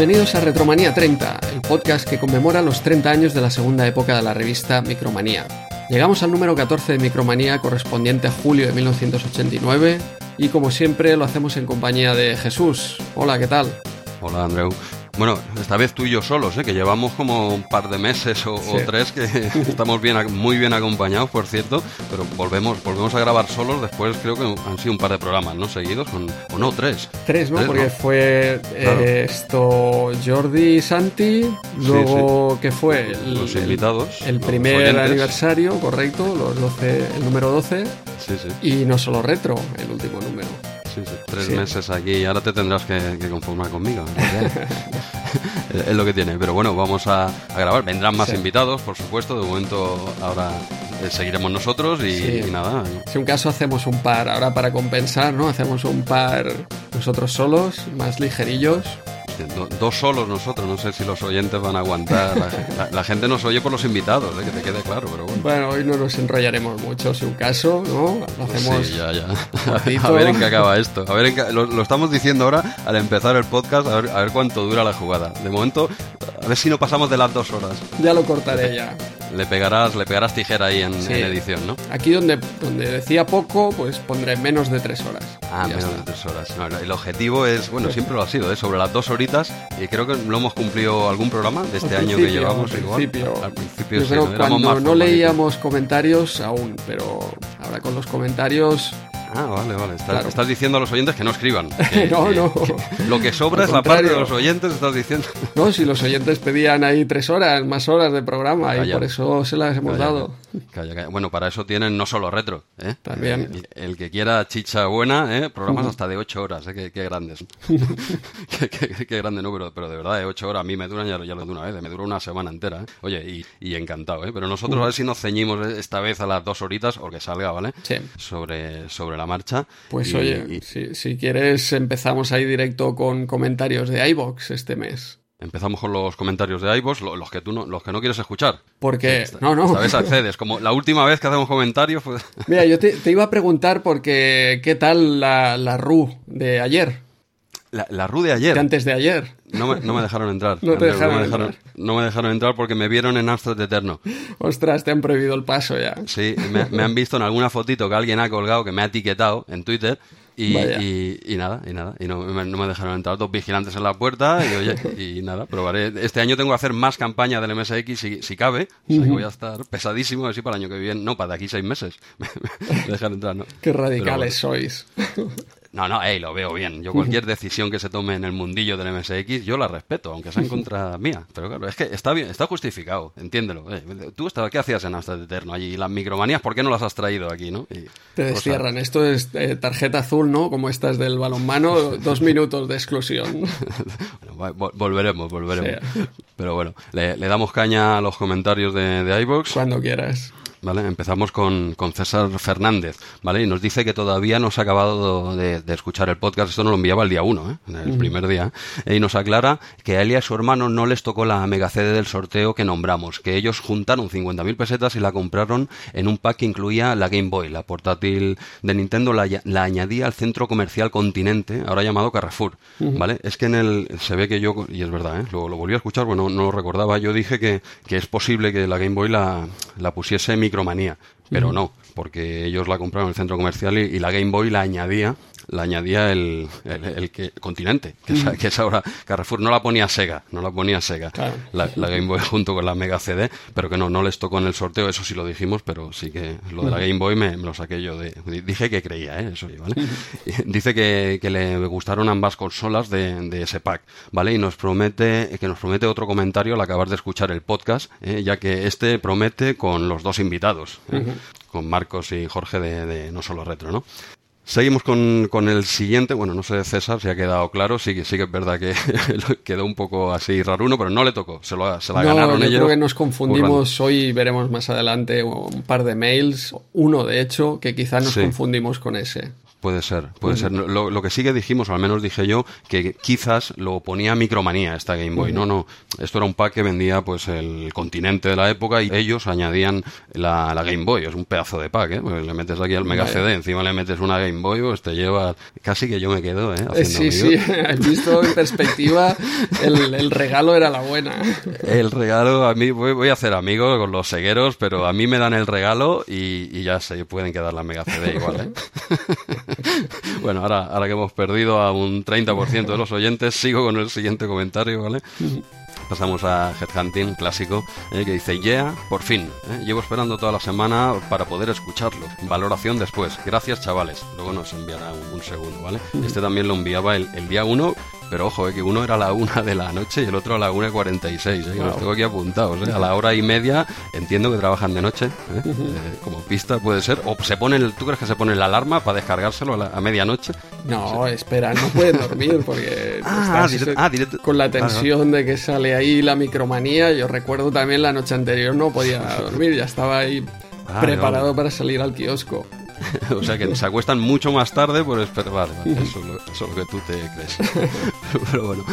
Bienvenidos a Retromanía 30, el podcast que conmemora los 30 años de la segunda época de la revista Micromanía. Llegamos al número 14 de Micromanía correspondiente a julio de 1989 y como siempre lo hacemos en compañía de Jesús. Hola, ¿qué tal? Hola, Andreu. Bueno, esta vez tú y yo solos, ¿eh? que llevamos como un par de meses o, tres que estamos bien, muy bien acompañados, por cierto, pero volvemos, volvemos a grabar solos después, creo que han sido un par de programas, ¿no? Seguidos, o no, tres. Tres, ¿no? Porque fue eh, esto Jordi Santi, luego, ¿qué fue? los invitados. El, primer aniversario, correcto, los 12, el número 12. Sí, sí. Y no solo retro, el último número. Sí, sí, tres meses aquí y ahora te tendrás que, conformar conmigo. es lo que tiene. Pero bueno, vamos a, grabar. Vendrán más invitados, por supuesto. De momento ahora eh, seguiremos nosotros y, nada. Si un caso hacemos un par, ahora para compensar, ¿no? Hacemos un par nosotros solos, más ligerillos dos solos nosotros, no sé si los oyentes van a aguantar. La, gente nos oye por los invitados, ¿eh? que te quede claro, pero bueno. Bueno, hoy no nos enrollaremos mucho, si un caso, ¿no? Lo hacemos. Sí, ya, ya. A ver en qué acaba esto. A ver lo, estamos diciendo ahora al empezar el podcast, a ver, a ver cuánto dura la jugada. De momento, a ver si no pasamos de las dos horas. Ya lo cortaré ya. Le pegarás, le pegarás tijera ahí en, edición, ¿no? Aquí donde, donde decía poco, pues pondré menos de tres horas. Ah, menos de tres horas. el objetivo es, bueno, siempre lo ha sido, ¿eh? sobre las dos horitas, y creo que lo hemos cumplido algún programa de este año que llevamos al principio. Al principio sí, cuando no leíamos comentarios aún, pero ahora con los comentarios Ah, vale, vale. Estás, diciendo a los oyentes que no escriban. no, no. lo que sobra es la parte de los oyentes, estás diciendo. no, si los oyentes pedían ahí tres horas, más horas de programa, y por eso se las hemos dado. Bueno, para eso tienen no solo retro. ¿eh? También. El, que quiera chicha buena, ¿eh? programas hasta de ocho horas, ¿eh? qué, grandes. qué, grande, no, pero, pero de verdad, de ocho horas a mí me duran ya, ya lo de una vez, me dura una semana entera. ¿eh? Oye, y, encantado, ¿eh? Pero nosotros a ver si nos ceñimos esta vez a las dos horitas, o que salga, ¿vale? Sí. Sobre, sobre la marcha. Pues oye, Si, quieres empezamos ahí directo con comentarios de iBox este mes. Empezamos con los comentarios de iVoox, los que tú no, los que no quieres escuchar. Porque no, no. Esta vez accedes, como la última vez que hacemos comentarios fue... Mira, yo te, iba a preguntar porque qué tal la, la RU de ayer. La, la RU de ayer. De antes de ayer. No me, no me dejaron entrar. no, te dejaron no, me dejaron, entrar. no me dejaron entrar porque me vieron en Amstrad Eterno. Ostras, te han prohibido el paso ya. Sí, me, me han visto en alguna fotito que alguien ha colgado, que me ha etiquetado en Twitter y, y, nada, y nada, y no, me dejaron entrar dos vigilantes en la puerta y oye, y nada, probaré. Este año tengo que hacer más campaña del MSX si, si cabe, o sea que voy a estar pesadísimo así para el año que viene, no, para de aquí seis meses, me dejan entrar, ¿no? Qué radicales sois. No, no, hey, lo veo bien. Yo cualquier decisión que se tome en el mundillo del MSX, yo la respeto, aunque sea en contra mía. Pero claro, es que está bien, está justificado, entiéndelo. Eh, tú ¿qué hacías en Amstrad Eterno allí? Las micromanías, ¿por qué no las has traído aquí, no? Te descierran. Esto es eh, tarjeta azul, ¿no? Como estas del balonmano, dos minutos de exclusión. bueno, volveremos, volveremos. Pero bueno, le, damos caña a los comentarios de, de iVox. Cuando quieras. ¿Vale? Empezamos con, César Fernández, ¿vale? Y nos dice que todavía no se ha acabado de, escuchar el podcast, esto nos lo enviaba el día uno, ¿eh? el primer día, y nos aclara que a él y a su hermano no les tocó la mega CD del sorteo que nombramos, que ellos juntaron 50.000 pesetas y la compraron en un pack que incluía la Game Boy, la portátil de Nintendo, la, añadía al centro comercial Continente, ahora llamado Carrefour, ¿vale? Es que en el, se ve que yo, y es verdad, ¿eh? lo, volví a escuchar, bueno, no lo recordaba, yo dije que, que es posible que la Game Boy la, la pusiese mi micromanía, pero no, porque ellos la compraron en el centro comercial y, la Game Boy la añadía la añadía el, el, que, continente, que, es, que, es, ahora Carrefour. No la ponía Sega, no la ponía Sega, la, Game Boy junto con la Mega CD, pero que no, no les tocó en el sorteo, eso sí lo dijimos, pero sí que lo de la Game Boy me, lo saqué yo de... Dije que creía, ¿eh? eso sí, ¿vale? Dice que, que, le gustaron ambas consolas de, de, ese pack, ¿vale? Y nos promete, que nos promete otro comentario al acabar de escuchar el podcast, ¿eh? ya que este promete con los dos invitados, ¿eh? con Marcos y Jorge de, de No Solo Retro, ¿no? Seguimos con, con, el siguiente. Bueno, no sé, César, si ha quedado claro. Sí, sí que es verdad que quedó un poco así raruno, pero no le tocó. Se, lo, se la no, ganaron yo ellos. creo que nos confundimos. Hoy veremos más adelante un par de mails. Uno, de hecho, que quizá nos confundimos con ese. Puede ser, puede ser. Lo, lo, que sí que dijimos, o al menos dije yo, que quizás lo ponía Micromanía esta Game Boy. No, no. Esto era un pack que vendía pues el continente de la época y ellos añadían la, la Game Boy. Es un pedazo de pack, ¿eh? Pues le metes aquí al Mega CD, encima le metes una Game Boy, pues te lleva... Casi que yo me quedo, ¿eh? eh sí, sí. Visto en perspectiva, el, el, regalo era la buena. El regalo, a mí voy, voy, a hacer amigos con los segueros, pero a mí me dan el regalo y, y ya se pueden quedar la Mega CD igual, ¿eh? bueno, ahora, ahora que hemos perdido a un 30% de los oyentes, sigo con el siguiente comentario, ¿vale? Pasamos a Headhunting, clásico, eh, que dice, yeah, por fin. Eh, llevo esperando toda la semana para poder escucharlo. Valoración después. Gracias, chavales. Luego nos enviará un, segundo, ¿vale? Este también lo enviaba el, el día 1 pero ojo, eh, que uno era a la una de la noche y el otro a la una y 46. Eh, Los tengo aquí apuntados. Eh. A la hora y media entiendo que trabajan de noche. Eh, eh, como pista puede ser. O se pone ¿Tú crees que se pone la alarma para descargárselo a, medianoche? No, espera, no puede dormir porque ah, ah, con la tensión de que sale ahí la micromanía. Yo recuerdo también la noche anterior no podía dormir, ya estaba ahí ah, preparado para salir al kiosco. o sea que se acuestan mucho más tarde por esperar. eso, es lo que tú te crees. Pero bueno,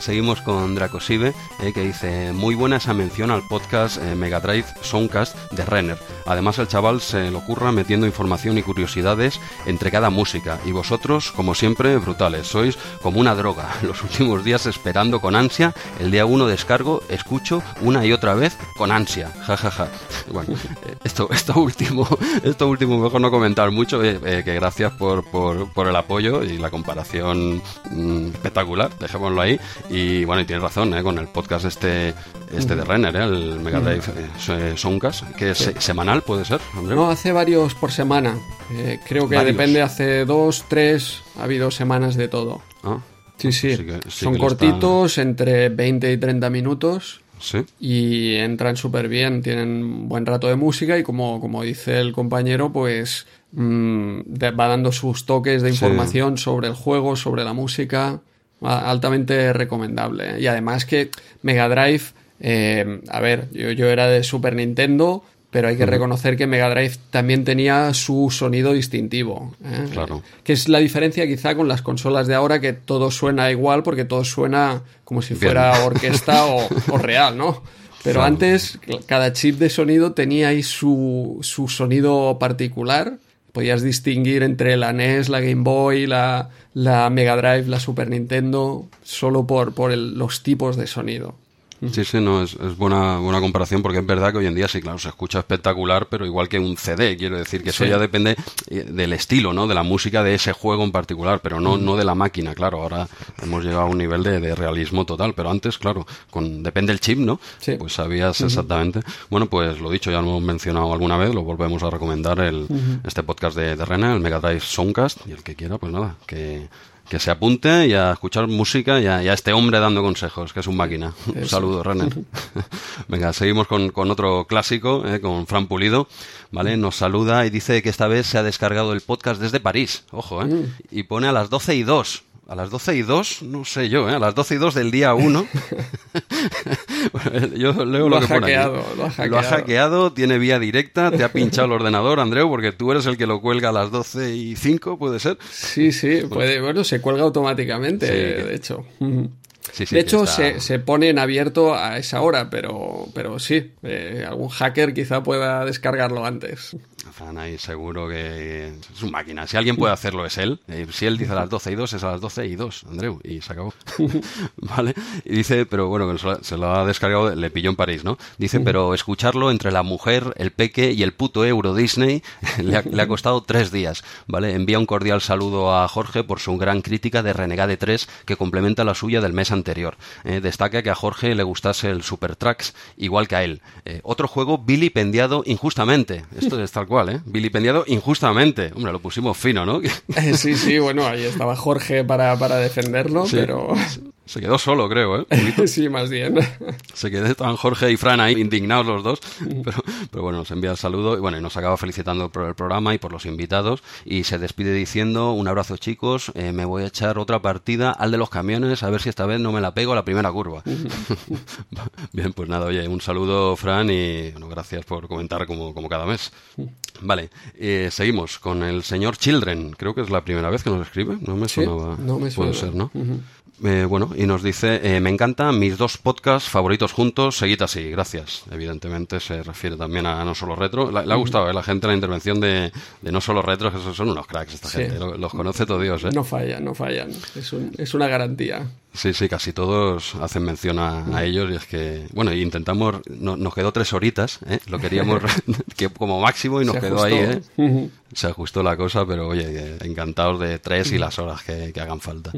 seguimos con Dracosive, eh, que dice: Muy buena esa mención al podcast eh, Mega Drive Soundcast de Renner. Además, el chaval se lo curra metiendo información y curiosidades entre cada música. Y vosotros, como siempre, brutales. Sois como una droga. Los últimos días esperando con ansia. El día uno descargo, escucho una y otra vez con ansia. Ja, ja, ja. Bueno, eh, esto, esto último, esto último mejor no comentar mucho, eh, eh, que gracias por, por, el apoyo y la comparación mm, espectacular, dejémoslo ahí. Y bueno, y tienes razón, eh, con el podcast este, este de Renner, el Mega Drive Soundcast, que es semanal, puede ser. No, hace varios por semana. creo que depende, hace dos, tres, ha habido semanas de todo. Ah, sí, sí. Son cortitos, entre 20 y 30 minutos. Y entran súper bien, tienen buen rato de música y como, como dice el compañero, pues mm, va dando sus toques de información sobre el juego, sobre la música, altamente recomendable. Y además que Mega Drive, eh, a ver, yo, yo era de Super Nintendo, pero hay que reconocer que Mega Drive también tenía su sonido distintivo. ¿eh? Claro. Que es la diferencia quizá con las consolas de ahora, que todo suena igual porque todo suena como si fuera orquesta o, real, ¿no? Pero antes cada chip de sonido tenía ahí su, su, sonido particular. Podías distinguir entre la NES, la Game Boy, la, la Mega Drive, la Super Nintendo, solo por, por los tipos de sonido. Sí, sí, no, es, buena, buena comparación porque es verdad que hoy en día sí, claro, se escucha espectacular, pero igual que un CD, quiero decir que eso ya depende eh, del estilo, ¿no? De la música de ese juego en particular, pero no, no de la máquina, claro. Ahora hemos llegado a un nivel de, realismo total, pero antes, claro, con depende el chip, ¿no? Sí. Pues sabías exactamente. Bueno, pues lo dicho, ya lo hemos mencionado alguna vez, lo volvemos a recomendar el, este podcast de, de Rena, el Mega Drive Soundcast, y el que quiera, pues nada, que que se apunte y a escuchar música y a, este hombre dando consejos, que es un máquina. Un saludo, René. Venga, seguimos con, con otro clásico, eh, con Fran Pulido, ¿vale? Nos saluda y dice que esta vez se ha descargado el podcast desde París, ojo, ¿eh? Mm. Y pone a las 12 y 2 a las 12 y 2, no sé yo, ¿eh? a las 12 y 2 del día 1. yo leo lo, que hackeado, Lo ha hackeado. Lo ha hackeado, tiene vía directa, te ha pinchado el ordenador, Andreu, porque tú eres el que lo cuelga a las 12 y 5, ¿puede ser? Sí, sí, puede, bueno, se cuelga automáticamente, de hecho. de hecho, se, se, pone en abierto a esa hora, pero, pero sí, eh, algún hacker quizá pueda descargarlo antes. Fran ahí seguro que es una máquina. Si alguien puede hacerlo es él. Eh, si él dice a las 12 y 2, es a las 12 y 2, Andreu, y se acabó. ¿Vale? Y dice, pero bueno, se lo ha descargado, le pilló en París, ¿no? Dice, pero escucharlo entre la mujer, el peque y el puto Euro Disney le ha, costado tres días, ¿vale? Envía un cordial saludo a Jorge por su gran crítica de Renegade 3 que complementa la suya del mes anterior. Eh, destaca que a Jorge le gustase el Super Tracks igual que a él. Eh, otro juego vilipendiado injustamente. Esto es tal cual, ¿eh? Vilipendiado injustamente. Hombre, lo pusimos fino, ¿no? sí, sí, bueno, ahí estaba Jorge para, para defenderlo, pero... Se quedó solo, creo, ¿eh? sí, más bien. Se quedó tan Jorge y Fran ahí indignados los dos, pero, pero, bueno, nos envía el saludo y bueno, y nos acaba felicitando por el programa y por los invitados y se despide diciendo un abrazo chicos, eh, me voy a echar otra partida al de los camiones a ver si esta vez no me la pego a la primera curva. bien, pues nada, oye, un saludo Fran y bueno, gracias por comentar como, como cada mes. Vale, eh, seguimos con el señor Children, creo que es la primera vez que nos escribe, no me sonaba. no me suena. Puede ser, ¿no? Eh, bueno, y nos dice, eh, me encantan mis dos podcasts favoritos juntos, seguid así, gracias. Evidentemente se refiere también a No Solo Retro. Le, le ha gustado a la gente la intervención de, de No Solo Retro, que son unos cracks esta Sí. gente, lo- los, conoce todo Dios, ¿eh? No fallan, no fallan. Es, un- es una garantía. Sí, sí, casi todos hacen mención a, a ellos y es que, bueno, intentamos, no- nos quedó tres horitas, ¿eh? lo queríamos que como máximo y nos Se quedó ajustó. ahí, ¿eh? Se ajustó la cosa, pero oye, eh, encantados de tres y las horas que, que hagan falta.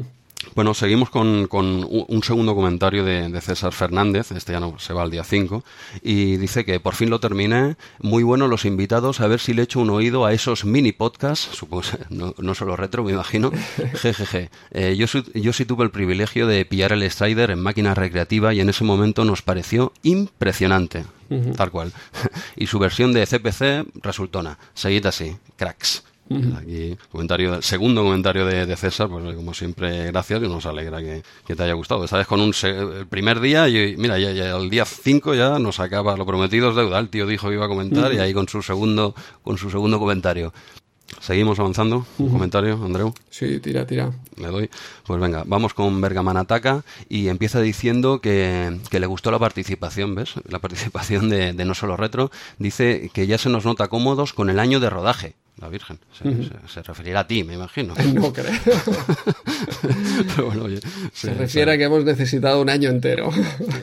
Bueno, seguimos con, con un un segundo comentario de, de César Fernández, este ya no se va al día 5, y dice que por fin lo terminé, muy bueno los invitados, a ver si le echo un oído a esos mini podcasts, supongo, no, no solo retro, me imagino, jejeje. Eh, yo, yo sí tuve el privilegio de pillar el Strider en máquina recreativa y en ese momento nos pareció impresionante, tal cual. y su versión de CPC resultona. Seguid así, cracks. Aquí, comentario, segundo comentario de, de César, pues como siempre, gracias y nos alegra que, que te haya gustado. Esta vez con un se- el primer día y mira, ya, ya el día 5 ya nos acaba lo prometido es deuda. El tío dijo que iba a comentar y ahí con su segundo, con su segundo comentario. Seguimos avanzando. Un comentario, Andreu. Sí, tira, tira. Me doy. Pues venga, vamos con Bergaman Ataca y empieza diciendo que, que le gustó la participación, ¿ves? La participación de, de No Solo Retro. Dice que ya se nos nota cómodos con el año de rodaje. La Virgen. Se, se- se referirá a ti, me imagino. No creo. Pero bueno, oye, Se refiere a que hemos necesitado un año entero.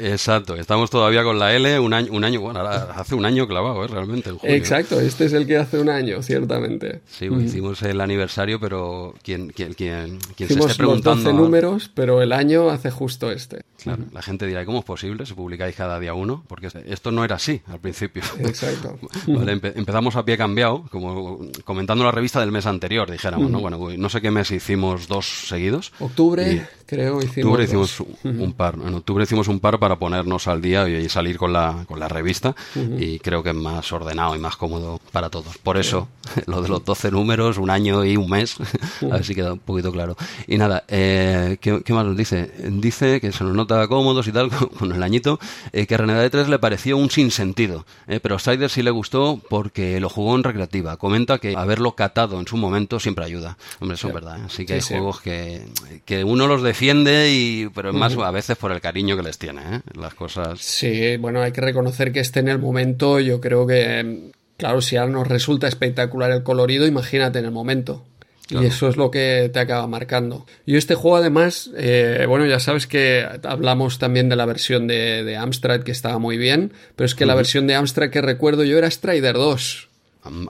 Exacto, estamos todavía con la L, un año, un año bueno, hace un año clavado, ¿eh? Realmente, en julio. Exacto, este es el que hace un año, ciertamente. Sí, pues hicimos el aniversario, pero quien, quien, quien, quien se Hicimos esté los preguntando... 12 números, pero el año hace justo este. Claro, la gente dirá, ¿cómo es posible si publicáis cada día uno? Porque esto no era así al principio. Exacto. Vale, empe- empezamos a pie cambiado, como comentando la revista del mes anterior, dijéramos, ¿no? Bueno, no sé qué mes hicimos dos seguidos. Octubre, creo, hicimos. hicimos un par. En octubre hicimos un par para ponernos al día y, salir con la, con la revista. Y creo que es más ordenado y más cómodo para todos. Por eso, lo de los 12 números, un año y un mes, a ver si queda un poquito claro. Y nada, eh, ¿qué, qué más nos dice? Dice que se nos nota cómodos y tal con el añito, eh, que Renegade 3 le pareció un sinsentido. eh, pero a Strider sí le gustó porque lo jugó en recreativa. Comenta que haberlo catado en su momento siempre ayuda. Hombre, eso es verdad. ¿eh? Así que Sí, hay sí. juegos que, que uno los defiende y pero es más a veces por el cariño que les tiene ¿eh? las cosas Sí, bueno, hay que reconocer que este en el momento, yo creo que, claro, si ahora nos resulta espectacular el colorido, imagínate en el momento. Y eso es lo que te acaba marcando. Y este juego, además, eh, bueno, ya sabes que hablamos también de la versión de, de Amstrad, que estaba muy bien, pero es que la versión de Amstrad que recuerdo yo era Strider 2.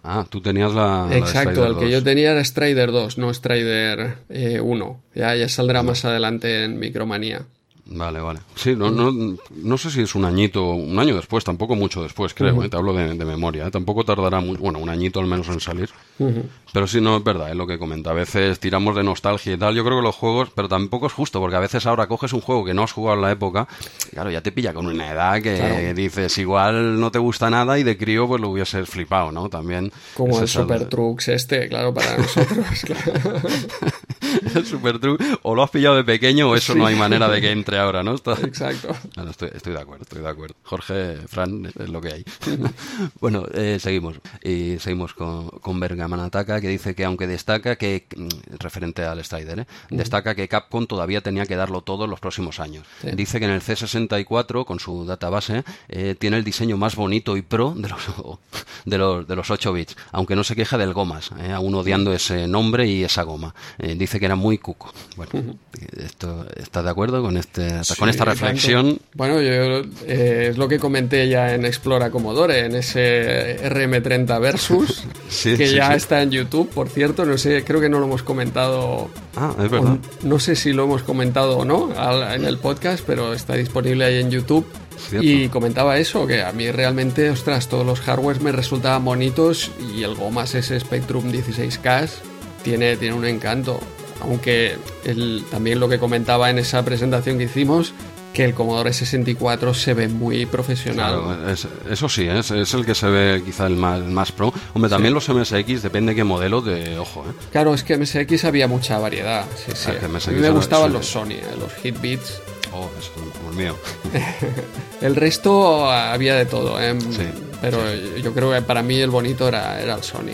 Ah tú tenías la, la Exacto, Strider el que 2. yo tenía era Strider 2, no Strider eh, 1. Ya, ya saldrá más adelante en Micromanía. Vale, vale. Sí, no, no, no sé si es un añito, un año después, tampoco mucho después, creo, ¿eh? te hablo de, de memoria. ¿eh? Tampoco tardará, mu- bueno, un añito al menos en salir. Pero sí, no, es verdad, es lo que comenta. A veces tiramos de nostalgia y tal. Yo creo que los juegos, pero tampoco es justo, porque a veces ahora coges un juego que no has jugado en la época, y claro, ya te pilla con una edad que Claro. dices, igual no te gusta nada y de crío pues lo hubieses flipado, ¿no? También. Como el Super Trucks este, claro, para nosotros. claro. El Super Truck, o lo has pillado de pequeño o eso no hay manera de que entre ahora, ¿no? Está- Exacto. No, estoy, estoy de acuerdo, estoy de acuerdo. Jorge, Fran, es lo que hay. bueno, eh, seguimos. Y seguimos con, con Bergaman Ataca, que dice que aunque destaca que, mm, referente al Strider, ¿eh? destaca que Capcom todavía tenía que darlo todo en los próximos años. Sí. Dice que en el C64, con su database, eh, tiene el diseño más bonito y pro de los, de los, de los 8 bits, aunque no se queja del gomas, ¿eh? aún odiando ese nombre y esa goma. Dice que era muy cuco. Bueno, esto, ¿estás de acuerdo con, este, con esta reflexión? Bueno, yo eh, es lo que comenté ya en Explora Commodore, en ese RM30 Versus, Sí, que sí, ya está en YouTube, por cierto. No sé, creo que no lo hemos comentado. Ah, es verdad. o no sé si lo hemos comentado o no al- en el podcast, pero está disponible ahí en YouTube. Cierto. Y comentaba eso, que a mí realmente, ostras, todos los hardwares me resultaban bonitos y el Gomas ese Spectrum 16K tiene, tiene un encanto. Aunque el, también lo que comentaba en esa presentación que hicimos, que el Commodore 64 se ve muy profesional. Claro, eso sí, es, es, el que se ve quizá el más, más pro. Hombre, también los MSX, depende de qué modelo de ojo. ¿eh? Claro, es que MSX había mucha variedad. Sí, sí. Ah, a mí me gustaban los Sony, eh, los Hitbeats. Oh, eso como el mío. el resto había de todo, ¿eh? sí, pero yo creo que para mí el bonito era, era el Sony.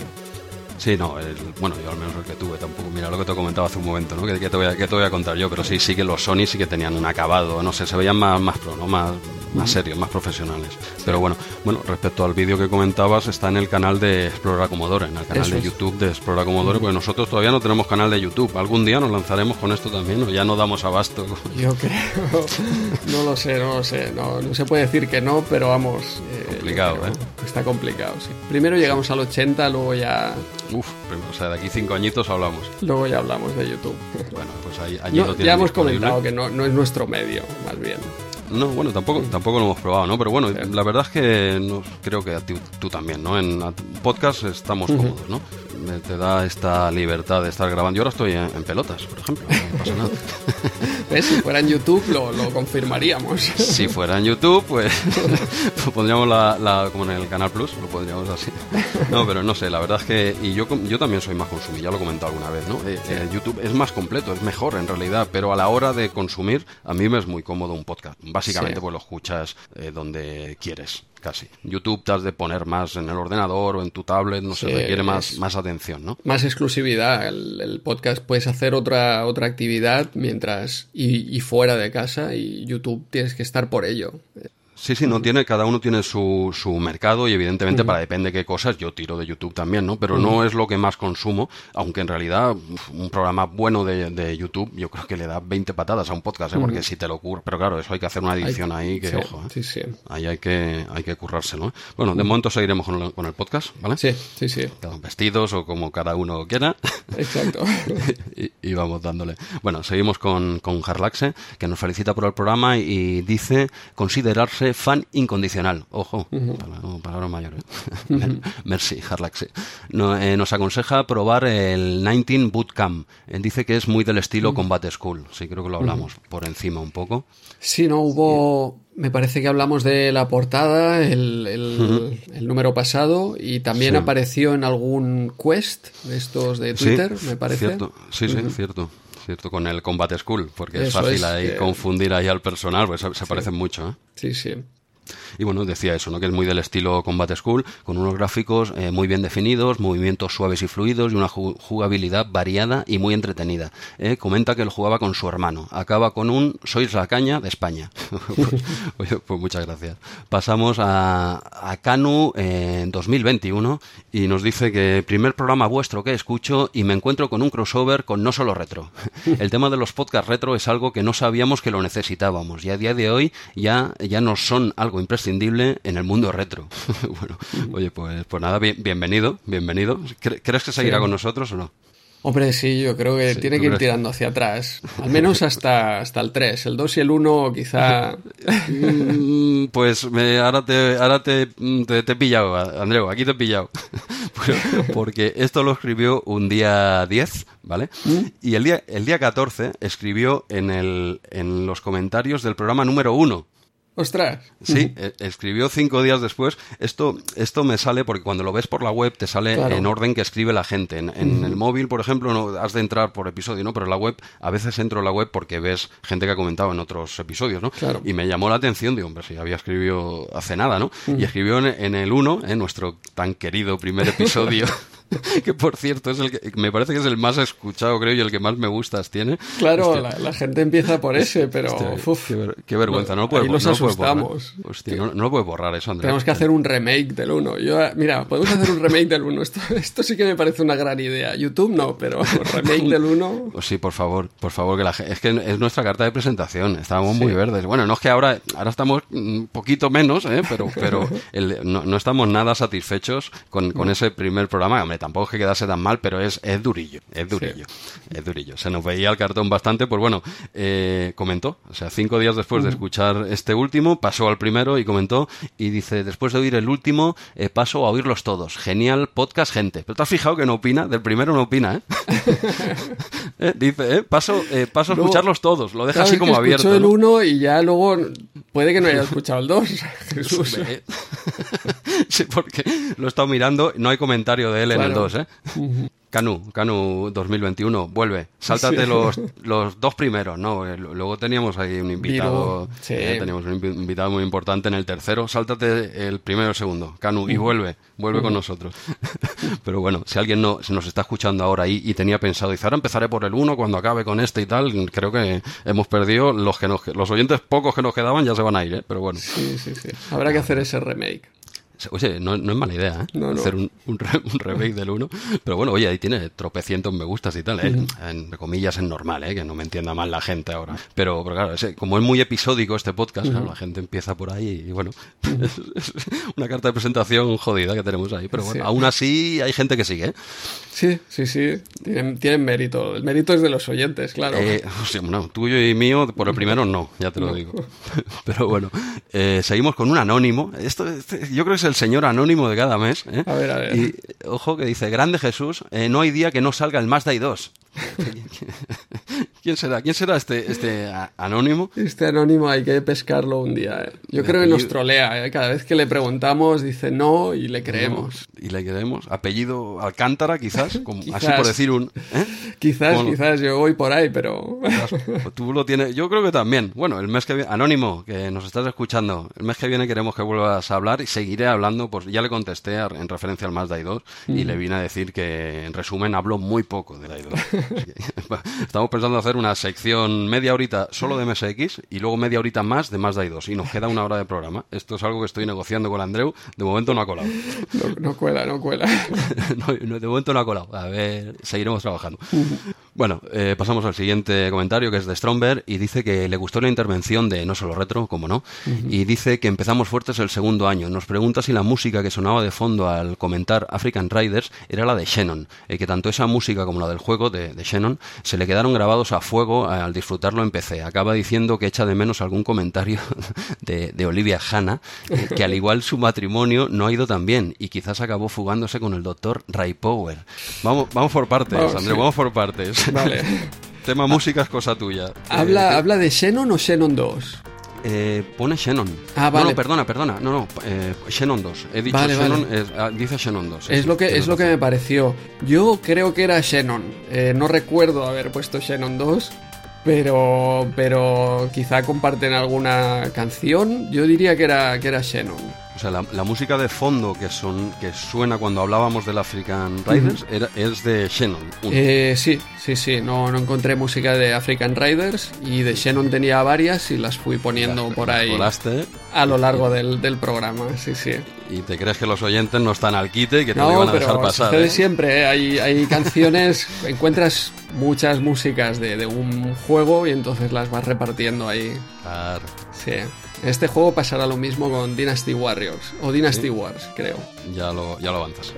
Sí, no, bueno, yo al menos el que tuve tampoco. Mira lo que te comentaba hace un momento, ¿no? Que, te voy a, que te voy a contar yo, pero sí, sí que los Sony sí que tenían un acabado, no sé, se veían más, más pro, ¿no? Más, más serios, más profesionales. Pero bueno, bueno, respecto al vídeo que comentabas, está en el canal de Explora Commodore, en el canal de YouTube de Explora Commodore, porque nosotros todavía no tenemos canal de YouTube. Algún día nos lanzaremos con esto también, o ya no damos abasto. Yo creo, no lo sé, no lo sé, no, no se puede decir que no, pero vamos. Eh, complicado, ¿eh? Está complicado, sí. Primero llegamos al 80, luego ya Uf, o sea, de aquí cinco añitos hablamos. Luego ya hablamos de YouTube. Bueno, pues ahí, allí lo Ya hemos comentado que no, no es nuestro medio, más bien. No, bueno, tampoco, tampoco lo hemos probado, ¿no? Pero bueno, la verdad es que no, creo que tú, también, ¿no? En podcast estamos cómodos, ¿no? Te da esta libertad de estar grabando. Yo ahora estoy en, pelotas, por ejemplo, no pasa nada. Si fuera en YouTube lo, lo, confirmaríamos. Si fuera en YouTube, pues lo pondríamos la, como en el Canal Plus, lo pondríamos así. No, pero no sé, la verdad es que... Y yo, yo también soy más consumidor, ya lo he comentado alguna vez, ¿no? Eh, eh, YouTube es más completo, es mejor en realidad, pero a la hora de consumir, a mí me es muy cómodo un podcast básicamente pues lo escuchas eh, donde quieres casi. YouTube te has de poner más en el ordenador o en tu tablet, no sé, requiere más, más atención, ¿no? Más exclusividad. El, podcast puedes hacer otra, otra actividad mientras y, y, fuera de casa y YouTube tienes que estar por ello. Sí, sí, no tiene, cada uno tiene su, su mercado y evidentemente para depende de qué cosas, yo tiro de YouTube también, ¿no? Pero no es lo que más consumo, aunque en realidad un programa bueno de, de YouTube yo creo que le da 20 patadas a un podcast, ¿eh? Porque si te lo ocurre, pero claro, eso hay que hacer una edición ahí que, ojo, ¿eh? Sí, sí. Ahí hay que, hay que currárselo, ¿eh? Bueno, de momento seguiremos con el, con el podcast, ¿vale? Sí, sí, sí. Vestidos o como cada uno quiera. Exacto. y, vamos dándole. Bueno, seguimos con, con Harlaxe, que nos felicita por el programa y dice considerarse fan incondicional. Ojo, palabra, mayor. ¿eh? Merci, Harlaxe. Eh, nos aconseja probar el 19 Bootcamp. Eh, dice que es muy del estilo Combat School. Sí, creo que lo hablamos por encima un poco. Sí, no hubo. Me parece que hablamos de la portada el, el, número pasado y también apareció en algún quest de estos de Twitter, me parece. Cierto. Sí, sí, cierto. ¿Cierto? Con el Combat School, porque es fácil ahí confundir ahí al personal, pues se, parecen mucho. ¿eh? Sí, sí. Y bueno, decía eso, ¿no? que es muy del estilo Combat School, con unos gráficos eh, muy bien definidos, movimientos suaves y fluidos y una jugabilidad variada y muy entretenida. ¿eh? Comenta que lo jugaba con su hermano. Acaba con un Sois la caña de España. pues, pues, muchas gracias. Pasamos a, a Canu en 2021 y nos dice que primer programa vuestro que escucho y me encuentro con un crossover con no solo retro. El tema de los podcasts retro es algo que no sabíamos que lo necesitábamos y a día de hoy ya, ya nos son algo imprescindible en el mundo retro. bueno, oye, pues, pues nada, bienvenido, bienvenido. ¿Crees que seguirá con nosotros o no? Hombre, sí, yo creo que tiene que ir tirando hacia atrás. Al menos hasta, hasta el 3. El 2 y el 1 quizá... Mm, pues me, ahora, te, ahora te, te, he pillado, Andreu, aquí te he pillado. Porque esto lo escribió un día 10, ¿vale? ¿Mm? Y el día, el día 14 escribió en, el, en los comentarios del programa número 1. Ostras. Sí, e, escribió cinco días después. Esto, esto me sale porque cuando lo ves por la web te sale en orden que escribe la gente. En, el móvil, por ejemplo, no has de entrar por episodio, ¿no? Pero en la web, a veces entro en la web porque ves gente que ha comentado en otros episodios, ¿no? Claro. Y me llamó la atención, digo, hombre, si había escribido hace nada, ¿no? Y escribió en, el 1, en nuestro tan querido primer episodio. que por cierto es el que me parece que es el más escuchado, creo, y el que más me gustas tiene. Claro, la, gente empieza por ese, pero qué, vergüenza, no lo puedo, nos asustamos. no, lo puedo borrar eso, Andrés. Tenemos que hacer un remake del 1. Yo, mira, podemos hacer un remake del 1. Esto, esto sí que me parece una gran idea. YouTube no, pero remake del 1. Pues sí, por favor, por favor, que la es que es nuestra carta de presentación. Estábamos muy verdes. Bueno, no es que ahora, ahora estamos un poquito menos, ¿eh? pero, pero no, estamos nada satisfechos con, con ese primer programa. Hombre, tampoco es que quedase tan mal, pero es, es durillo, es durillo, es durillo. Se nos veía el cartón bastante, pues bueno, eh, comentó, o sea, cinco días después de escuchar este último, pasó al primero y comentó, y dice, después de oír el último, eh, paso a oírlos todos. Genial podcast, gente. Pero te has fijado que no opina, del primero no opina, ¿eh? ¿Eh? Dice, ¿eh? Paso, paso a escucharlos todos, lo deja así como abierto. el uno y ya luego puede que no haya escuchado el dos. Jesús. sí, porque lo he estado mirando, no hay comentario de él en el 2, ¿eh? Canu, Canu 2021, vuelve. Sáltate los, los dos primeros, ¿no? Eh, luego teníamos ahí un invitado, eh, teníamos un invitado muy importante en el tercero. Sáltate el primero y el segundo, Canu, y vuelve, vuelve con nosotros. Pero bueno, si alguien no, nos está escuchando ahora y tenía pensado, dice, ahora empezaré por el uno cuando acabe con este y tal, creo que hemos perdido los que nos, los oyentes pocos que nos quedaban ya se van a ir, ¿eh? Pero bueno. Sí, sí, sí. Habrá que hacer ese remake. Oye, no, no, es mala idea, ¿eh? Hacer un, un, remake del 1. Pero bueno, oye, ahí tiene tropecientos me gustas y tal. ¿eh? En comillas es normal, ¿eh? Que no me entienda mal la gente ahora. Pero, claro, como es muy episódico este podcast, la gente empieza por ahí y bueno, es una carta de presentación jodida que tenemos ahí. Pero bueno, aún así hay gente que sigue, ¿eh? Sí, sí, sí. Tienen, mérito. El mérito es de los oyentes, claro. Eh, tuyo y mío, por el primero no, ya te lo digo. Pero bueno, eh, seguimos con un anónimo. Esto, este, yo creo que es el señor anónimo de cada mes. ¿eh? A ver, a ver. Y ojo que dice, grande Jesús, eh, no hay día que no salga el Mazda i 2. ¿Quién será? ¿Quién será este, este anónimo? Este anónimo hay que pescarlo un día. ¿eh? Yo creo que nos trolea. ¿eh? Cada vez que le preguntamos dice no y le creemos. y le creemos. Apellido Alcántara, quizás, como, así por decir un... ¿eh? Quizás, quizás yo voy por ahí, pero... Tú lo tienes... Yo creo que también. Bueno, el mes que viene... Anónimo, que nos estás escuchando. El mes que viene queremos que vuelvas a hablar y seguiré hablando. Pues ya le contesté en referencia al Mazda i2 y le vine a decir que, en resumen, hablo muy poco de la i2. Estamos pensando hacer una sección media horita solo de MSX y luego media horita más de Mazda 2 y nos queda una hora de programa. Esto es algo que estoy negociando con Andreu. De momento no ha colado. No, cuela, no cuela. de momento no ha colado. A ver, seguiremos trabajando. Bueno, eh, pasamos al siguiente comentario que es de Stromberg y dice que le gustó la intervención de No Solo Retro, como no, y dice que empezamos fuertes el segundo año. Nos pregunta si la música que sonaba de fondo al comentar African Riders era la de Shannon, eh, que tanto esa música como la del juego de, Shannon se le quedaron grabados a fuego al disfrutarlo en PC. Acaba diciendo que echa de menos algún comentario de, Olivia Hanna, eh, que al igual su matrimonio no ha ido tan bien y quizás acabó fugándose con el doctor Ray Power. Vamos, vamos por partes, André, vamos por partes. Vale. Tema música es cosa tuya. ¿Habla, eh, ¿habla de Xenon o Xenon 2? Eh, pone Xenon. Ah, vale. No, perdona, perdona. No, no, eh, Xenon 2. He dicho Xenon, ah, dice Xenon 2. Es, lo que, es lo que me pareció. Yo creo que era Xenon. Eh, no recuerdo haber puesto Xenon 2. Pero, pero quizá comparten alguna canción. Yo diría que era, que era Xenon. O sea, la, música de fondo que son que suena cuando hablábamos del African Riders era, es de Shannon. Eh, sí, sí, sí. No, no encontré música de African Riders y de Shannon tenía varias y las fui poniendo por ahí a lo largo del, del, programa. Sí, sí. ¿Y te crees que los oyentes no están al quite y que te lo iban a dejar pasar? ¿eh? siempre. ¿eh? Hay, hay canciones, encuentras muchas músicas de, de un juego y entonces las vas repartiendo ahí. Claro. Sí. Este juego pasará lo mismo con Dynasty Warriors o Dynasty Wars, creo. Ya lo, ya lo avanzas.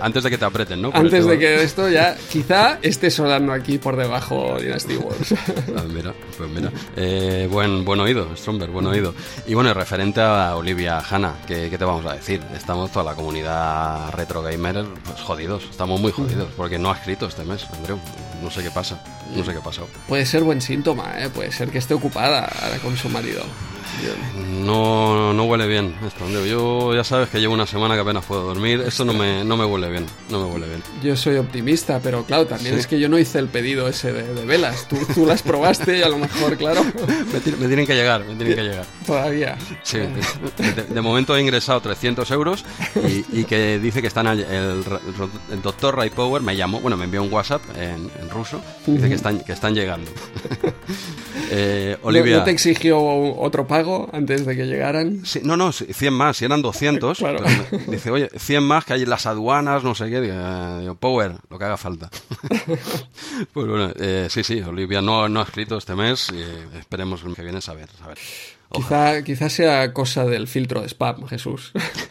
Antes, de que te aprieten, ¿no? antes este de que esto ya quizá esté sonando aquí por debajo Dynasty Wars. Ah, mira, pues mira. Eh, buen, buen oído, Stromberg, buen oído. Y bueno, referente a Olivia Hanna, ¿qué, te vamos a decir? Estamos toda la comunidad retro gamer pues, jodidos, estamos muy jodidos, porque no ha escrito este mes, Andreu. No sé qué pasa, no sé qué ha pasado. Puede ser buen síntoma, ¿eh? puede ser que esté ocupada con su marido. No, no huele bien esto. Yo ya sabes que llevo una semana que apenas puedo dormir. Esto no me, no me huele bien. No me huele bien. Yo soy optimista, pero claro, también es que yo no hice el pedido ese de, velas. Tú, tú, las probaste y a lo mejor, claro. me, tienen que llegar, me tienen que llegar. Todavía. Sí, de, momento he ingresado 300 euros y, que dice que están el, el, doctor Ray Power me llamó, bueno, me envió un WhatsApp en, ruso. Dice que están, que están llegando. eh, Olivia. ¿No, te exigió otro pago? Antes de que llegaran. no, no, 100 más, si eran 200. Dice, oye, 100 más que hay en las aduanas, no sé qué. Digo, Power, lo que haga falta. pues bueno, eh, sí, sí, Olivia no, no ha escrito este mes y esperemos el que viene saber. saber. Quizá, quizá sea cosa del filtro de spam, Jesús.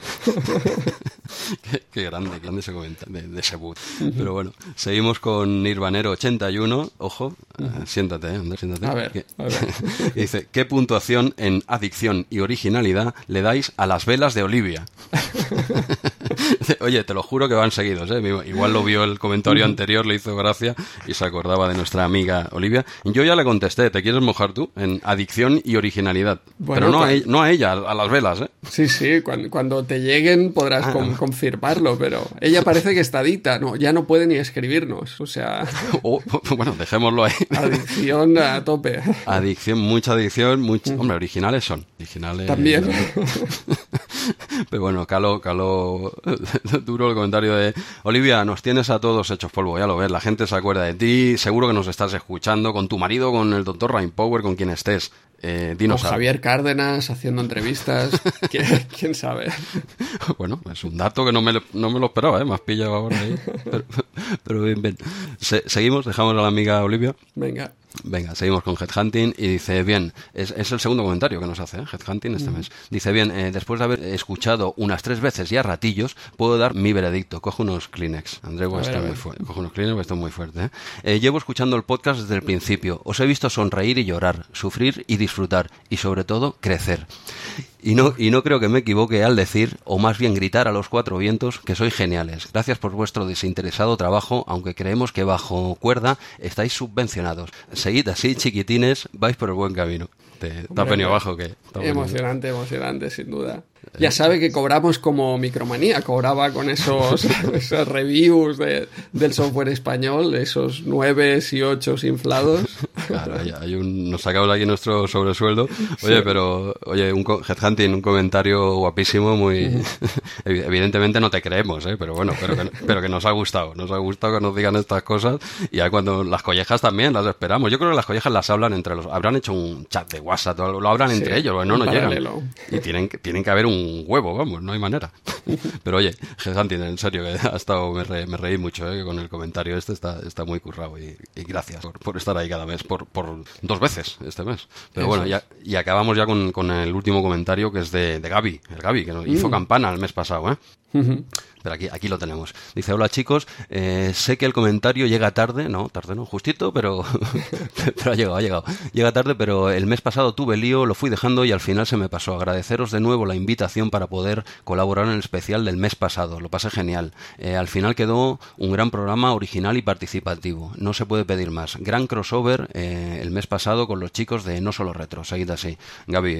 qué, grande, grande se comenta de, ese boot. Pero bueno, seguimos con Nirvanero 81. Ojo, eh, siéntate, eh, siéntate. A ver, a ver. dice, ¿qué puntuación en adicción y originalidad le dais a las velas de Olivia? Oye, te lo juro que van seguidos, ¿eh? Igual lo vio el comentario anterior, le hizo gracia y se acordaba de nuestra amiga Olivia. Yo ya le contesté, ¿te quieres mojar tú? En adicción y originalidad. Pero no, a, ella, no a ella, a las velas, ¿eh? Sí, sí, cuando, te lleguen podrás ah. confirmarlo, pero ella parece que está dita, ¿no? Ya no puede ni escribirnos, o sea... Oh, bueno, dejémoslo ahí. Adicción a tope. Adicción, mucha adicción, mucho... Hombre, originales son. Originales... También. Pero bueno, caló, caló duro el comentario de Olivia, nos tienes a todos hechos polvo, ya lo ves, la gente se acuerda de ti, seguro que nos estás escuchando con tu marido, con el doctor Power, con quien estés. Eh, con Javier Cárdenas haciendo entrevistas, ¿Quién, sabe? Bueno, es un dato que no me, no me lo esperaba, ¿eh? me has pillado ahora ahí. Pero, bien, bien. seguimos, dejamos a la amiga Olivia. Venga. Venga, seguimos con Headhunting y dice, bien, es, el segundo comentario que nos hace, ¿eh? Headhunting este mes. Dice, bien, eh, después de haber escuchado unas tres veces y a ratillos, puedo dar mi veredicto. Coge unos Kleenex. André, está muy fuerte. Coge unos Kleenex, está muy fuerte. ¿eh? llevo escuchando el podcast desde el principio. Os he visto sonreír y llorar, sufrir y disfrutar, y sobre todo, crecer. Y no, y no creo que me equivoque al decir, o más bien gritar a los cuatro vientos, que sois geniales. Gracias por vuestro desinteresado trabajo, aunque creemos que bajo cuerda estáis subvencionados. Seguid así, chiquitines, vais por el buen camino. ¿Te, te ha venido abajo que Emocionante, emocionante, sin duda. Ya sabe que cobramos como Micromanía, cobraba con esos, reviews del software español, esos nueve y ocho inflados. Claro, hay un, nos sacamos aquí nuestro sobresueldo. Oye, pero, oye, un Headhunting, un comentario guapísimo, muy. Evidentemente no te creemos, ¿eh? pero bueno, pero que, pero que nos ha gustado. Nos ha gustado que nos digan estas cosas y ya cuando las collejas también las esperamos. Yo creo que las collejas las hablan entre los. Habrán hecho un chat de WhatsApp, lo, lo hablan entre ellos, no nos llegan. Y tienen, tienen que haber un huevo, vamos, no hay manera. Pero oye, Gesantin, en serio, que ha estado, me, reí mucho eh, con el comentario este, está, está muy currado y, gracias por, estar ahí cada mes, por, por dos veces este mes. Pero bueno, ya, y acabamos ya con, con, el último comentario que es de, de Gaby, el Gaby, que nos hizo mm. campana el mes pasado, ¿eh? Pero aquí, aquí lo tenemos. Dice, hola chicos, eh, sé que el comentario llega tarde, no, tarde no, justito, pero, pero ha llegado, ha llegado. Llega tarde, pero el mes pasado tuve lío, lo fui dejando y al final se me pasó. Agradeceros de nuevo la invitación para poder colaborar en el especial del mes pasado. Lo pasé genial. Eh, al final quedó un gran programa original y participativo. No se puede pedir más. Gran crossover eh, el mes pasado con los chicos de No Solo Retro. Seguid así. Gaby,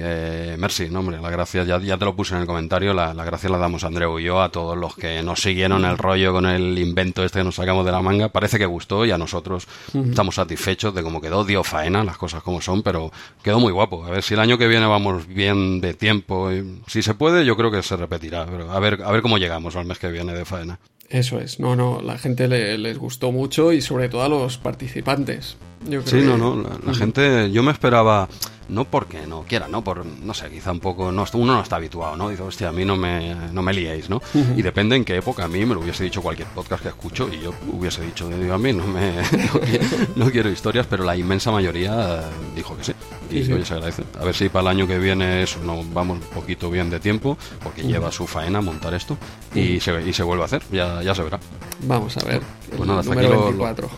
merci, no, hombre, la gracia, ya, ya te lo puse en el comentario, la, la gracia la damos a Andreu y yo, a todos los que nos siguieron el rollo con el invento este que nos sacamos de la manga. Parece que gustó y a nosotros estamos satisfechos de cómo quedó. Dio faena, las cosas como son, pero quedó muy guapo. A ver si el año que viene vamos bien de tiempo. Y, si se puede, yo creo que se repetirá. Pero a ver, a ver cómo llegamos al mes que viene de faena. Eso es, no, no, la gente les gustó mucho y sobre todo a los participantes. sí, no, no, la gente, yo me esperaba no porque no quiera, ¿no? Por, no sé, quizá un poco, no, uno no está habituado, ¿no? Dice, hostia, a mí no me, no me liéis, ¿no? Y depende en qué época, a mí me lo hubiese dicho cualquier podcast que escucho y yo hubiese dicho, digo, a mí no me, no quiero, historias, pero la inmensa mayoría dijo que sí. Y se agradece. A ver si para el año que viene eso, no, vamos un poquito bien de tiempo, porque lleva su faena montar esto y, se, y se vuelve a hacer, ya, ya se verá. Vamos a ver. Pues nada, hasta aquí 24.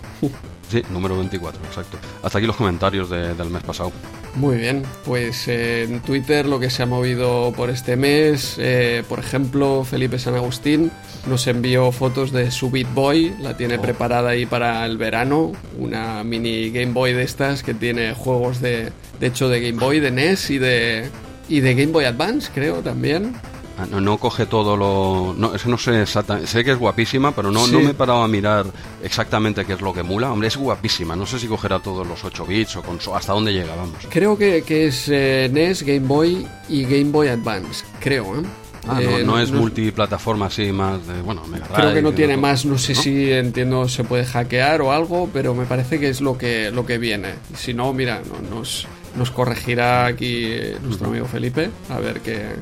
Sí, número 24, exacto. Hasta aquí los comentarios del mes pasado. Muy bien, pues eh, en Twitter lo que se ha movido por este mes, eh, por ejemplo, Felipe San Agustín nos envió fotos de su Beat Boy, la tiene oh. preparada ahí para el verano, una mini Game Boy de estas que tiene juegos de, de hecho de Game Boy, de NES y de, y de Game Boy Advance, creo también. Ah, no, no, coge todo lo. No, es no sé exactamente. Sé que es guapísima, pero no, no me he parado a mirar exactamente qué es lo que mula. Hombre, es guapísima. No sé si cogerá todos los 8 bits o con, hasta dónde llega, vamos. Creo que, que es eh, NES, Game Boy y Game Boy Advance. Creo, ¿eh? Ah, no, eh, no, es multiplataforma así más de, bueno, Creo que no tiene más, no sé si entiendo se puede hackear o algo, pero me parece que es lo que lo que viene. Si no, mira, no, nos nos corregirá aquí nuestro amigo Felipe, a ver qué...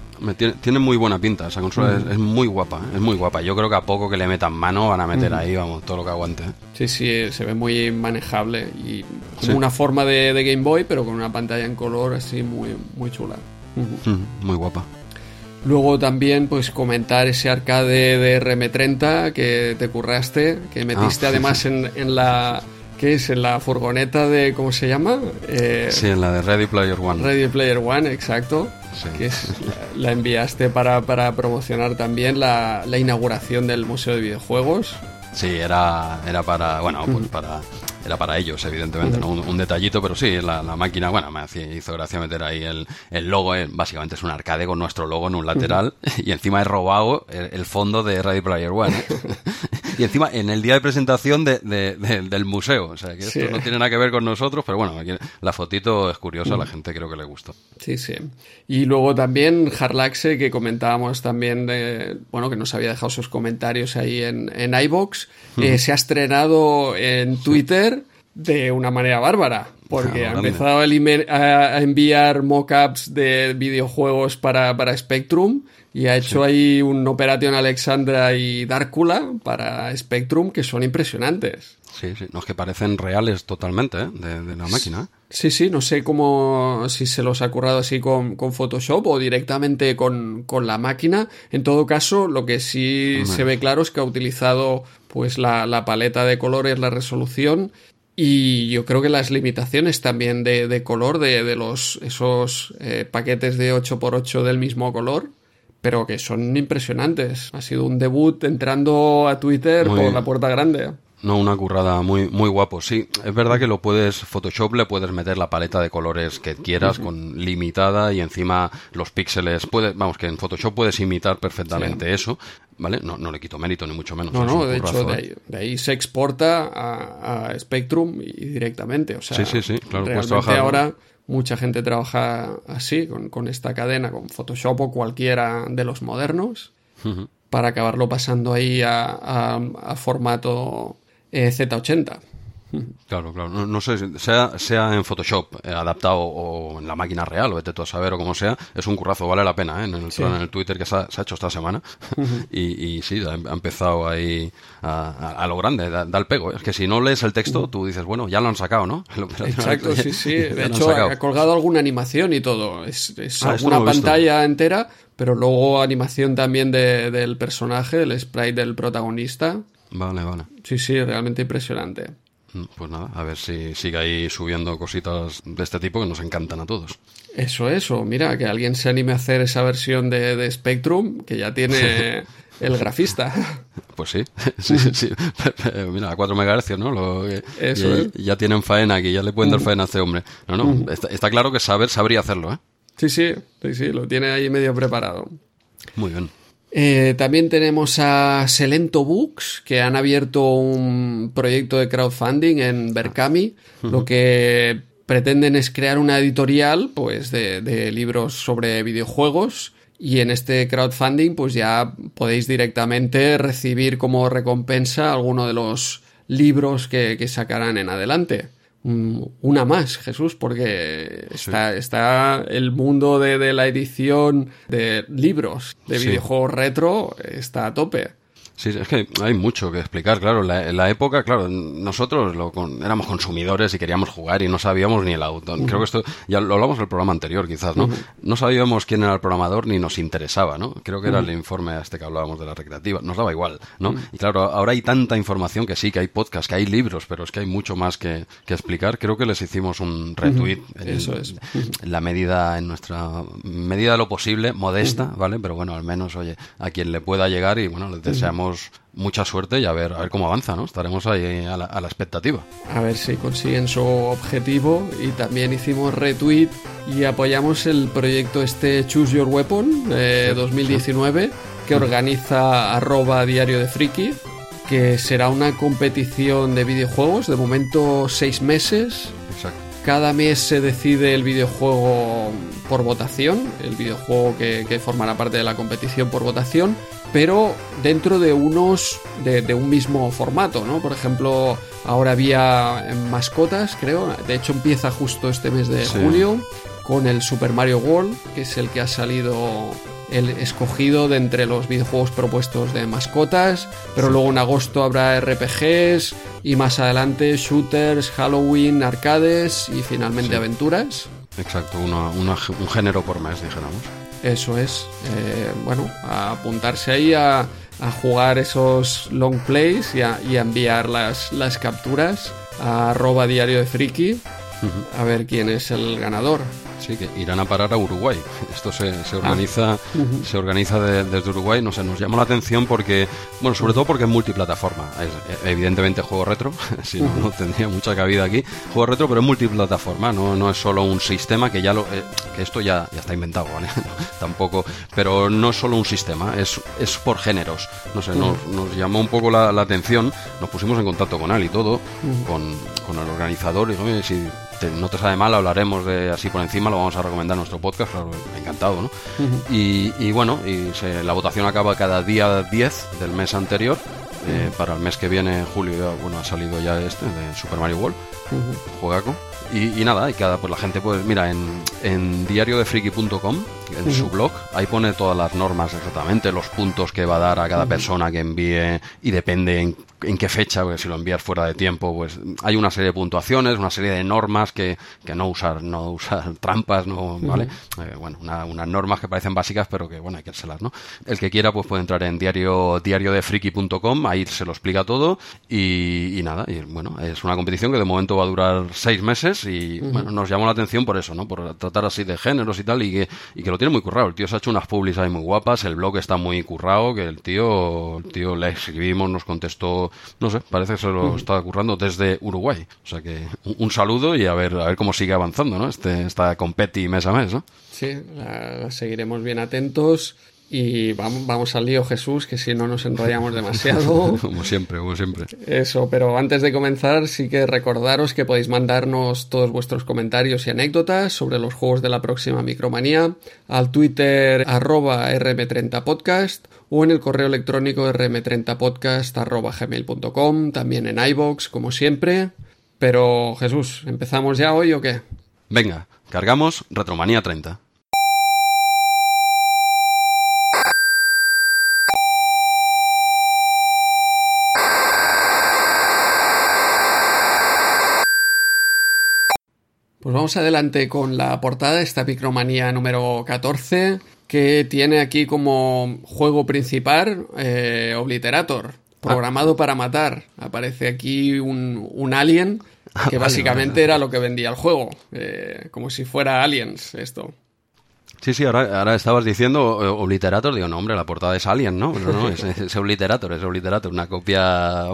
Tiene, muy buena pinta, esa consola es, muy guapa, es muy guapa. Yo creo que a poco que le metan mano van a meter ahí, vamos, todo lo que aguante. Sí, sí, se ve muy manejable y como una forma de, Game Boy, pero con una pantalla en color así muy, muy chula. muy guapa. Luego también, pues comentar ese arcade de RM30 que te curraste, que metiste Ah, sí, además en la. ¿Qué es? En la furgoneta de. ¿Cómo se llama? Eh, Sí, en la de Ready Player One. Ready Player One, exacto. Sí. Que es- la enviaste para, para promocionar también la, la inauguración del Museo de Videojuegos. Sí, era, era para, bueno, pues para, era para ellos, evidentemente, ¿no? un, un detallito, pero sí, la, la máquina, bueno, me hacía- hizo gracia meter ahí el, el logo, eh, básicamente es un arcade con nuestro logo en un lateral, y encima he robado el, el fondo de Ready Player One. ¿eh? y encima en el día de presentación de- de- de- del museo, o sea, que esto Sí. no tiene nada que ver con nosotros, pero bueno, aquí la fotito es curiosa, a la gente creo que le gustó. Sí, sí. Y luego también Harlaxe, que comentábamos también, de, bueno, que nos había dejado sus comentarios ahí en, en iBox, eh, se ha estrenado en Twitter de una manera bárbara, porque Ah, ha empezado a- a enviar mockups de videojuegos para, para Spectrum y ha hecho ahí un Operation Alexandra y Darkula para Spectrum que son impresionantes. Sí, sí, no es que parecen reales totalmente, ¿eh? de, de la máquina. ¿eh? Sí, sí, no sé cómo, si se los ha currado así con, con Photoshop o directamente con, con la máquina. En todo caso, lo que sí se ve claro es que ha utilizado pues la, la paleta de colores, la resolución y yo creo que las limitaciones también de, de color de, de los esos eh, paquetes de 8x8 del mismo color. Pero que son impresionantes. Ha sido un debut entrando a Twitter Muy por la puerta grande. No, una currada muy, muy guapo. Sí, es verdad que lo puedes, Photoshop le puedes meter la paleta de colores que quieras, con limitada y encima los píxeles. Puede, vamos, que en Photoshop puedes imitar perfectamente eso, ¿vale? No, no le quito mérito, ni mucho menos. No, no, de hecho, de ¿eh? ahí, de ahí se exporta a, a Spectrum y directamente. O sea, Sí, sí, sí, claro, realmente trabajar, ¿no? Mucha gente trabaja así, con, con esta cadena, con Photoshop o cualquiera de los modernos, para acabarlo pasando ahí a, a- a formato eh, Z80. Claro, claro. No, no sé, si- sea, sea en Photoshop eh, adaptado o en la máquina real, o vete tú a saber o como sea, es un currazo, vale la pena, ¿eh? En el, Sí. en el Twitter que se ha, se ha hecho esta semana. y, y sí, ha, ha empezado ahí a, a- a lo grande, da, da el pego. Es que si no lees el texto, tú dices, bueno, ya lo han sacado, ¿no? Exacto, sí, sí. De hecho, ha colgado alguna animación y todo. Es, es Ah, visto. pantalla entera, pero luego animación también de- del personaje, el sprite del protagonista. Vale, vale. Sí, sí, realmente impresionante. Mm, Pues nada, a ver si sigue ahí subiendo cositas de este tipo que nos encantan a todos. Eso, eso. Mira, que alguien se anime a hacer esa versión de, de Spectrum, que ya tiene el grafista. Pues sí, sí, sí, sí. Mira, a 4 MHz, ¿no? Lo que- Eso ya, es. ya tienen faena aquí, ya le pueden dar faena a este hombre. No, no, está, está claro que saber, sabría hacerlo, ¿eh? Sí, sí, sí, sí, lo tiene ahí medio preparado. Muy bien. Eh, también tenemos a Selento Books, que han abierto un proyecto de crowdfunding en Berkami. Lo que pretenden es crear una editorial pues, de, de libros sobre videojuegos. Y en este crowdfunding, pues ya podéis directamente recibir como recompensa alguno de los libros que, que sacarán en adelante. Una más, Jesús, porque está, está el mundo de, de la edición de libros de Sí. videojuegos retro, está a tope. Sí, es que hay mucho que explicar, claro. La, en la época, claro, nosotros lo con- éramos consumidores y queríamos jugar y no sabíamos ni el auto. Creo que esto ya lo hablamos en el programa anterior, quizás, ¿no? No sabíamos quién era el programador ni nos interesaba, ¿no? Creo que era el informe este que hablábamos de la recreativa. Nos daba igual, ¿no? Y claro, ahora hay tanta información que sí, que hay podcasts, que hay libros, pero es que hay mucho más que, que explicar. Creo que les hicimos un retweet en, Eso es. en la medida, en nuestra medida de lo posible, modesta, ¿vale? Pero bueno, al menos, oye, a quien le pueda llegar y bueno, les deseamos mucha suerte y a ver, a ver cómo avanza, ¿no? Estaremos ahí a la, a la expectativa. A ver si consiguen su objetivo. Y también hicimos retweet y apoyamos el proyecto este Choose Your Weapon eh, 2019 que organiza arroba diario de friki que será una competición de videojuegos de momento seis meses Exacto. Cada mes se decide el videojuego por votación, el videojuego que, que formará parte de la competición por votación, pero dentro de unos de, de un mismo formato, ¿no? Por ejemplo, ahora había eh, mascotas, creo. De hecho, empieza justo este mes de Sí. julio con el Super Mario World, que es el que ha salido el escogido de entre los videojuegos propuestos de mascotas, pero luego en agosto habrá RPGs y más adelante shooters, Halloween, arcades y finalmente Sí. aventuras. Exacto, una- una- un género por mes, dijéramos. Eso es. Eh, bueno, a apuntarse ahí a, a jugar esos long plays y a, y a enviar las, las capturas a arroba diario de friki a ver quién es el ganador. Sí, que irán a parar a Uruguay. Esto se, se organiza, Ah. se organiza de- desde Uruguay. No sé, nos llamó la atención porque, bueno, sobre todo porque es multiplataforma. Es eh, evidentemente juego retro, si no, no tendría mucha cabida aquí. Juego retro, pero es multiplataforma, no, no es solo un sistema que ya lo, eh, que esto ya, ya está inventado, ¿vale? Tampoco, pero no es solo un sistema, es, es por géneros. No sé, nos, nos llamó un poco la, la atención, nos pusimos en contacto con él y todo, con, con el organizador, y digo, "Oye, si no te sabe mal, hablaremos de así por encima, lo vamos a recomendar en nuestro podcast, claro, encantado, ¿no? y, y bueno, y se- la votación acaba cada día 10 del mes anterior. eh, para el mes que viene, julio, ya, bueno, ha salido ya este de Super Mario World, juegaco. Y, y nada, y cada, pues la gente, pues mira, en, en diariodefriki.com, en su blog, ahí pone todas las normas exactamente, los puntos que va a dar a cada persona que envíe y depende en, en qué fecha, porque si lo envías fuera de tiempo, pues hay una serie de puntuaciones, una serie de normas que, que no usar, no usar trampas, no, ¿vale? Eh, bueno, una- unas normas que parecen básicas, pero que bueno, hay que hacérselas, ¿no? El que quiera, pues puede entrar en diario, diariodefriki.com, ahí se lo explica todo y, y nada, y bueno, es una competición que de momento va a durar seis meses y bueno, nos llamó la atención por eso, ¿no? Por tratar así de géneros y tal y que, y que lo tiene muy currado. El tío se ha hecho unas publis ahí muy guapas, el blog está muy currado, que el tío, el tío le escribimos, nos contestó, no sé, parece que se lo está currando desde Uruguay. O sea que un, un saludo y a ver, a ver cómo sigue avanzando, ¿no? Este, esta competi mes a mes, ¿no? Sí, la, la seguiremos bien atentos. Y vamos, vamos al lío, Jesús, que si no nos enrollamos demasiado. Como siempre, como siempre. Eso, pero antes de comenzar, sí que recordaros que podéis mandarnos todos vuestros comentarios y anécdotas sobre los juegos de la próxima Micromanía al Twitter arroba rm30podcast o en el correo electrónico rm30podcast arroba gmail.com, también en iVoox, como siempre. Pero Jesús, ¿empezamos ya hoy o qué? Venga, cargamos Retromanía 30. Pues vamos adelante con la portada de esta Micromanía número 14, que tiene aquí como juego principal eh, Obliterator, programado para matar. Aparece aquí un, un alien, que vale, básicamente era lo que vendía el juego, eh, como si fuera Aliens esto. Sí, sí, ahora, ahora estabas diciendo eh, Obliterator, digo, no, hombre, la portada es Alien, ¿no? No, es, Obliterator, es Obliterator, una copia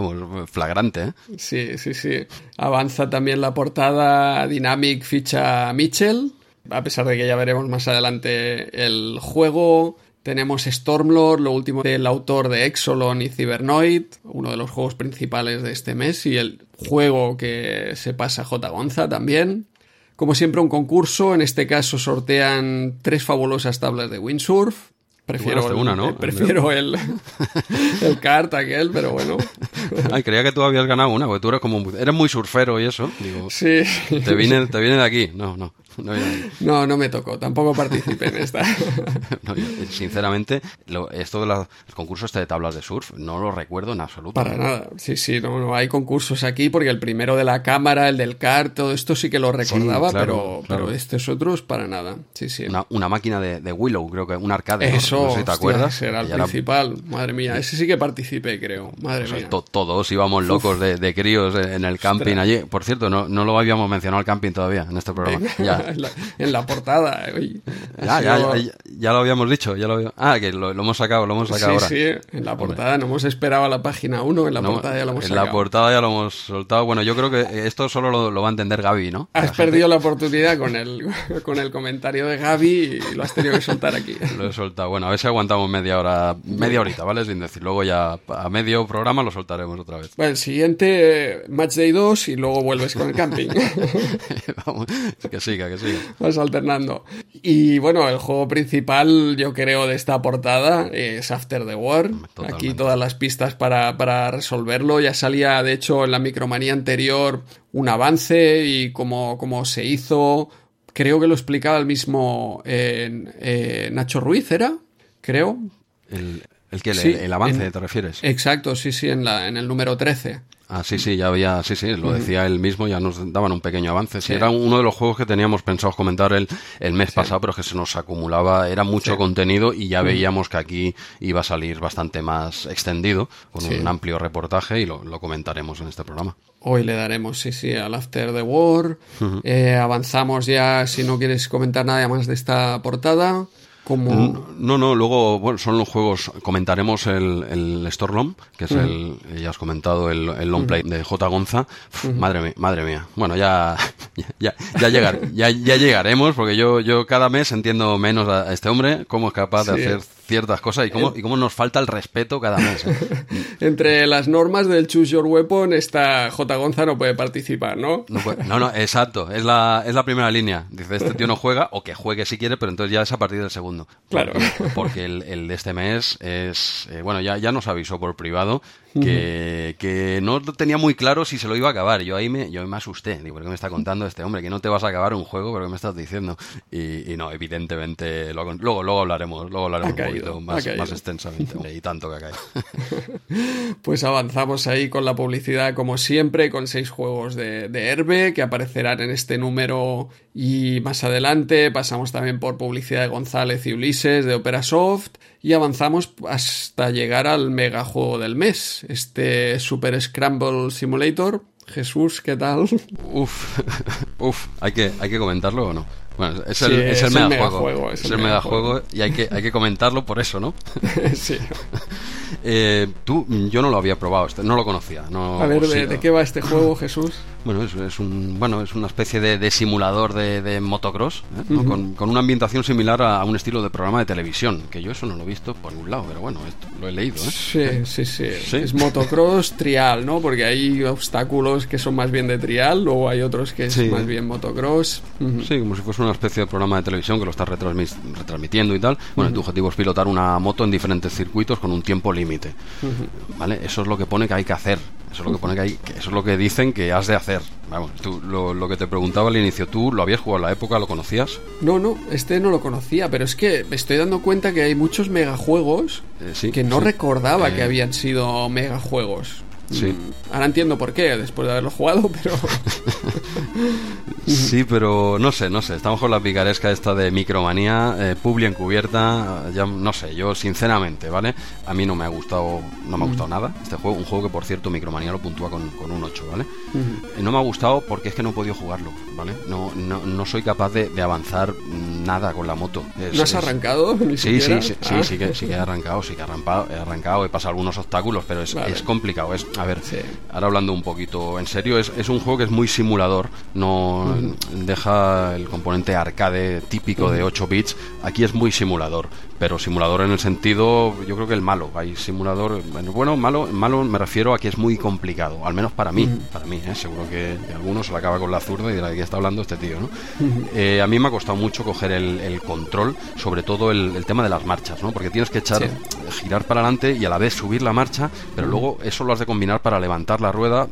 flagrante, ¿eh? Sí, sí, sí. Avanza también la portada Dynamic ficha Mitchell, a pesar de que ya veremos más adelante el juego. Tenemos Stormlord, lo último del autor de Exolon y Cybernoid, uno de los juegos principales de este mes, y el juego que se pasa J. Gonza también. Como siempre, un concurso. En este caso sortean tres fabulosas tablas de windsurf. Prefiero, el, una, ¿no? eh, prefiero el, el kart aquel, pero bueno. Ay, creía que tú habías ganado una, porque tú eres como, eres muy surfero y eso. Digo, Sí. te viene, te viene de aquí. No, no. no. No, no me tocó. Tampoco participé en esta. No, yo, sinceramente, lo- esto de la- el concurso este de tablas de surf, no lo recuerdo en absoluto. Para nada. Sí, sí, no, no hay concursos aquí porque el primero de la cámara, el del kart, todo esto sí que lo recordaba, claro, pero, claro. pero estos otros para nada. Sí, sí. Una, una máquina de, de Willow, creo que un arcade. Eso, no sé si te hostia, acuerdas. ese era el era- principal. Madre mía, ese sí que participé, creo. Madre O sea, mía. to- todos íbamos locos de, de críos en el camping allí. Por cierto, no, no lo habíamos mencionado al camping todavía en este programa. Ya, en, la, en la portada. ya, ya, sido- ya, ya lo habíamos dicho. Ya lo Ah, que lo, lo hemos sacado, lo hemos Sí, sacado ahora. sí, en la portada. No hemos esperado a la página 1, en la No, portada ya lo hemos en sacado. la portada ya lo hemos soltado. Bueno, yo creo que esto solo lo, lo va a entender Gaby, ¿no? Has La gente- perdido la oportunidad con el, con el comentario de Gaby y lo has tenido que soltar aquí. Lo he soltado. Bueno, a ver si aguantamos media hora, media horita, ¿vale? Sin decir. Luego ya a medio programa lo soltaremos otra vez. Bueno, el siguiente, eh, Match Day 2 y luego vuelves con el camping. Vamos, que siga, que. Vas alternando. Y bueno, el juego principal, yo creo, de esta portada es After the War. Totalmente. Aquí todas las pistas para, para resolverlo. Ya salía, de hecho, en la micromanía anterior un avance y cómo, cómo se hizo. Creo que lo explicaba el mismo eh, eh, Nacho Ruiz, ¿era? Creo. El, El que Sí, el, avance, en- ¿te refieres? Exacto, sí, sí, en, la, en el número 13. Ah, sí, sí, ya había, sí, sí, lo decía él mismo, ya nos daban un pequeño avance. Sí, Sí. era uno de los juegos que teníamos pensados comentar el, el mes pasado, pero que se nos acumulaba, era mucho contenido y ya veíamos que aquí iba a salir bastante más extendido, con un amplio reportaje y lo, lo comentaremos en este programa. Hoy le daremos, sí, sí, al After the War. Eh, avanzamos ya, si no quieres comentar nada más de esta portada. Como... No, no, luego bueno, son los juegos, comentaremos el, el Storlom, que es el, ya has comentado, el, el long play de J. Gonza. Uf, Madre mía, madre mía. Bueno, ya, ya, ya, llegar, ya, ya llegaremos, porque yo, yo cada mes entiendo menos a este hombre, cómo es capaz de hacer ciertas cosas y cómo, y cómo nos falta el respeto cada mes. ¿eh? Entre las normas del Choose Your Weapon, esta J. Gonza no puede participar, ¿no? No, puede- no, no, exacto, es la, es la primera línea. Dice, este tío no juega, o que juegue si quiere, pero entonces ya es a partir del segundo. Claro. Porque, porque el, el de este mes es, eh, bueno, ya, ya nos avisó por privado que, que no tenía muy claro si se lo iba a acabar. Yo ahí me, yo me asusté. Digo, ¿por qué me está contando este hombre? Que no te vas a acabar un juego, pero ¿qué me estás diciendo? Y, y no, evidentemente, luego, luego hablaremos, luego hablaremos un poquito más, más extensamente. Y tanto que ha caído. Pues avanzamos ahí con la publicidad, como siempre, con seis juegos de, de Herbe que aparecerán en este número y más adelante. Pasamos también por publicidad de González y Ulises de Operasoft y avanzamos hasta llegar al mega juego del mes, este Super Scramble Simulator. Jesús, ¿qué tal? Uf, uf, ¿hay que, ¿hay que comentarlo o no? Bueno, es Sí, el, es el es el megajuego. megajuego, Es el megajuego y hay que, hay que comentarlo por eso, ¿no? sí. Eh, tú, yo no lo había probado, este- no lo conocía. No, A ver, ¿de, sí, de qué va este juego, Jesús? Bueno, es, es un, bueno, es una especie de, de simulador de, de motocross, ¿eh? ¿no? con, con una ambientación similar a, a un estilo de programa de televisión, que yo eso no lo he visto por ningún lado, pero bueno, esto lo he leído. ¿eh? Sí, sí, sí, Sí. Es motocross trial, ¿no? Porque hay obstáculos que son más bien de trial, luego hay otros que es Sí. más bien motocross. Ujú. Sí, como si fuese una especie de programa de televisión que lo estás retransmitiendo y tal. Bueno, tu objetivo es pilotar una moto en diferentes circuitos con un tiempo límite. ¿Vale? Eso es lo que pone que hay que hacer. Eso es lo que pone que hay, que eso es lo que dicen que has de hacer. Vamos, tú, lo, lo que te preguntaba al inicio, ¿tú lo habías jugado en la época? ¿Lo conocías? No, no, este no lo conocía, pero es que me estoy dando cuenta que hay muchos megajuegos Eh, sí, que no sí. recordaba Eh, que habían sido megajuegos. Sí. Mm, Ahora entiendo por qué, después de haberlo jugado, pero... Sí, pero no sé, no sé. Estamos con la picaresca esta de micromanía, eh, publi encubierta. Ya no sé, yo sinceramente, ¿vale? A mí no me ha gustado, no me ha gustado nada este juego. Un juego que, por cierto, micromanía lo puntúa con, con un 8, ¿vale? Eh, No me ha gustado porque es que no he podido jugarlo, ¿vale? No, no, no soy capaz de, de avanzar mm, nada con la moto. Es- ¿No has es- arrancado? Ni Sí, sí, sí, sí, Ah. sí que, sí que he arrancado, sí que he arrancado, he arrancado, he pasado algunos obstáculos, pero es, Vale. es complicado. Es, a ver, Sí. ahora hablando un poquito en serio, es, es un juego que es muy simulador, no deja el componente arcade típico de 8 bits, aquí es muy simulador, pero simulador en el sentido, yo creo que el malo, hay simulador, bueno, malo, malo me refiero a que es muy complicado, al menos para mí, para mí, ¿eh? seguro que, que alguno se la acaba con la zurda y ¿de qué está hablando este tío? ¿no? Eh, a mí me ha costado mucho coger el, el control, sobre todo el, el tema de las marchas, ¿no? porque tienes que echar, Sí. girar para adelante y a la vez subir la marcha, pero luego eso lo has de combinar para levantar la rueda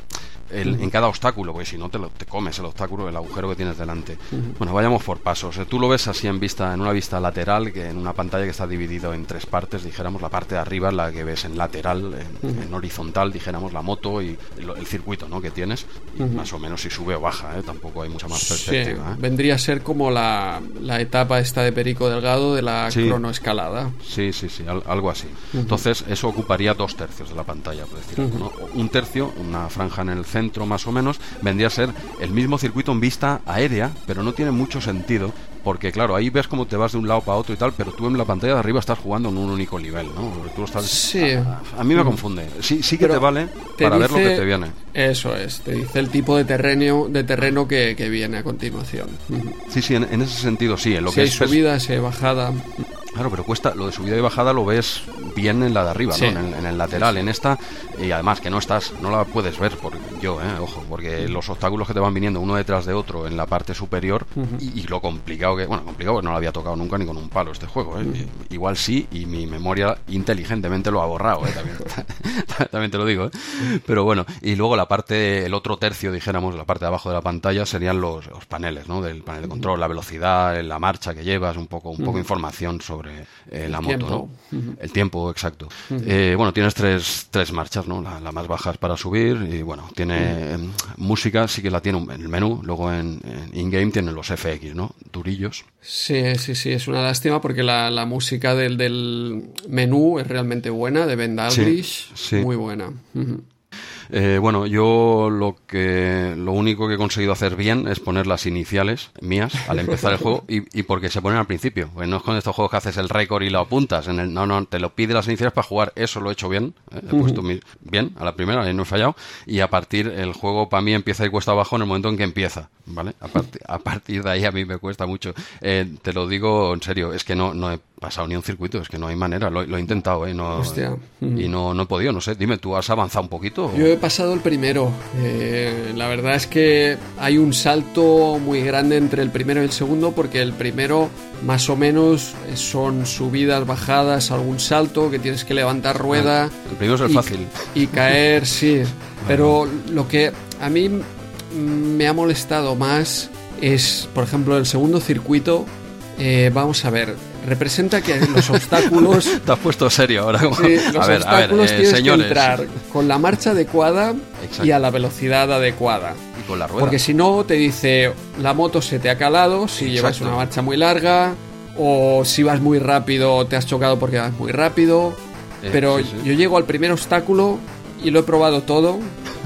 el- en cada obstáculo, porque si no te, lo- te comes el obstáculo, el agujero que tienes delante. Bueno, vayamos por pasos. Tú lo ves así en vista, en una vista lateral, que en una pantalla que está dividido en tres partes, dijéramos, la parte de arriba es la que ves en lateral, en, en horizontal, dijéramos, la moto y el, el circuito ¿no? que tienes, y más o menos si sube o baja, ¿eh? tampoco hay mucha más Sí, perspectiva. ¿eh? vendría a ser como la, la etapa esta de Perico Delgado de la Sí. cronoescalada. Sí, sí, sí, al- algo así. Entonces, eso ocuparía dos tercios de la pantalla, por decirlo. ¿no? Un tercio, una franja en el centro más o menos, vendría a ser el mismo circuito en vista aérea, pero no tiene mucho sentido, porque claro, ahí ves cómo te vas de un lado para otro y tal, pero tú en la pantalla de arriba estás jugando en un único nivel, ¿no? Tú estás... Sí. A, a mí me confunde. Sí, sí que Pero te vale te para ver lo que te viene. Eso es, te dice el tipo de terreno, de terreno que, que viene a continuación. Sí, sí, en, en ese sentido sí. En lo si que hay es pers- subida, si hay bajada. Claro, pero cuesta, lo de subida y bajada lo ves bien en la de arriba, Sí. ¿no? En el, en el lateral, en esta, y además que no estás, no la puedes ver, porque yo, eh, ojo, porque los obstáculos que te van viniendo uno detrás de otro en la parte superior y, lo complicado que, bueno, complicado porque no lo había tocado nunca ni con un palo este juego, ¿eh? igual sí y mi memoria inteligentemente lo ha borrado, ¿eh? también, también te lo digo, ¿eh? pero bueno, y luego la parte, el otro tercio, dijéramos, la parte de abajo de la pantalla serían los, paneles, ¿no? Del panel de control, la velocidad, la marcha que llevas, un poco, un poco información sobre eh, la moto, ¿no? El tiempo, exacto. Eh, bueno, tienes tres, tres marchas, ¿no? La, más baja es para subir y bueno, tiene em, música, sí que la tiene en el menú, luego en in-game tienen los FX, ¿no? Durillos. Sí, sí, sí, es una lástima porque la, la música del, del, menú es realmente buena, de Ben Dalglish, muy buena. Eh, bueno, yo lo que lo único que he conseguido hacer bien es poner las iniciales mías al empezar el juego y, y porque se ponen al principio. Pues no es con estos juegos que haces el récord y lo apuntas. En el, no, no, te lo pide las iniciales para jugar. Eso lo he hecho bien. Eh, he puesto bien a la primera, y no he fallado. Y a partir, el juego para mí empieza ir cuesta abajo en el momento en que empieza. ¿Vale? A, a partir de ahí a mí me cuesta mucho. Eh, te lo digo en serio, es que no, no he pasado ni un circuito, es que no hay manera, lo, he intentado ¿eh? no, y no, no he podido, no sé, dime, ¿tú has avanzado un poquito? Yo he pasado el primero, eh, la verdad es que hay un salto muy grande entre el primero y el segundo porque el primero más o menos son subidas, bajadas, algún salto que tienes que levantar rueda. el primero es el fácil. Y caer, sí, pero lo que a mí me ha molestado más es, por ejemplo, el segundo circuito, eh, vamos a ver, representa que los obstáculos. Te has puesto serio ahora. los obstáculos tienes que entrar con la marcha adecuada y a la velocidad adecuada. Y con la rueda. Porque si no, te dice la moto se te ha calado si llevas una marcha muy larga. O si vas muy rápido, te has chocado porque vas muy rápido. Eh, Pero yo llego al primer obstáculo y lo he probado todo.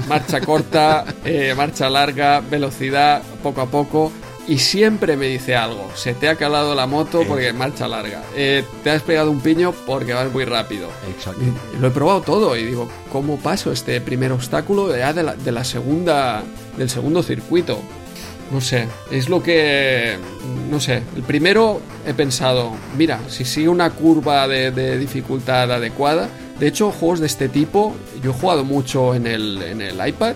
Marcha corta, eh, marcha larga, velocidad, poco a poco y siempre me dice algo. Se te ha calado la moto porque marcha larga. Eh, te has pegado un piño porque vas muy rápido. Exacto. lo he probado todo y digo, ¿cómo paso este primer obstáculo ya de la, de la segunda, del segundo circuito? No sé, es lo que... No sé, el primero he pensado, mira, si sigue una curva de, de dificultad adecuada, de hecho, juegos de este tipo, yo he jugado mucho en el, en el iPad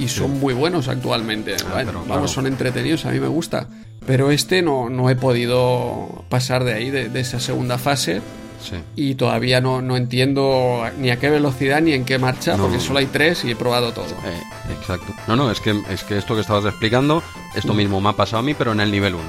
y son muy buenos actualmente. Ah, vamos, son entretenidos, a mí me gusta. Pero este no, no he podido pasar de ahí, de, esa segunda fase. Y todavía no, no, entiendo ni a qué velocidad ni en qué marcha, porque solo hay tres y he probado todo. Eh, exacto. No, no, es que, es que esto que estabas explicando, esto mismo me ha pasado a mí, pero en el nivel 1.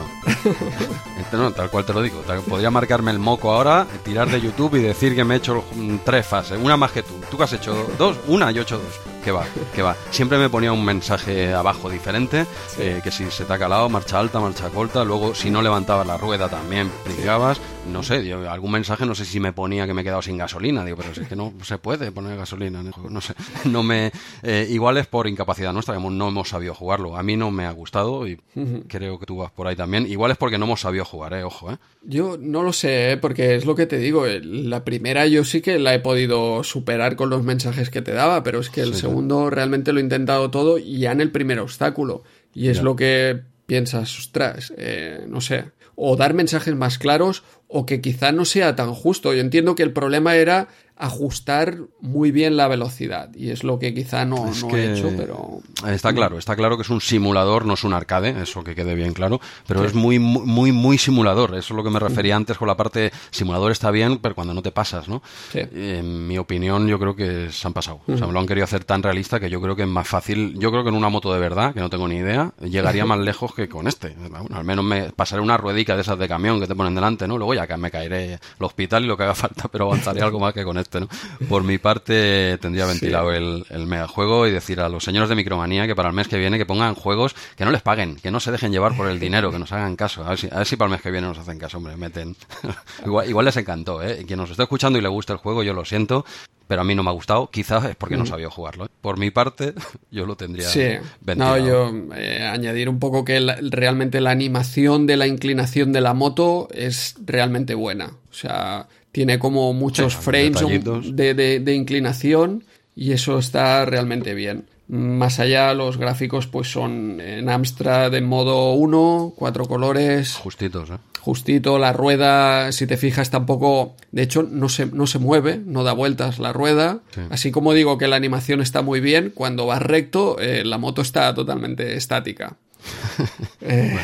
no, tal cual te lo digo. Podría marcarme el moco ahora, tirar de YouTube y decir que me he hecho tres fases, una más que tú. ¿Tú que has hecho dos? Una, y ocho dos que va, que va. Siempre me ponía un mensaje abajo diferente, eh, que si se te ha calado, marcha alta, marcha corta, luego si no levantabas la rueda también brincabas, no sé, algún mensaje no sé si me ponía que me he quedado sin gasolina, digo, pero es que no se puede poner gasolina, no sé, no me... Eh, igual es por incapacidad nuestra, no hemos sabido jugarlo, a mí no me ha gustado y creo que tú vas por ahí también, igual es porque no hemos sabido jugar, eh, ojo, eh. Yo no lo sé, ¿eh? porque es lo que te digo, la primera yo sí que la he podido superar con los mensajes que te daba, pero es que el segundo realmente lo he intentado todo y ya en el primer obstáculo. Y es lo que piensas, ostras, eh, no sé, o dar mensajes más claros o que quizá no sea tan justo. Yo entiendo que el problema era ajustar muy bien la velocidad y es lo que quizá no, he hecho, pero... Está claro, está claro que es un simulador, no es un arcade, eso que quede bien claro, pero es muy, muy, muy simulador, eso es lo que me refería antes con la parte simulador está bien, pero cuando no te pasas, ¿no? En mi opinión yo creo que se han pasado, o sea, me lo han querido hacer tan realista que yo creo que es más fácil, yo creo que en una moto de verdad, que no tengo ni idea, llegaría más lejos que con este, al menos me pasaré una ruedica de esas de camión que te ponen delante, ¿no? Luego ya que me caeré al hospital y lo que haga falta, pero avanzaré algo más que con este. Por mi parte, tendría ventilado el, el megajuego y decir a los señores de Micromanía que para el mes que viene que pongan juegos que no les paguen, que no se dejen llevar por el dinero, que nos hagan caso. A ver si, a ver si para el mes que viene nos hacen caso, hombre, meten. igual, igual les encantó, ¿eh? Quien nos esté escuchando y le gusta el juego, yo lo siento, pero a mí no me ha gustado. Quizás es porque no mm. sabía jugarlo. ¿eh? Por mi parte, yo lo tendría. Sí, no, yo eh, añadir un poco que realmente la animación de la inclinación de la moto es realmente buena. O sea, tiene como muchos frames de, de, inclinación y eso está realmente bien. Más allá, los gráficos pues son en Amstrad en modo 1, cuatro colores. Justitos, ¿eh? Justito, la rueda, si te fijas, tampoco, de hecho, no se, no se mueve, no da vueltas la rueda. Así como digo que la animación está muy bien, cuando vas recto, eh, la moto está totalmente estática. eh,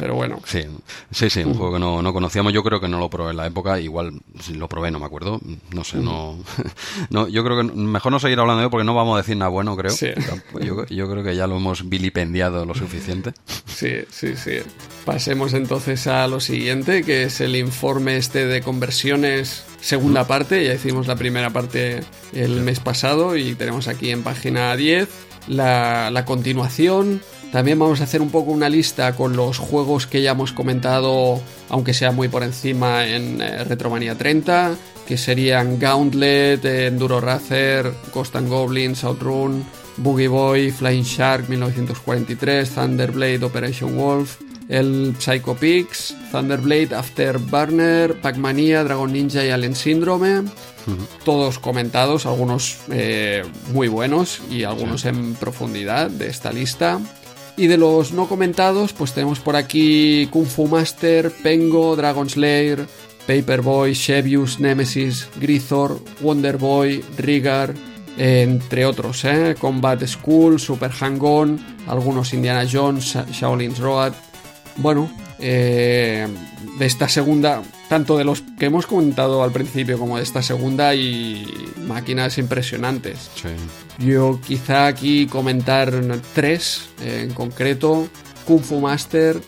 pero bueno. Sí, sí, sí, un juego que no, no, conocíamos. Yo creo que no lo probé en la época. Igual si lo probé, no me acuerdo. No sé, no. no yo creo que mejor no seguir hablando de ello porque no vamos a decir nada bueno, creo. Sí. Yo, yo creo que ya lo hemos vilipendiado lo suficiente. Sí, sí, sí. Pasemos entonces a lo siguiente, que es el informe este de conversiones, segunda parte. Ya hicimos la primera parte el mes pasado y tenemos aquí en página 10 la, la continuación también vamos a hacer un poco una lista con los juegos que ya hemos comentado, aunque sea muy por encima en eh, Retromania 30, que serían Gauntlet, Enduro Racer, Ghost and Goblins, Outrun, Boogie Boy, Flying Shark 1943, Thunderblade Operation Wolf, el Psycho Pix, Thunderblade Afterburner, Pac-Mania, Dragon Ninja y Alien Syndrome. Uh -huh. Todos comentados, algunos eh, muy buenos y algunos sí. en profundidad de esta lista. Y de los no comentados, pues tenemos por aquí Kung Fu Master, Pengo, Dragon Slayer, Paperboy, Shevius, Nemesis, Grithor, Wonder Boy, Rigar, entre otros, ¿eh? Combat School, Super Hang-On, algunos Indiana Jones, Shaolin's Road. Bueno, eh, de esta segunda, tanto de los que hemos comentado al principio como de esta segunda, y máquinas impresionantes. Sí. Yo quizá aquí comentar tres en concreto. Kung Fu Master,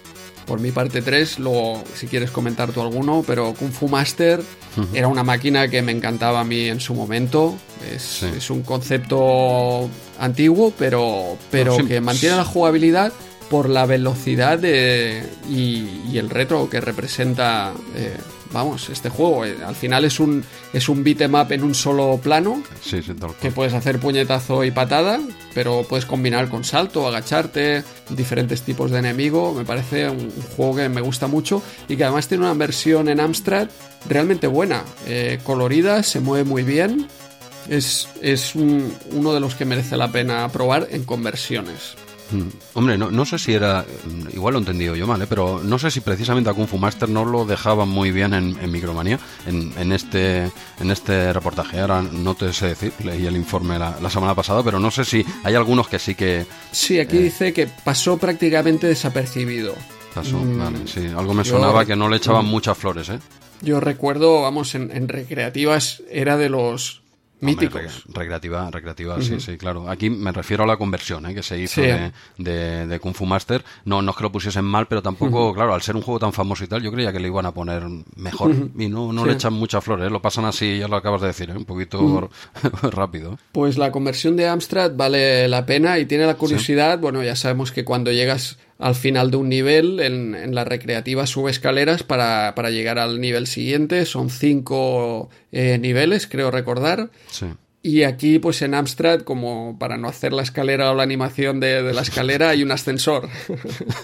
por mi parte tres, luego si quieres comentar tú alguno, pero Kung Fu Master uh -huh. era una máquina que me encantaba a mí en su momento. Es, sí. es un concepto antiguo, pero, pero sí. que mantiene la jugabilidad por la velocidad de, y, y, el retro que representa eh, vamos, este juego. Eh, al final es un, es un beat'em up en un solo plano. Sí, sí, que puedes hacer puñetazo y patada, pero puedes combinar con salto, agacharte, diferentes tipos de enemigo. Me parece un, un juego que me gusta mucho y que además tiene una versión en Amstrad realmente buena, eh, colorida, se mueve muy bien. Es, es un, uno de los que merece la pena probar en conversiones. Mm. Hombre, no, no, sé si era. Igual lo he entendido yo mal, ¿eh? pero no sé si precisamente a Kung Fu Master no lo dejaban muy bien en, en Micromanía, en, en, este, en este reportaje. Ahora no te sé decir, leí el informe la, la semana pasada, pero no sé si hay algunos que sí que. Sí, aquí eh... dice que pasó prácticamente desapercibido. Pasó, mm, vale, sí. Algo me sonaba yo, que no le echaban mm, muchas flores, ¿eh? Yo recuerdo, vamos, en, en recreativas era de los míticos. Hombre, recreativa, recreativa, uh -huh. sí, sí, claro. Aquí me refiero a la conversión ¿eh? que se hizo sí. de, de, de, Kung Fu Master. No, no es que lo pusiesen mal, pero tampoco, uh -huh. claro, al ser un juego tan famoso y tal, yo creía que le iban a poner mejor. Uh -huh. Y no, no sí. le echan muchas flores, ¿eh? lo pasan así, ya lo acabas de decir, ¿eh? un poquito rápido. Pues la conversión de Amstrad vale la pena y tiene la curiosidad, ¿Sí? bueno, ya sabemos que cuando llegas al final de un nivel, en, en la recreativa sube escaleras para, para, llegar al nivel siguiente. Son cinco eh, niveles, creo recordar. Sí. Y aquí, pues en Amstrad, como para no hacer la escalera o la animación de, de la escalera, hay un ascensor.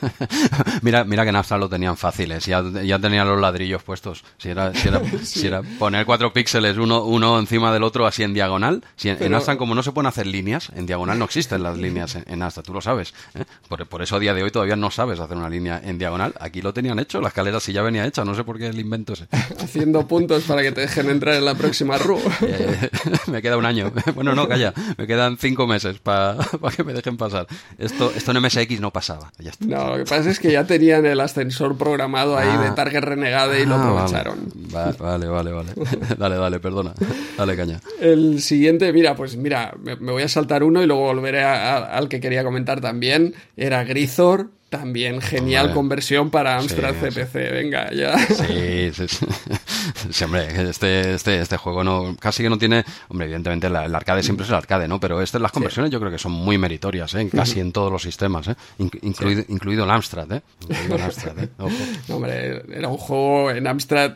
mira, mira que en Amstrad lo tenían fáciles, ya, ya tenían los ladrillos puestos. Si era, si era, sí. si era poner cuatro píxeles uno, uno encima del otro así en diagonal. Si en, Pero... en, Amstrad, como no se pueden hacer líneas, en diagonal no existen las líneas en, en Amstrad, tú lo sabes. ¿eh? Por, por, eso a día de hoy todavía no sabes hacer una línea en diagonal. Aquí lo tenían hecho, la escalera sí ya venía hecha, no sé por qué el invento ese. Haciendo puntos para que te dejen entrar en la próxima RU. eh, me queda una año. Bueno, no, calla, me quedan cinco meses para pa que me dejen pasar. Esto, esto en MSX no pasaba. Ya está. No, lo que pasa es que ya tenían el ascensor programado ahí ah. de Target Renegade y ah, lo aprovecharon. Vale, vale, vale. vale. dale, dale, perdona. Dale, caña. El siguiente, mira, pues mira, me, me voy a saltar uno y luego volveré a, a, al que quería comentar también. Era Grisor, también genial hombre. conversión para Amstrad sí, CPC, sí. venga, ya. Sí, sí, sí, hombre, este, este, este juego no, casi que no tiene, hombre, evidentemente la, el arcade siempre es el arcade, ¿no? Pero este, las conversiones yo creo que son muy meritorias, ¿eh? Casi en todos los sistemas, ¿eh? Incluido, incluido el Amstrad, ¿eh? Incluido el Amstrad, ¿eh? Ojo. No, hombre, era un juego en Amstrad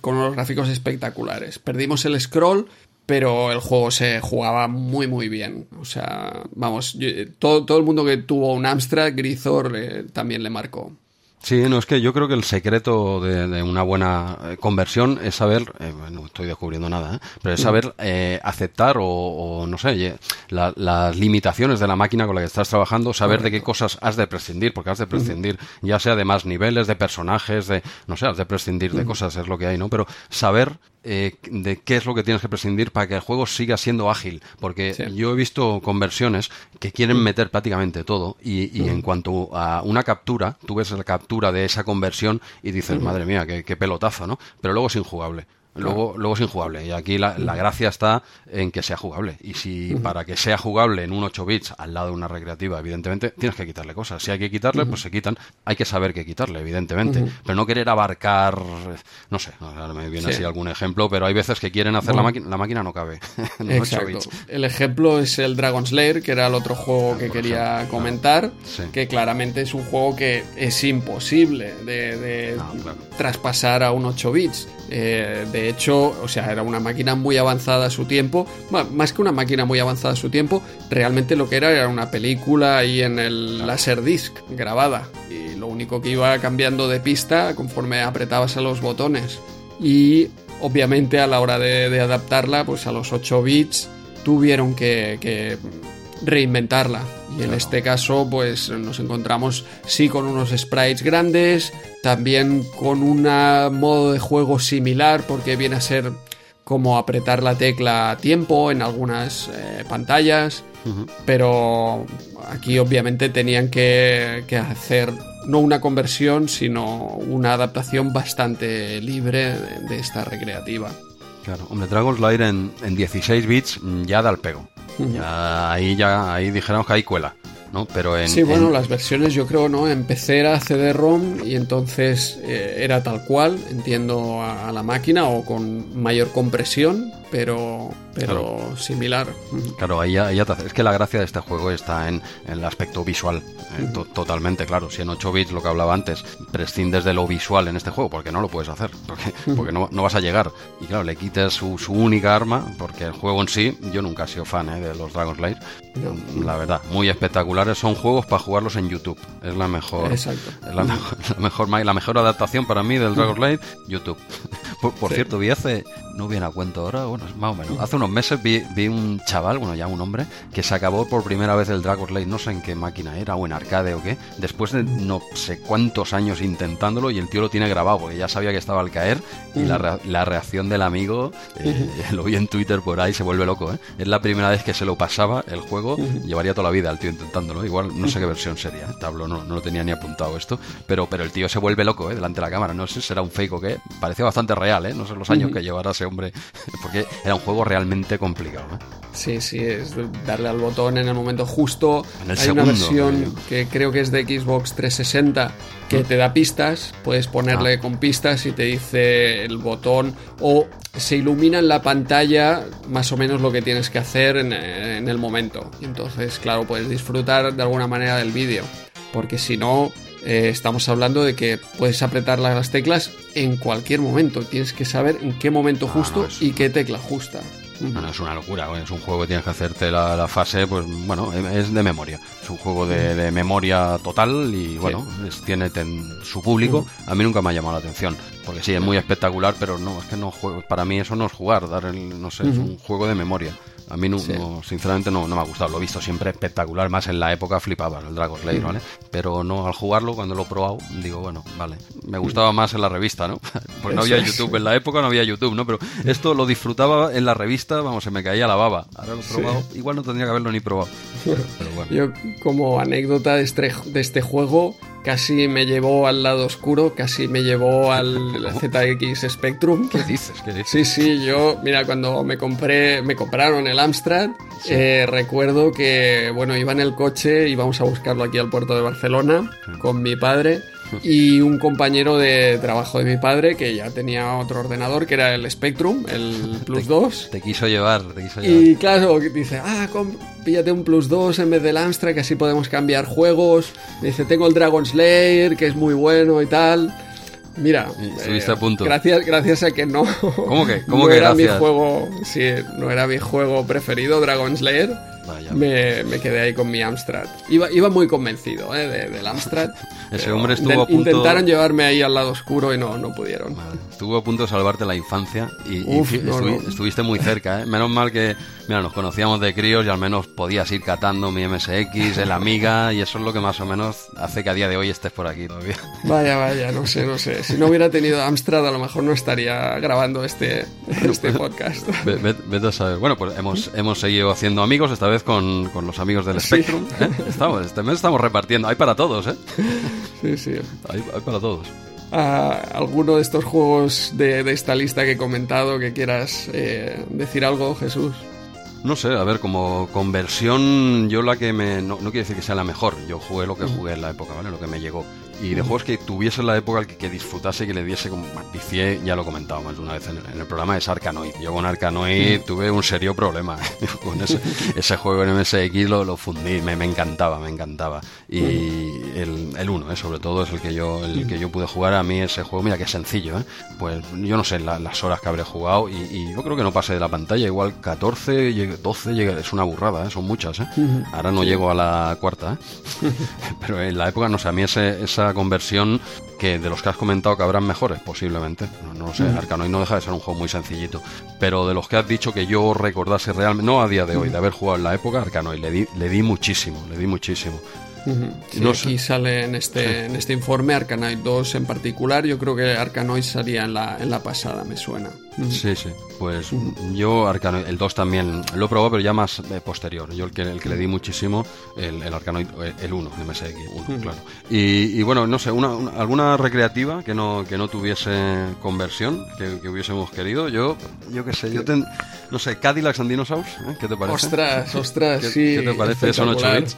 con unos gráficos espectaculares. Perdimos el scroll, pero el juego se jugaba muy muy bien. O sea, vamos, yo, todo, todo el mundo que tuvo un Amstrad, Grisor eh, también le marcó. Sí, no, es que yo creo que el secreto de, una buena eh, conversión es saber, eh, no estoy descubriendo nada, ¿eh? pero es saber eh, aceptar o, no sé, las limitaciones de la máquina con la que estás trabajando, saber de qué cosas has de prescindir, porque has de prescindir ya sea de más niveles, de personajes, de, no sé, has de prescindir de cosas, es lo que hay, ¿no? Pero saber eh, de qué es lo que tienes que prescindir para que el juego siga siendo ágil. Porque yo he visto conversiones que quieren meter prácticamente todo y, en cuanto a una captura, tú ves la captura de esa conversión y dices, madre mía, qué, qué pelotazo, ¿no? Pero luego es injugable. Luego, luego es injugable. Y aquí la, gracia está en que sea jugable. Y si para que sea jugable en un 8 bits al lado de una recreativa, evidentemente, tienes que quitarle cosas. Si hay que quitarle, pues se quitan. Hay que saber qué quitarle, evidentemente. Pero no querer abarcar, no sé, me viene así algún ejemplo, pero hay veces que quieren hacer la máquina, la máquina no cabe. Exacto. El ejemplo es el Dragon Slayer, que era el otro juego que quería comentar, que claramente es un juego que es imposible de, ah, traspasar a un 8 bits. Eh, de hecho, o sea, era una máquina muy avanzada a su tiempo. más que una máquina muy avanzada a su tiempo, realmente lo que era era una película ahí en el Laserdisc grabada. Y lo único que iba cambiando de pista conforme apretabas a los botones. Y obviamente a la hora de, adaptarla, pues a los 8 bits tuvieron que reinventarla. Y en este caso, pues nos encontramos sí con unos sprites grandes, también con un modo de juego similar, porque viene a ser como apretar la tecla a tiempo en algunas eh, pantallas, pero aquí obviamente tenían que, hacer no una conversión, sino una adaptación bastante libre de, esta recreativa. Claro, hombre, Dragon's Lair en, en 16 bits ya da el pego ahí ya ahí dijéramos que hay cuela. ¿no? Pero en, sí, bueno, las versiones yo creo, ¿no? Empecé a CD-ROM y entonces eh, era tal cual, entiendo a, la máquina o con mayor compresión, pero, pero similar. Claro, ahí ya, te Es que la gracia de este juego está en, el aspecto visual, eh, totalmente, claro. Si en 8 bits, lo que hablaba antes, prescindes de lo visual en este juego, porque no lo puedes hacer, porque, porque no, no, vas a llegar. Y claro, le quites su, su, única arma, porque el juego en sí, yo nunca he sido fan ¿eh? de los Dragon's Lair, la verdad, muy espectaculares. Son juegos para jugarlos en YouTube. Es la mejor. Exacto. Es la, mejor, la mejor, adaptación para mí del Dragon Light, YouTube. por, cierto, vi hace. No viene a cuento ahora, bueno, más o menos. Hace unos meses vi, vi, un chaval, bueno, ya un hombre, que se acabó por primera vez el Dragon Light, no sé en qué máquina era, o en arcade o qué, después de no sé cuántos años intentándolo y el tío lo tiene grabado, porque ya sabía que estaba al caer y la, la, reacción del amigo, eh, lo vi en Twitter por ahí, se vuelve loco, ¿eh? Es la primera vez que se lo pasaba el juego llevaría toda la vida el tío intentándolo. Igual no sé qué versión sería, ¿eh? Tablo no, no lo tenía ni apuntado esto, pero, pero el tío se vuelve loco ¿eh? delante de la cámara. No sé si será un fake o qué. Parecía bastante real, ¿eh? No sé los años que llevara ese hombre, porque era un juego realmente complicado. ¿eh? Sí, sí, es darle al botón en el momento justo. Hay una versión que creo que es de Xbox 360 que te da pistas, puedes ponerle ah. con pistas y te dice el botón o se ilumina en la pantalla más o menos lo que tienes que hacer en, el momento. Y entonces, claro, puedes disfrutar de alguna manera del vídeo. Porque si no, eh, estamos hablando de que puedes apretar las teclas en cualquier momento. Tienes que saber en qué momento ah, justo y qué tecla justa. Bueno, es una locura, es un juego que tienes que hacerte la, fase, pues bueno, es de memoria. Es un juego de, memoria total y bueno, tiene su público. A mí nunca me ha llamado la atención, porque sí, es muy espectacular, pero no, es que no juego, para mí eso no es jugar, dar el, no sé, es un juego de memoria. A mí, no, sinceramente, no, no, me ha gustado. Lo he visto siempre espectacular. Más en la época flipaba el Dragon Slayer, ¿vale? Pero no, al jugarlo, cuando lo he probado, digo, bueno, vale. Me gustaba más en la revista, ¿no? Pues no había YouTube. En la época no había YouTube, ¿no? Pero esto lo disfrutaba en la revista, vamos, se me caía la baba. Ahora lo he probado. Igual no tendría que haberlo ni probado. Pero bueno. Yo, como anécdota de este, de este juego, casi me llevó al lado oscuro, casi me llevó al ZX Spectrum. ¿Qué dices? Sí, sí, yo, mira, cuando me compré, me compraron el Amstrad, eh, recuerdo que, bueno, iba en el coche, íbamos a buscarlo aquí al puerto de Barcelona con mi padre y un compañero de trabajo de mi padre que ya tenía otro ordenador que era el Spectrum, el Plus 2. Te quiso llevar, te quiso llevar. Y claro, dice, ah, píllate un Plus 2 en vez del Amstrad que así podemos cambiar juegos. dice, tengo el Dragon Slayer que es muy bueno y tal. Mira, eh, a punto. Gracias, gracias a que no. ¿Cómo que? ¿Cómo no que era mi juego, sí, no era mi juego preferido, Dragon Slayer me, me, quedé ahí con mi Amstrad. Iba, iba muy convencido ¿eh? del Amstrad. Ese hombre estuvo a punto... Intentaron llevarme ahí al lado oscuro y no, no pudieron. Estuvo a punto de salvarte la infancia y, estuviste muy cerca. ¿eh? Menos mal que mira, nos conocíamos de críos y al menos podías ir catando mi MSX, el Amiga y eso es lo que más o menos hace que a día de hoy estés por aquí todavía. Vaya, vaya, no sé, no sé. Si no hubiera tenido Amstrad a lo mejor no estaría grabando este, este podcast. Vete a saber. Bueno, pues hemos, hemos seguido haciendo amigos, esta vez con, con los amigos del Spectrum. ¿eh? Estamos, este mes estamos repartiendo. Hay para todos, ¿eh? Sí, sí. Hay, para todos. ¿Alguno de estos juegos de, de, esta lista que he comentado que quieras eh, decir algo, Jesús? No sé, a ver, como conversión, yo la que me. No, no quiere decir que sea la mejor, yo jugué lo que jugué en la época, ¿vale? Lo que me llegó y de juegos que tuviese la época que, que disfrutase, que le diese como vicié, ya lo he comentado más de una vez en, el programa, es Arkanoid. Yo con Arkanoid tuve un serio problema. con ese, ese, juego en MSX lo, lo fundí, me, me, encantaba, me encantaba. Y el, el uno, ¿eh? sobre todo, es el que yo el que yo pude jugar a mí ese juego, mira que sencillo, ¿eh? pues yo no sé las horas que habré jugado y, y, yo creo que no pasé de la pantalla, igual 14, 12, es una burrada, ¿eh? son muchas. ¿eh? Ahora no llego a la cuarta, ¿eh? pero en la época, no sé, a mí ese, esa conversión que de los que has comentado que habrán mejores, posiblemente. No, no sé. Arcanoid no deja de ser un juego muy sencillito. Pero de los que has dicho que yo recordase realmente, no a día de hoy, de haber jugado en la época, Arcanoid, le di, le di muchísimo, le di muchísimo aquí sale en este, en este informe Arkanoid 2 en particular. Yo creo que Arkanoid salía en la, en la pasada, me suena. Sí, sí. Pues yo Arkanoid, el 2 también lo he probado, pero ya más eh, posterior. Yo el que, el que le di muchísimo, el, el Arkanoid, eh, el 1 de MSX, 1, claro. Y, y, bueno, no sé, una, alguna recreativa que no, que no tuviese conversión, que, que hubiésemos querido. Yo, yo qué sé, yo ten, no sé, Cadillacs and Dinosaurs, ¿eh? ¿qué te parece? Ostras, ostras, sí. ¿Qué te parece? ¿Son 8 bits?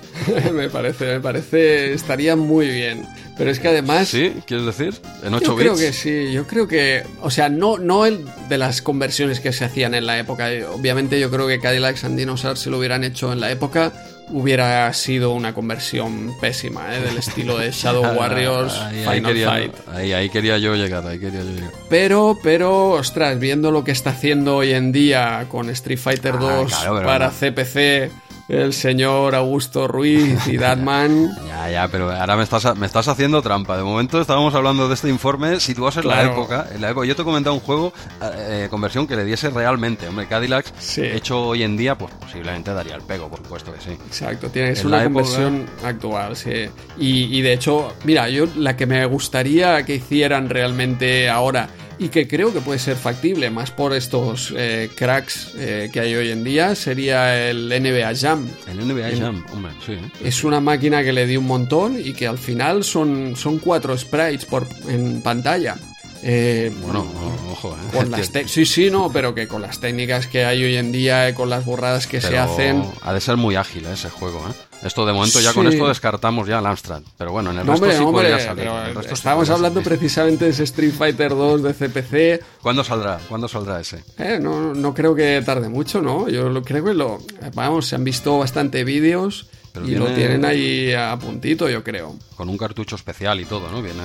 me parece, me parece, estaría muy bien. Pero es que además... ¿Sí? ¿Quieres decir? ¿En 8 yo bits? Yo creo que sí, yo creo que... O sea, no, no el de las conversiones que se hacían en la época. Obviamente yo creo que Cadillacs and Dinosaurs si lo hubieran hecho en la época hubiera sido una conversión pésima, ¿eh? del estilo de Shadow Warriors ahí, Final quería, Fight. Ahí, ahí, quería yo llegar, ahí quería yo llegar. Pero, pero, ostras, viendo lo que está haciendo hoy en día con Street Fighter 2 ah, claro, para no. CPC el señor Augusto Ruiz y Datman. ya, ya, pero ahora me estás, me estás haciendo trampa. De momento estábamos hablando de este informe situados en Claro. la época. En la época. Yo te he comentado un juego, eh, conversión que le diese realmente. Hombre, Cadillacs, Sí. hecho hoy en día, pues posiblemente daría el pego, por supuesto que sí. Exacto, tienes En una época- conversión actual, sí. Y, y de hecho, mira, yo la que me gustaría que hicieran realmente ahora y que creo que puede ser factible, más por estos eh, cracks eh, que hay hoy en día, sería el NBA Jam. El NBA Jam, hombre, sí. ¿eh? Es una máquina que le di un montón y que al final son, son cuatro sprites por, en pantalla. Eh, Bueno, ojo, ¿eh? con las sí, sí, no, pero que con las técnicas que hay hoy en día, eh, con las burradas que se hacen, Ha de ser muy ágil ¿eh? ese juego, ¿eh? Esto de momento ya con esto descartamos ya el Amstrad. Pero bueno, en el resto hombre, sí hombre, podría salir. sí podría hablando salir. precisamente de ese Street Fighter 2 de CPC. ¿Cuándo saldrá? ¿Cuándo saldrá ese? Eh, no, no creo que tarde mucho, ¿no? Yo lo, creo que lo. Vamos, se han visto bastante vídeos Pero y lo tienen ahí a puntito, yo creo. Con un cartucho especial y todo, ¿no? Viene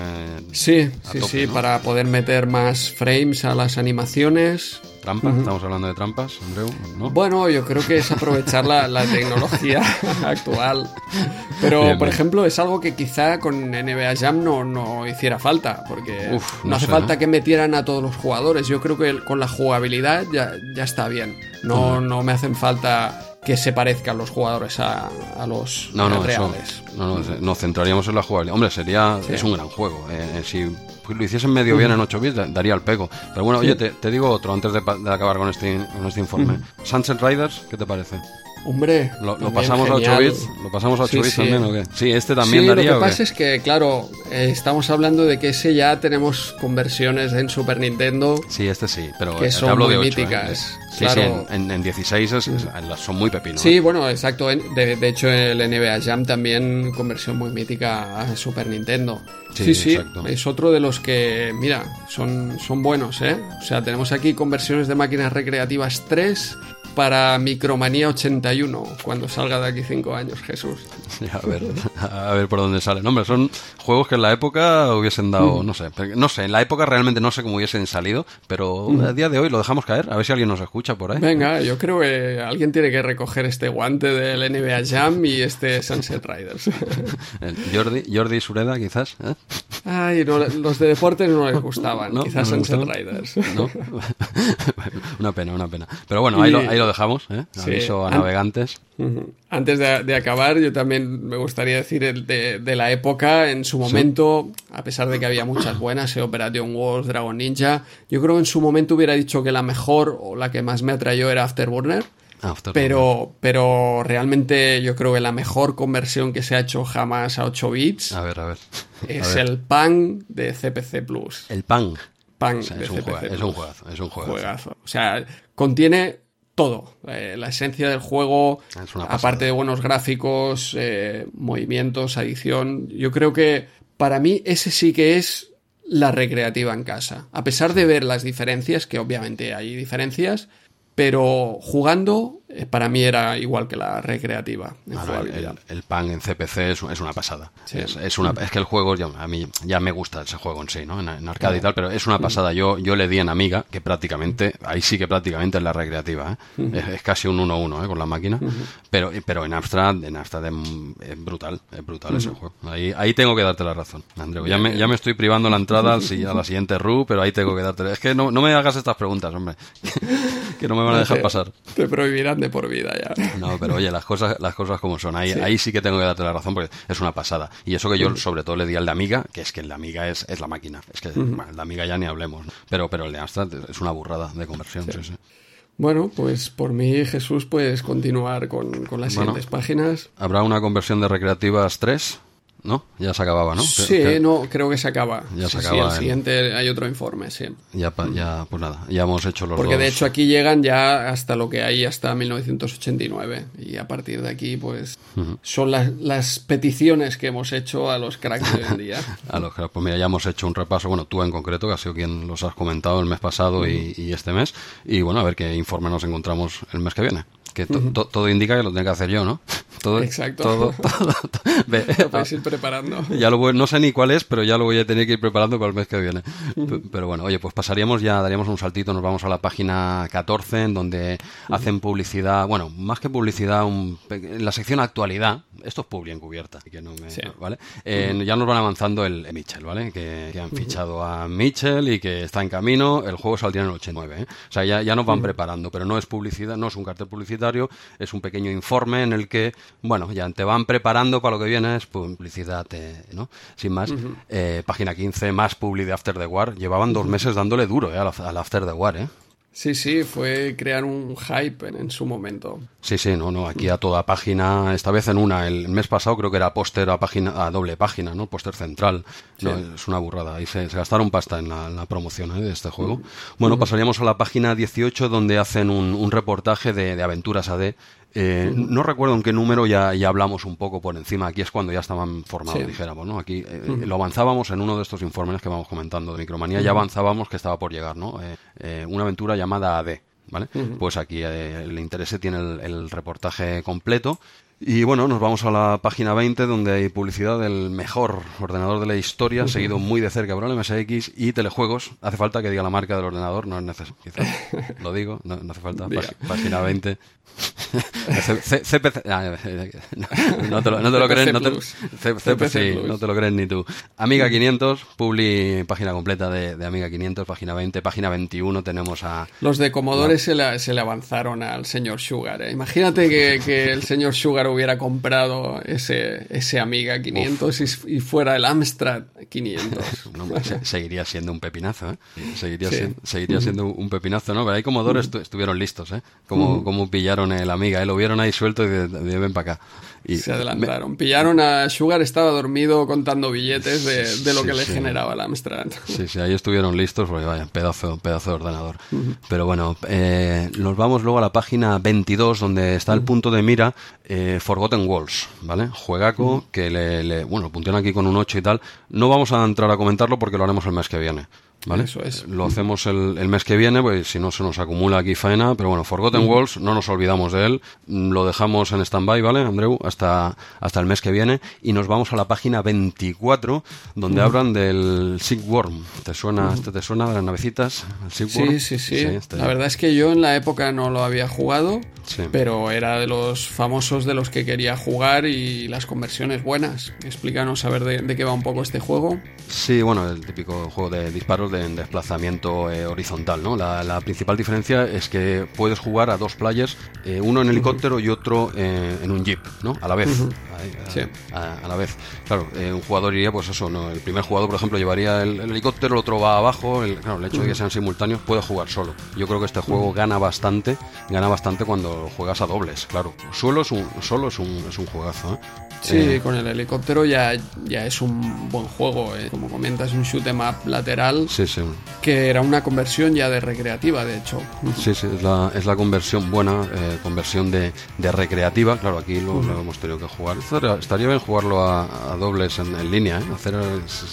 Sí, sí, tope, sí, ¿no? para poder meter más frames a las animaciones. trampa. Estamos hablando de trampas, Andreu, ¿no? Bueno, yo creo que es aprovechar la, la tecnología actual. Pero, Bien, por bien. ejemplo, es algo que quizá con NBA Jam no, no hiciera falta, porque Uf, no, no hace sé, falta que metieran a todos los jugadores. Yo creo que con la jugabilidad ya, ya está bien. No, no me hacen falta que se parezcan los jugadores a, a los No, no, eso, no, no, nos centraríamos en la jugabilidad. Hombre, sería, es un gran juego. eh, eh, si lo hiciesen medio bien en 8 bits, da- daría el pego. Pero bueno, oye, te, te digo otro antes de, acabar con este, con este informe. Sunset Riders, ¿qué te parece? Hombre, ¿Lo, pasamos a 8 genial. bits? ¿Lo pasamos a 8 Sí, bits sí. también o qué? Sí, este también sí, daría. lo ¿o que pasa es que, claro, eh, estamos hablando de que ese ya tenemos conversiones en Super Nintendo. Sí, este sí, pero que eh, son hablo muy de 8. míticas, claro. en, en- en 16 es- son muy pepinos. Sí, bueno, exacto. De, de hecho, el NBA Jam también conversión muy mítica a Super Nintendo. Sí, Sí, sí, exacto. es otro de los que, mira, son, son buenos, ¿eh? O sea, tenemos aquí conversiones de máquinas recreativas 3 para Micromanía 81, cuando salga de aquí cinco años, Jesús. a ver, a ver por dónde sale. hombre, son juegos que en la época hubiesen dado, Mm. no sé, no sé, en la época realmente no sé cómo hubiesen salido, pero Mm. a día de hoy lo dejamos caer, a ver si alguien nos escucha por ahí. Venga, yo creo que alguien tiene que recoger este guante del NBA Jam y este Sunset Riders. Jordi, Jordi Sureda, quizás. ¿eh? Ay, no, los de deportes no les gustaban, ¿No? quizás ¿No Sunset gustaban? Riders. Una pena, una pena. Pero bueno, ahí, lo, Y- ahí lo dejamos, ¿eh? Sí. Aviso a An- navegantes. Antes de, de acabar, yo también me gustaría decir el de, de la época, en su momento, a pesar de que había muchas buenas, eh, Operation Wars, Dragon Ninja, yo creo que en su momento hubiera dicho que la mejor o la que más me atrayó era Afterburner. After- Pero, pero realmente yo creo que la mejor conversión que se ha hecho jamás a 8 bits A ver, a ver. es ver. el PAN de CPC Plus. El pan. PAN O sea, de es, un CPC juega- es un juegazo, es un juegazo. Juegazo. O sea, contiene todo. Eh, la esencia del juego, Es pasada. aparte de buenos gráficos, eh, movimientos, adición. Yo creo que para mí ese sí que es la recreativa en casa. A pesar de ver las diferencias, que obviamente hay diferencias, pero jugando para mí era igual que la recreativa en Ah, no, el, jugabilidad. el- el pan en CPC es, es una pasada. Sí. Es, es una, es que el juego, ya- a mí ya me gusta ese juego en sí, ¿no? En, en arcade y tal, pero es una pasada. Yo, yo le di en Amiga, que prácticamente, ahí sí que prácticamente es la recreativa, ¿eh? es, es casi un 1-1 ¿eh? con la máquina, pero, pero en Amstrad, en Amstrad es, es brutal, es brutal ese juego. Ahí, ahí tengo que darte la razón, Andreu. Ya me, ya me estoy privando la entrada al a la siguiente RU, pero ahí tengo que darte. Es que no, no me hagas estas preguntas, hombre, que no me van a dejar pasar. Te prohibirán de por vida ya. No, pero oye, las cosas, las cosas como son. Ahí sí. ahí sí que tengo que darte la razón porque es una pasada. Y eso que yo sobre todo le di al de Amiga, que es que el de Amiga es, es la máquina. Es que bueno, el de Amiga ya ni hablemos. Pero, pero el de Amstrad es una burrada de conversión. Sí. Sí, bueno, pues por mí, Jesús, puedes continuar con, con las bueno, siguientes páginas. ¿Habrá una conversión de recreativas 3? ¿No? Ya se acababa, ¿no? Sí, no, creo que se acaba. Ya se sí, acaba. Sí, el siguiente hay otro informe, sí. Ya, ya, pues nada, ya hemos hecho los Porque dos. de hecho aquí llegan ya hasta lo que hay hasta 1989 y a partir de aquí pues uh -huh. son las, las, peticiones que hemos hecho a los cracks de hoy en día. a los cracks, pues mira, ya hemos hecho un repaso, bueno, tú en concreto, que has sido quien los has comentado el mes pasado uh -huh. y, y, este mes, y bueno, a ver qué informe nos encontramos el mes que viene. Que to, -huh. to, todo indica que lo tengo que hacer yo, ¿no? Todo, Exacto. Todo, todo, lo puedes ir preparando. Ya lo voy, no sé ni cuál es, pero ya lo voy a tener que ir preparando para el mes que viene. Pero bueno, oye, pues pasaríamos ya, daríamos un saltito, nos vamos a la página 14, en donde hacen publicidad, bueno, más que publicidad, un, en la sección actualidad, esto es publi encubierta, que no me, sí. ¿vale? Eh, ya nos van avanzando el, el Mitchell, ¿vale? Que, que han fichado a Mitchell y que está en camino, el juego saldría en el 89, ¿eh? O sea, ya, ya nos van preparando, pero no es publicidad, no es un cartel publicitario, es un pequeño informe en el que, bueno, ya te van preparando para lo que viene, es publicidad, eh, ¿no? Sin más, uh -huh. eh, página 15, más publi de After the War, llevaban dos meses dándole duro, ¿eh? Al, al After the War, ¿eh? Sí, sí, fue crear un hype en, en, su momento. Sí, sí, no, no, aquí a toda página, esta vez en una, el mes pasado creo que era póster a página, a doble página, ¿no? Póster central, sí. no, es una burrada, ahí se, se gastaron pasta en la, en la promoción ¿eh? de este juego. Uh -huh. Bueno, pasaríamos a la página 18 donde hacen un, un reportaje de, de aventuras AD eh. No recuerdo en qué número ya, ya, hablamos un poco por encima. Aquí es cuando ya estaban formados, sí. dijéramos, ¿no? Aquí eh, lo avanzábamos en uno de estos informes que vamos comentando de Micromanía. Ya avanzábamos que estaba por llegar, ¿no? Eh, una aventura llamada AD, ¿vale? Pues aquí eh, el interés tiene el, el reportaje completo. Y bueno, nos vamos a la página 20 donde hay publicidad del mejor ordenador de la historia, uh -huh. seguido muy de cerca por el MSX y telejuegos. Hace falta que diga la marca del ordenador, no es necesario. Quizás lo digo, no, no hace falta. Página 20. CPC. Ah, no, te lo, no te lo crees, no te, CPC, no te lo crees ni tú. Amiga 500, publi página completa de, de, Amiga 500, página 20, página 21 tenemos a... Los de Commodore no. se, le, se, le, avanzaron al señor Sugar. ¿eh? Imagínate que, que, el señor Sugar hubiera comprado ese, ese Amiga 500 y, y, fuera el Amstrad 500. no, se, seguiría siendo un pepinazo, ¿eh? Seguiría, sí. seguiría siendo un pepinazo, ¿no? Pero ahí Commodore estu estuvieron listos, ¿eh? Como, como pillaron el Amiga, ¿eh? Lo vieron ahí suelto y de, de ven para acá. Y se adelantaron. Me... Pillaron a Sugar, estaba dormido contando billetes de, de lo sí, que le sí. generaba el Amstrad. Sí, sí, ahí estuvieron listos porque vaya, pedazo, pedazo de ordenador. Uh -huh. Pero bueno, eh, nos vamos luego a la página 22 donde está el punto de mira eh, Forgotten Walls, ¿vale? Juegaco uh -huh. que le, le, bueno, puntean aquí con un 8 y tal. No vamos a entrar a comentarlo porque lo haremos el mes que viene. ¿Vale? Eso es. Lo hacemos el, el mes que viene, pues si no se nos acumula aquí faena, pero bueno, Forgotten Walls, no nos olvidamos de él, mm, lo dejamos en stand-by, ¿vale, Andreu? Hasta, hasta el mes que viene y nos vamos a la página 24, donde hablan del Sigworm. ¿Te suena, este te suena de las navecitas? El Sigworm? Sí, sí, sí. este- La verdad es que yo en la época no lo había jugado, Sí. pero era de los famosos de los que quería jugar y las conversiones buenas. Explícanos a ver de, de qué va un poco este juego. Sí, bueno, el típico juego de disparos de en desplazamiento eh, horizontal, ¿no? La, principal diferencia es que puedes jugar a dos players, eh, uno en helicóptero y otro eh, en un jeep, ¿no? A la vez. A, Sí. a- a la vez. Claro, eh, un jugador iría, pues eso, ¿no? El primer jugador, por ejemplo, llevaría el, el helicóptero, el otro va abajo. El, claro, el hecho de que sean simultáneos puede jugar solo. Yo creo que este juego gana bastante, gana bastante cuando juegas a dobles, claro. Solo es un, solo es un, es un juegazo, ¿eh? Sí, Eh, con el helicóptero ya, ya es un buen juego. eh. Como comentas, un shoot 'em up lateral sí, sí. que era una conversión ya de recreativa, de hecho. Sí, sí, es la, es la conversión buena, conversión de, de recreativa. Claro, aquí lo, lo hemos tenido que jugar. Estaría, estaría bien jugarlo a, a dobles en, en línea, ¿eh? Hacer,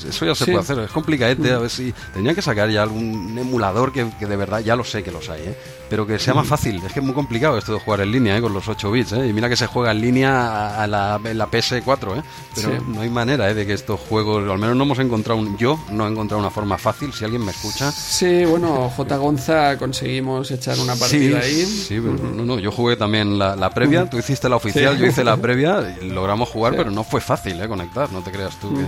eso ya se Sí. puede hacer. Es complicadete, a ver si... Tendría que sacar ya algún emulador que, que de verdad, ya lo sé que los hay, ¿eh? Pero que sea más fácil. Es que es muy complicado esto de jugar en línea, ¿eh? Con los 8 bits, ¿eh? Y mira que se juega en línea a la, en la PS4, ¿eh? Pero Sí. no hay manera. De que estos juegos... Al menos no hemos encontrado... Un, yo no he encontrado una forma fácil. Si alguien me escucha... Sí, bueno, J. Gonza conseguimos echar una partida sí, ahí. Sí, pero no, no, yo jugué también la, la previa, tú hiciste la oficial, yo hice la previa, y logramos jugar, pero no fue fácil eh, conectar, no te creas tú que...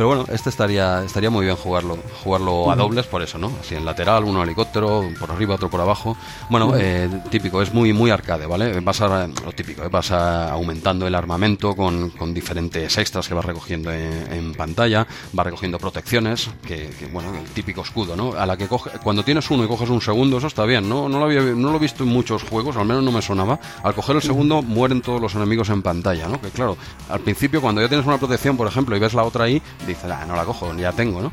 Pero bueno, este estaría estaría muy bien jugarlo jugarlo a dobles por eso, ¿no? Así en lateral, uno helicóptero, por arriba, otro por abajo. Bueno, eh, típico, es muy muy arcade, ¿vale? Vas a, lo típico, ¿eh? vas a- aumentando el armamento con, con diferentes extras que vas recogiendo en, en pantalla, vas recogiendo protecciones, que, que, bueno, el típico escudo, ¿no? A la que coge, cuando tienes uno y coges un segundo, eso está bien, ¿no? No lo, había, no lo he visto en muchos juegos, al menos no me sonaba. Al coger el segundo, mueren todos los enemigos en pantalla, ¿no? Que claro, al principio, cuando ya tienes una protección, por ejemplo, y ves la otra ahí, dices, ah, no la cojo, ya tengo, ¿no?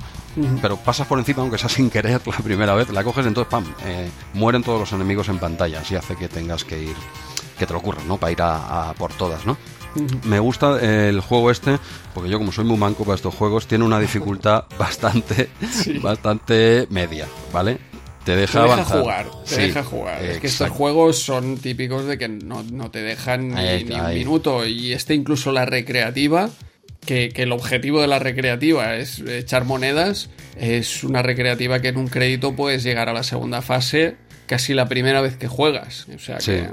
Pero pasas por encima, aunque sea sin querer la primera vez, la coges, entonces, pam, eh, mueren todos los enemigos en pantalla, así hace que tengas que ir, que te lo ocurra, ¿no? Para ir a, a por todas, ¿no? Me gusta eh, el juego este, porque yo como soy muy manco para estos juegos, tiene una dificultad bastante, bastante media, ¿vale? Te deja, Te deja avanzar. jugar, te Sí, deja jugar. Es que estos juegos son típicos de que no, no te dejan ni, ni un ahí. minuto. Y este incluso la recreativa, que, que el objetivo de la recreativa es echar monedas, es una recreativa que en un crédito puedes llegar a la segunda fase casi la primera vez que juegas. O sea Sí. que...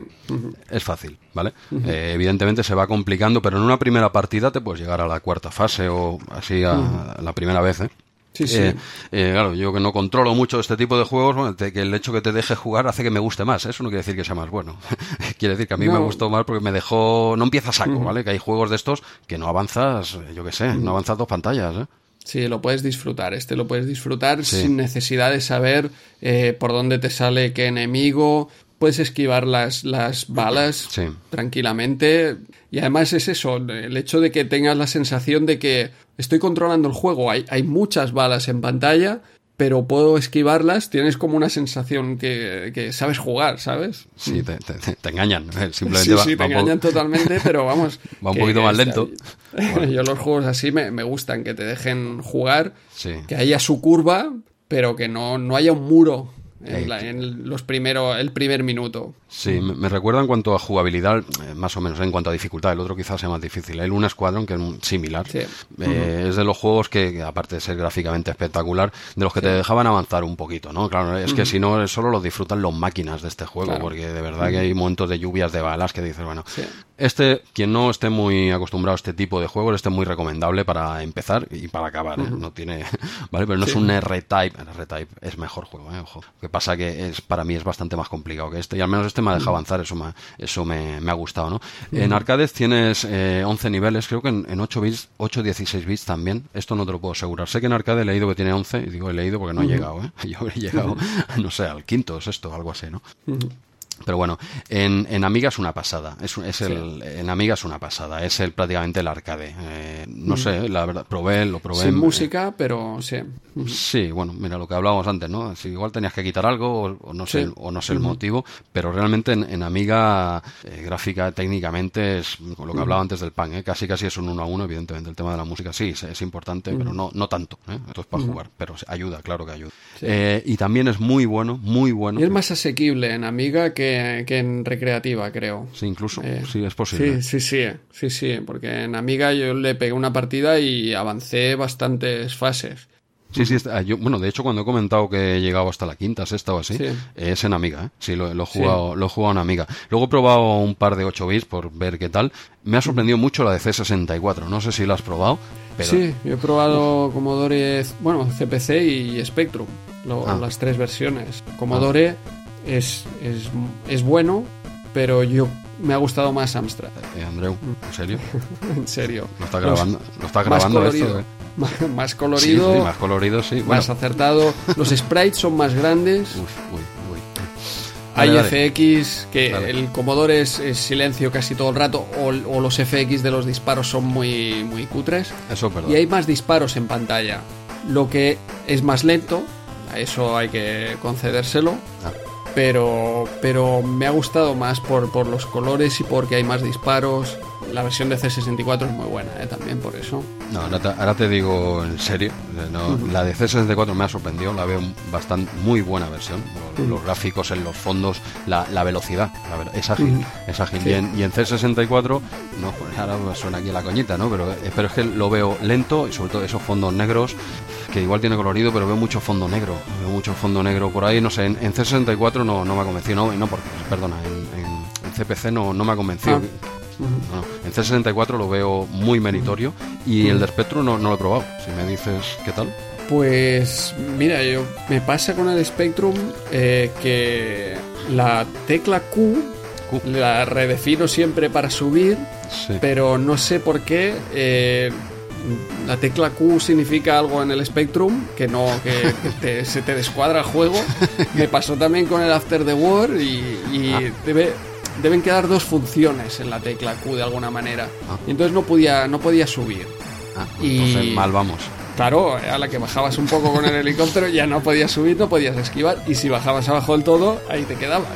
Es fácil, ¿vale? Eh, evidentemente se va complicando, pero en una primera partida te puedes llegar a la cuarta fase o así a, a la primera vez, ¿eh? Sí, sí. Eh, eh, claro, yo que no controlo mucho este tipo de juegos, bueno, te- que el hecho que te deje jugar hace que me guste más. Eso no quiere decir que sea más bueno. quiere decir que a mí No. me gustó más porque me dejó. No empieza saco, ¿vale? Que hay juegos de estos que no avanzas, yo qué sé, no avanzas dos pantallas, ¿eh? Sí, lo puedes disfrutar. Este lo puedes disfrutar Sí. sin necesidad de saber por dónde te sale qué enemigo. Puedes esquivar las, las balas Sí. tranquilamente. Y además es eso, el hecho de que tengas la sensación de que estoy controlando el juego. Hay, hay muchas balas en pantalla, pero puedo esquivarlas. Tienes como una sensación que, que sabes jugar, ¿sabes? Sí, te, te- te- te engañan. Simplemente Sí, va, sí, te va engañan totalmente, pero vamos. Va un que- poquito más lento. Yo los juegos así me, me gustan, que te dejen jugar, Sí. que haya su curva, pero que no, no haya un muro en, la- en los primero, el primer minuto. Sí, me, me recuerda en cuanto a jugabilidad, eh, más o menos, en cuanto a dificultad. El otro quizás sea más difícil. El un Squadron, que es similar. Sí. Eh, Es de los juegos que, aparte de ser gráficamente espectacular, de los que te dejaban avanzar un poquito, ¿no? Claro, es que si no, solo lo disfrutan los máquinas de este juego, Claro. porque de verdad que hay momentos de lluvias de balas que dices, bueno, Sí. este, quien no esté muy acostumbrado a este tipo de juegos, este es muy recomendable para empezar y para acabar, ¿eh? No tiene, ¿vale? Pero no es un R-Type, R-Type es mejor juego, ¿eh? Ojo. Que pasa que es, para mí es bastante más complicado que este, y al menos este me ha dejado avanzar, eso me, eso me, me ha gustado, ¿no? En arcades tienes eh, 11 niveles, creo que en, en 8 bits, 8, 16 bits también, esto no te lo puedo asegurar. Sé que en arcade he leído que tiene 11, y digo he leído porque no he llegado, ¿eh? Yo habré llegado, no sé, al quinto, sexto, algo así, ¿no? Pero bueno, en, en Amiga es una pasada. Es, es el, En Amiga es una pasada. Es el prácticamente el arcade. Eh, no sé, la verdad, probé, lo probé. Sin en- música, pero sí. Sí, bueno, mira lo que hablábamos antes, ¿no? Si igual tenías que quitar algo o, o no sé, Sí. o no sé el motivo, pero realmente en, en Amiga eh, gráfica técnicamente es lo que hablaba antes del pan, ¿eh? Casi casi es un uno a uno, evidentemente el tema de la música sí, es, es importante, pero no no tanto, ¿eh? Esto es para jugar, pero ayuda, claro que ayuda. Eh, y también es muy bueno, muy bueno. Y es más asequible en Amiga que, que en recreativa, creo. Sí, incluso, Eh, sí, es posible. Sí, sí, sí, sí, sí, porque en Amiga yo le pegué una partida y avancé bastantes fases. Sí, sí, está- yo, bueno, de hecho cuando he comentado que he llegado hasta la quinta, sexta o así, Sí. es en Amiga, ¿eh? Sí, lo, lo he jugado, lo he jugado en Amiga. Luego he probado un par de 8 bits por ver qué tal. Me ha sorprendido mucho la de C64, no sé si la has probado, pero Sí, yo he probado Commodore, bueno, CPC y Spectrum, lo- Ah. las tres versiones. Commodore es, es, es bueno, pero yo me ha gustado más Amstrad, eh, Andreu, ¿en serio? en serio. ¿Lo está Los- grabando, ¿lo está más grabando esto? colorido, eh? más, más colorido, sí, más colorido, sí. Bueno, más acertado. Los sprites son más grandes. uy, uy, uy. Hay Dale, dale. FX, que Dale. el Commodore es, es silencio casi todo el rato, o, o los FX de los disparos son muy, muy cutres. Eso es verdad. Y hay más disparos en pantalla. Lo que es más lento, a eso hay que concedérselo. Ah. Pero, pero me ha gustado más por, por los colores y porque hay más disparos. La versión de C64 es muy buena, ¿eh? también por eso. No, ahora te, ahora te digo en serio, eh, la de C64 me ha sorprendido, la veo bastante muy buena versión, los, los gráficos en los fondos, la, la velocidad, la es ágil, es ágil. Sí. Y, en, y en C64, no, pues ahora me suena aquí la coñita, ¿no? Pero, eh, pero es que lo veo lento y sobre todo esos fondos negros, que igual tiene colorido, pero veo mucho fondo negro, veo mucho fondo negro por ahí, no sé, en, en C64 no, no me ha convencido, no, no porque, perdona, en, en- en CPC no, no me ha convencido. Ah. No, no. En C64 lo veo muy meritorio y el de Spectrum no, no lo he probado. Si me dices qué tal. Pues mira, yo me pasa con el Spectrum eh, que la tecla Q, Q. la redefino siempre para subir, Sí. pero no sé por qué eh, la tecla Q significa algo en el Spectrum que no que, te- se te descuadra el juego. Me pasó también con el After the War y, y debe deben quedar dos funciones en la tecla Q de alguna manera. Ah. Y entonces no podía no podía subir. Ah, Y- mal vamos. Claro, a la que bajabas un poco con el helicóptero ya no podías subir, no podías esquivar. Y si bajabas abajo del todo, ahí te quedabas.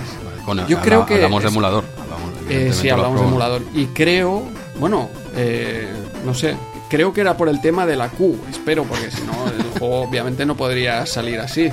Yo habla- creo que Hablamos de emulador. hablamos- Eh, sí, hablamos de emulador. Y creo, bueno, eh, no sé, creo que era por el tema de la Q, espero, porque si no, el juego obviamente no podría salir así.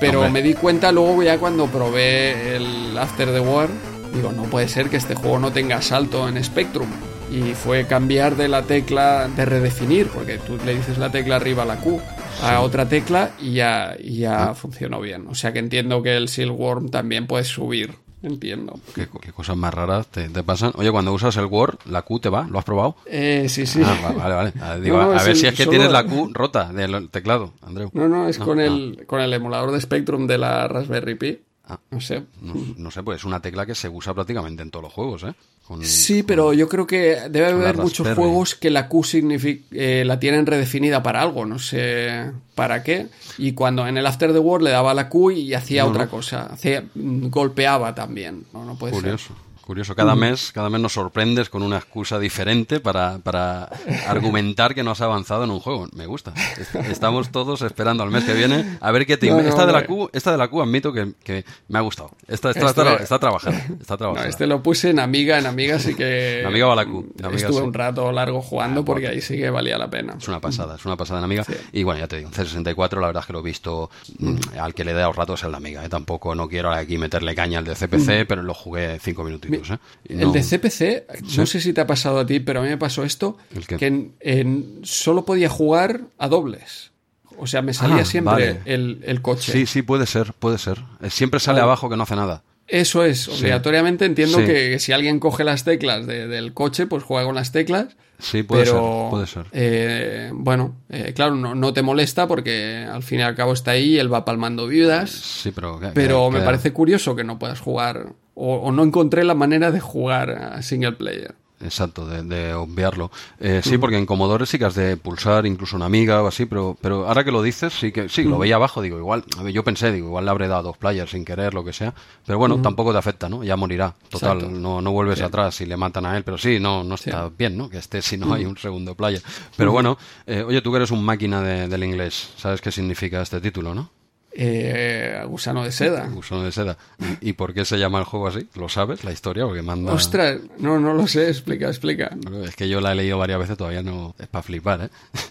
Pero Hombre. me di cuenta luego ya cuando probé el After the War, digo, no puede ser que este juego no tenga salto en Spectrum. Y fue cambiar de la tecla de redefinir, porque tú le dices la tecla arriba a la Q a otra tecla y ya, y ya Ah. funcionó bien. O sea que entiendo que el Silkworm también puede subir. Entiendo. ¿Qué, qué cosas más raras te, te pasan? Oye, cuando usas el Word, ¿la Q te va? ¿Lo has probado? Eh, sí, sí. Ah, va- vale, vale. Ah, digo, No, no, a ver el- si es que solo- tienes la Q rota del teclado, Andreu. No, no, es No, con, el, con el emulador de Spectrum de la Raspberry Pi. Ah. No sé. No, no sé, pues es una tecla que se usa prácticamente en todos los juegos, ¿eh? Con- Sí, pero yo creo que debe haber muchos juegos que la Q significa, eh, la tienen redefinida para algo, no sé para qué. Y cuando en el After the War le daba la Q y hacía No, otra no. cosa, hacía, mm, golpeaba también. No, no puede Curioso. ser. Curioso, cada mes, cada mes nos sorprendes con una excusa diferente para, para argumentar que no has avanzado en un juego. Me gusta. Est- Estamos todos esperando al mes que viene a ver qué te No, no, esta de la. Q, esta de la Q admito que, que me ha gustado. Esta, esta, Este- está, está trabajada. Está No, trabajada. este lo puse en Amiga, en Amiga sí que... En Amiga va la Q, en Amiga Estuve sí. Ah, un rato largo jugando porque ahí sí que valía la pena. Es una pasada, es una pasada en Amiga. Y bueno, ya te digo, en C64 la verdad es que lo he visto, mm, al que le he dado rato es el de Amiga. ¿eh? Tampoco no quiero aquí meterle caña al de CPC, pero lo jugué cinco minutitos. ¿Eh? Y El no- de CPC, no sé si te ha pasado a ti, pero a mí me pasó esto, ¿El que en, en- solo podía jugar a dobles. O sea, me salía Ah, siempre vale. el, el coche. Sí, sí, puede ser, puede ser. Eh, Siempre sale Vale. abajo que no hace nada. Eso es, obligatoriamente entiendo Sí. que si alguien coge las teclas de- del coche, pues juega con las teclas. Sí, puede pero, ser, puede ser. eh, bueno, eh, claro, no, no te molesta porque al fin y al cabo está ahí, él va palmando viudas. Sí, pero... que- Pero que- me parece curioso que no puedas jugar, o, o no encontré la manera de jugar a single player. exacto, de, obviarlo. Eh, sí, porque en Commodore sí que has de pulsar incluso una amiga o así, pero, pero ahora que lo dices, sí que sí, lo veía abajo, digo, igual, a ver, yo pensé, digo, igual le habré dado dos players sin querer, lo que sea, pero bueno, tampoco te afecta, ¿no? Ya morirá, total, no, no vuelves atrás y le matan a él, pero sí, no, no está bien, ¿no? Que esté si no hay un segundo player. Pero bueno, eh, oye, tú que eres un máquina del inglés, ¿sabes qué significa este título, no? Eh, gusano de seda. Gusano de seda. ¿Y, por qué se llama el juego así? ¿Lo sabes, la historia? Porque manda... Ostras, no, no lo sé, explica, explica. es que yo la he leído varias veces, todavía no... Es para flipar, ¿eh?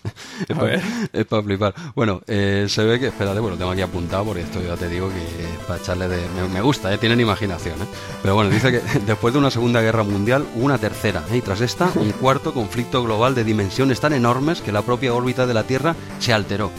es, para, es para flipar. Bueno, eh, se ve que... Espérate, bueno, tengo aquí apuntado porque esto ya te digo que es para echarle de... Me, gusta, ¿eh? Tienen imaginación, ¿eh? Pero bueno, dice que después de una Segunda Guerra Mundial una tercera, ¿eh? Y tras esta, un cuarto conflicto global de dimensiones tan enormes que la propia órbita de la Tierra se alteró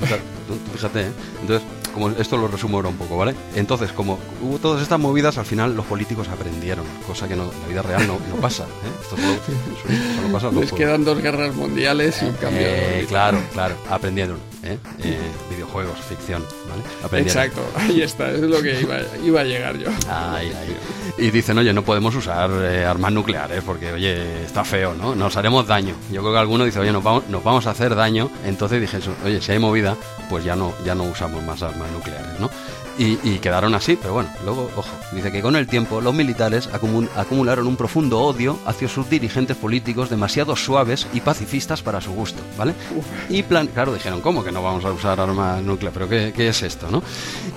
fíjate, ¿eh? Entonces, como esto lo resumo ahora un poco, ¿vale? Entonces, como hubo todas estas movidas, al final los políticos aprendieron, cosa que en la vida real no, pasa, ¿eh? Esto solo, pasa Les quedan dos guerras mundiales y un cambio. Eh, claro, claro, aprendieron, ¿eh? ¿eh? videojuegos, ficción, ¿vale? Exacto, ahí está, es lo que iba, a llegar yo. Ahí, ahí. Y dicen, oye, no podemos usar armas nucleares porque, oye, está feo, ¿no? Nos haremos daño. Yo creo que alguno dice, oye, nos vamos, nos vamos a hacer daño. Entonces dije, oye, si hay movida, pues ya no, ya no usamos más armas nucleares, ¿no? Y, quedaron así, pero bueno, luego, ojo, dice que con el tiempo los militares acumularon un profundo odio hacia sus dirigentes políticos demasiado suaves y pacifistas para su gusto, ¿vale? Y plan, claro, dijeron, ¿cómo que no vamos a usar armas nucleares? ¿Pero qué, es esto, no?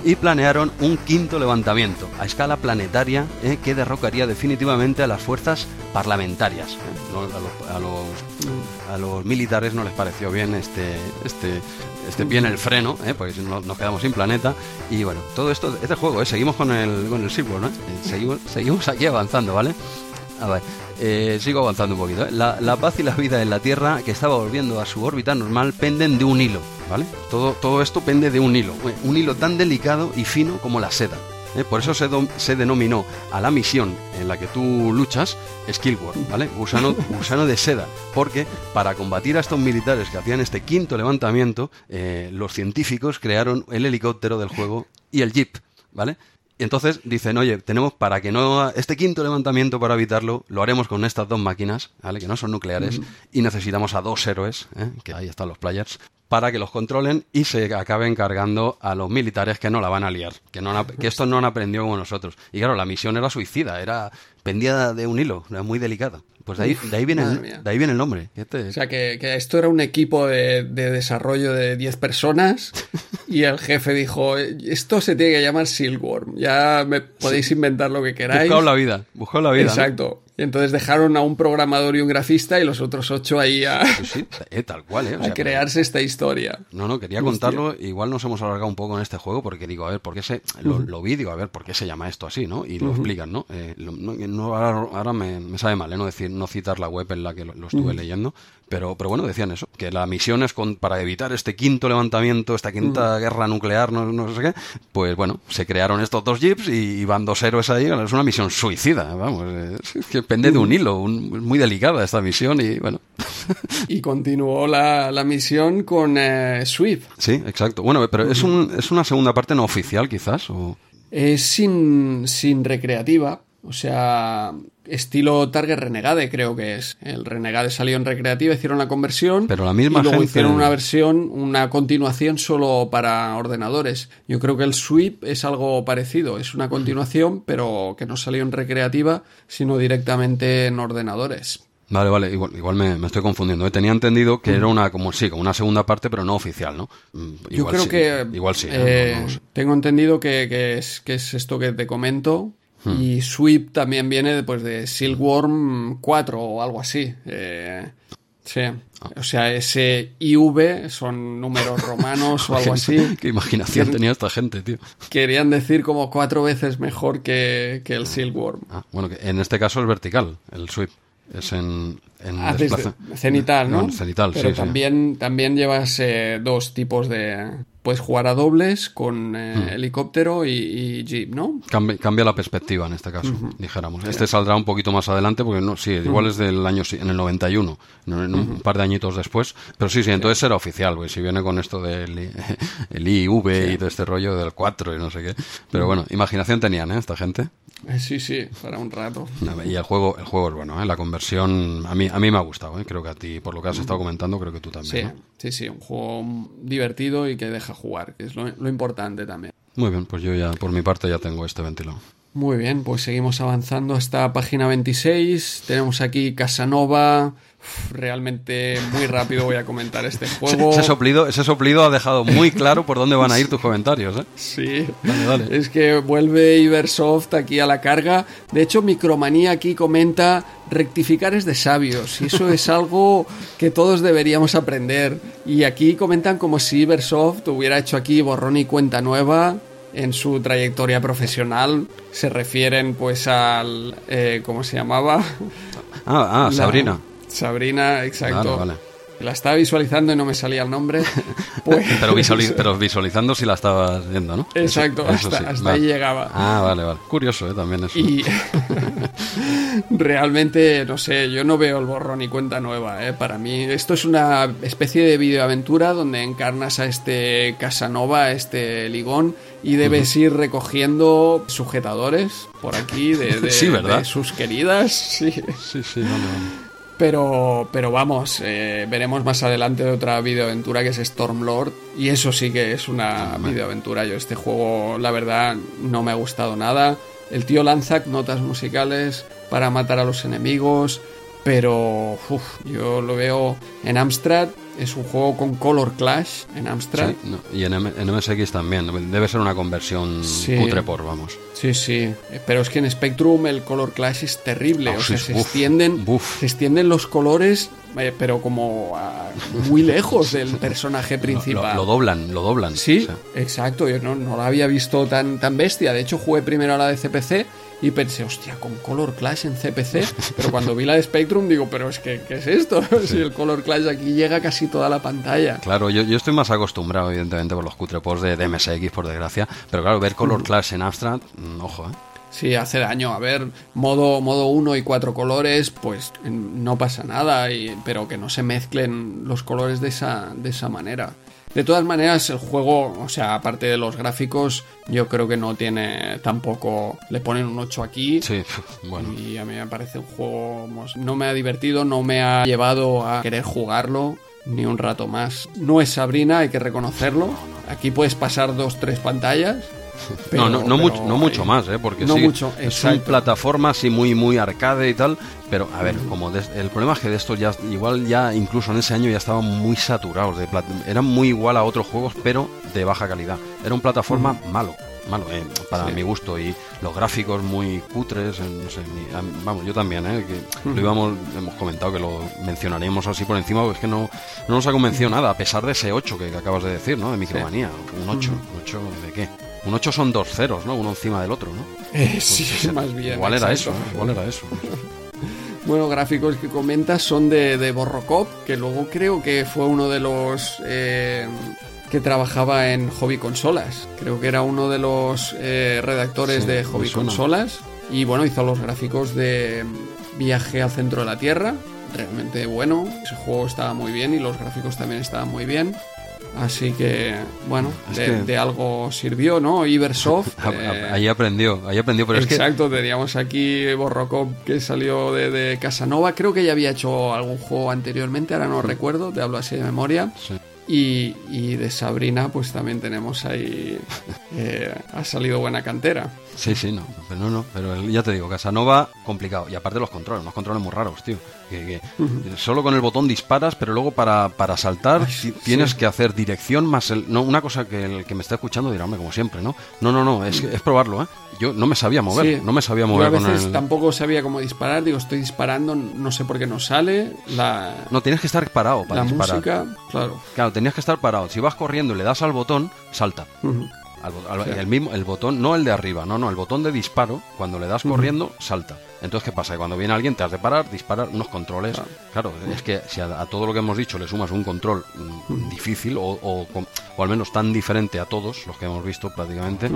Y planearon un quinto levantamiento a escala planetaria ¿eh? que derrocaría definitivamente a las fuerzas parlamentarias. ¿eh? A, los, a, los, militares no les pareció bien este, este este bien el freno, ¿eh? porque nos quedamos sin planeta. Y bueno, todo esto, este juego, ¿eh? seguimos con el, con el ¿no? Eh, seguimos, seguimos aquí avanzando, ¿vale? A ver, sigo avanzando un poquito. La, la, paz y la vida en la Tierra, que estaba volviendo a su órbita normal, penden de un hilo, ¿vale? Todo, todo esto pende de un hilo, un hilo tan delicado y fino como la seda. ¿Eh? Por eso se, se, denominó a la misión en la que tú luchas Skillworm, ¿vale? Gusano, gusano de seda. Porque para combatir a estos militares que hacían este quinto levantamiento, eh, los científicos crearon el helicóptero del juego y el jeep, ¿vale? Y entonces dicen, oye, tenemos para que no este quinto levantamiento para evitarlo, lo haremos con estas dos máquinas, ¿vale? Que no son nucleares, y necesitamos a dos héroes, ¿eh? que ahí están los players, para que los controlen y se acaben cargando a los militares que no la van a liar, que, no que estos no han aprendido como nosotros. Y claro, la misión era suicida, era pendía de un hilo, era muy delicada. Pues de ahí, de ahí, viene, el, de ahí viene el nombre. Este o sea, que, esto era un equipo de, desarrollo de 10 personas y el jefe dijo, esto se tiene que llamar Silworm, ya me podéis inventar lo que queráis. Buscado la vida, buscó la vida. Exacto. Y entonces dejaron a un programador y un grafista y los otros ocho ahí a, sí, eh, tal cual, eh. a crearse esta historia. No, no, quería contarlo. Igual nos hemos alargado un poco en este juego porque digo, a ver, ¿por qué se. Lo, vi, digo, a ver, ¿por qué se llama esto así, no? Y lo explican, ¿no? Eh, no ahora, me, sabe mal, ¿eh? No, decir, no citar la web en la que lo, estuve leyendo. Pero, pero bueno, decían eso, que la misión es con, para evitar este quinto levantamiento, esta quinta guerra nuclear, no, no, sé qué. Pues bueno, se crearon estos dos jeeps y, van dos héroes ahí. Es una misión suicida, vamos. Es que pende de un hilo, muy delicada esta misión y bueno. y continuó la, la misión con eh, Swift. Sí, exacto. Bueno, pero es, un, es una segunda parte no oficial, quizás. O... Es sin, sin recreativa, o sea, estilo Target Renegade creo que es. El Renegade salió en recreativa, hicieron la conversión. Pero la misma y luego hicieron una versión, una continuación solo para ordenadores. Yo creo que el Sweep es algo parecido. Es una continuación, pero que no salió en recreativa, sino directamente en ordenadores. Vale, vale, igual, igual me, estoy confundiendo. ¿eh? Tenía entendido que era una, como sí, como una segunda parte, pero no oficial, ¿no? Mm, Yo creo que. Igual sí. ¿eh? Eh, tengo entendido que, que, es, que es esto que te comento, Hmm. Y Sweep también viene después de Silkworm 4 o algo así. Eh, sí. Ah. O sea, ese IV son números romanos o algo así. Qué imaginación tenía esta gente, tío. Querían decir como cuatro veces mejor que, que el Silkworm. Ah, bueno, que en este caso es vertical, el sweep. Es en, en ah, cenital, ¿no? cenital, Pero también, también llevas eh, dos tipos de, puedes jugar a dobles con eh, hmm. helicóptero y, jeep, ¿no? Cambia, la perspectiva en este caso, dijéramos. Este saldrá un poquito más adelante porque no, sí, igual es del año en el 91, en un par de añitos después, pero sí, sí, entonces será oficial, güey, si viene con esto del el IV y todo este rollo del 4 y no sé qué. Pero bueno, imaginación tenían, ¿eh? Esta gente. Eh, Sí, sí, para un rato. Y el juego, el juego es bueno, ¿eh? la conversión a mí, a mí me ha gustado, ¿eh? creo que a ti, por lo que has estado comentando, creo que tú Sí, también. ¿no? sí, sí, un juego divertido y que deja jugar, que es lo, lo importante también. Muy bien, pues yo ya, por mi parte, ya tengo este ventilado. Muy bien, pues seguimos avanzando hasta página 26. Tenemos aquí Casanova. Uf, realmente muy rápido voy a comentar este juego. Ese soplido, ese soplido ha dejado muy claro por dónde van a ir tus comentarios, ¿eh? Sí, Dale, dale. es que vuelve Ibersoft aquí a la carga. De hecho, Micromanía aquí comenta rectificar es de sabios y eso es algo que todos deberíamos aprender. Y aquí comentan como si Ibersoft hubiera hecho aquí borrón y cuenta nueva en su trayectoria profesional. Se refieren pues al... eh, ¿Cómo se llamaba? Ah, ah, La- Sabrina. Sabrina, exacto. Vale, vale. La estaba visualizando y no me salía el nombre. Pues... Pero, visualiz- pero visualizando si la estabas viendo, ¿no? Exacto, Eso- eso hasta, sí, hasta vale. ahí llegaba. Ah, vale, vale. Curioso, ¿eh? También eso. Y realmente, no sé, yo no veo el borrón y cuenta nueva, ¿eh? Para mí, esto es una especie de videoaventura donde encarnas a este Casanova, a este Ligón, y debes ir recogiendo sujetadores por aquí de, de- Sí, ¿verdad? de sus queridas. Sí. Sí, sí. Pero, pero vamos, eh, veremos más adelante otra videoaventura que es Stormlord. Y eso sí que es una videoaventura. Yo este juego, la verdad, no me ha gustado nada. El tío lanza notas musicales para matar a los enemigos. Pero uf, yo lo veo en Amstrad. Es un juego con Color Clash en Amstrad. Sí, no, y en, M- en MSX también. Debe ser una conversión Sí. cutre por, vamos. Sí, sí. Pero es que en Spectrum el color clash es terrible. Ah, o sea, sí, se uf, extienden, uf. se extienden los colores, eh, pero como a- muy lejos del personaje Lo, principal. lo doblan, lo doblan. Sí, O sea, exacto. Yo no, no la había visto tan, tan bestia. De hecho, jugué primero a la de CPC y pensé, hostia, con Color Clash en CPC. Pero cuando vi la de Spectrum, digo, pero es que, ¿qué es esto? si el Color Clash aquí llega casi toda la pantalla. Claro, yo, yo estoy más acostumbrado, evidentemente, por los cutrepos de, de MSX, por desgracia. Pero claro, ver Color Clash en Amstrad, mm, ojo, ¿eh? Sí, hace daño. A ver, modo modo 1 y cuatro colores, pues no pasa nada, y, pero que no se mezclen los colores de esa, de esa manera. De todas maneras, el juego, o sea, aparte de los gráficos, yo creo que no tiene tampoco... Le ponen un 8 aquí. Sí, bueno. Y a mí me parece un juego... No me ha divertido, no me ha llevado a querer jugarlo ni un rato más. No es Sabrina, hay que reconocerlo. Aquí puedes pasar dos, tres pantallas. Pero- no, no, no, pero, mucho, no mucho eh, más, ¿eh? Porque no sí, mucho, es un plataforma así muy, muy arcade y tal. Pero, a ver, como de- el problema es que de estos ya, igual ya, incluso en ese año ya estaban muy saturados. De plat- eran muy igual a otros juegos, pero de baja calidad. Era un plataforma malo. Malo, eh, para Sí. mi gusto. Y los gráficos muy cutres, no sé, ni- vamos, yo también, ¿eh? Que lo íbamos, hemos comentado que lo mencionaríamos así por encima, porque es que no, no nos ha convencido nada, a pesar de ese 8 que, que acabas de decir, ¿no? De Micromanía. Un 8. ¿Un 8 de qué? Un 8 son dos ceros, ¿no? Uno encima del otro, ¿no? Eh, sí, Pues, más bien. Igual era eso, ¿eh? igual era eso. Bueno, gráficos que comentas son de, de Borrocop, que luego creo que fue uno de los eh, que trabajaba en Hobby Consolas. Creo que era uno de los eh, redactores Sí, de Hobby. Consolas. Y bueno, hizo los gráficos de Viaje al centro de la Tierra. Realmente bueno. Ese juego estaba muy bien y los gráficos también estaban muy bien. Así que, bueno, de, que- de algo sirvió, ¿no? Ibersoft. Eh, Ahí aprendió, ahí aprendió, pero es que Exacto, teníamos aquí Borrocop que salió de, de Casanova. Creo que ya había hecho algún juego anteriormente, ahora no recuerdo, te hablo así de memoria. Sí. Y, y de Sabrina, pues también tenemos ahí. eh, ha salido buena cantera. Sí, sí, no, pero no, no, pero el- ya te digo, Casanova, complicado. Y aparte los controles, unos controles muy raros, tío. Que, que solo con el botón disparas, pero luego para, para saltar Ay, sí, ti- tienes sí. que hacer dirección más el... No, una cosa que el que me está escuchando dirá, hombre, como siempre, ¿no? No, no, no, es, es probarlo, ¿eh? Yo no me sabía mover, Sí. no me sabía Yo mover a con veces el... tampoco sabía cómo disparar, digo, estoy disparando, no sé por qué no sale. La, No, tienes que estar parado para la disparar. música, claro. Claro, tenías que estar parado. Si vas corriendo y le das al botón, salta. Al bo- al- Sí. el mismo el botón no el de arriba no no el botón de disparo cuando le das corriendo salta. Entonces qué pasa que cuando viene alguien te has de parar disparar unos controles. Claro, es que si a, a todo lo que hemos dicho le sumas un control mm, difícil o, o, o al menos tan diferente a todos los que hemos visto prácticamente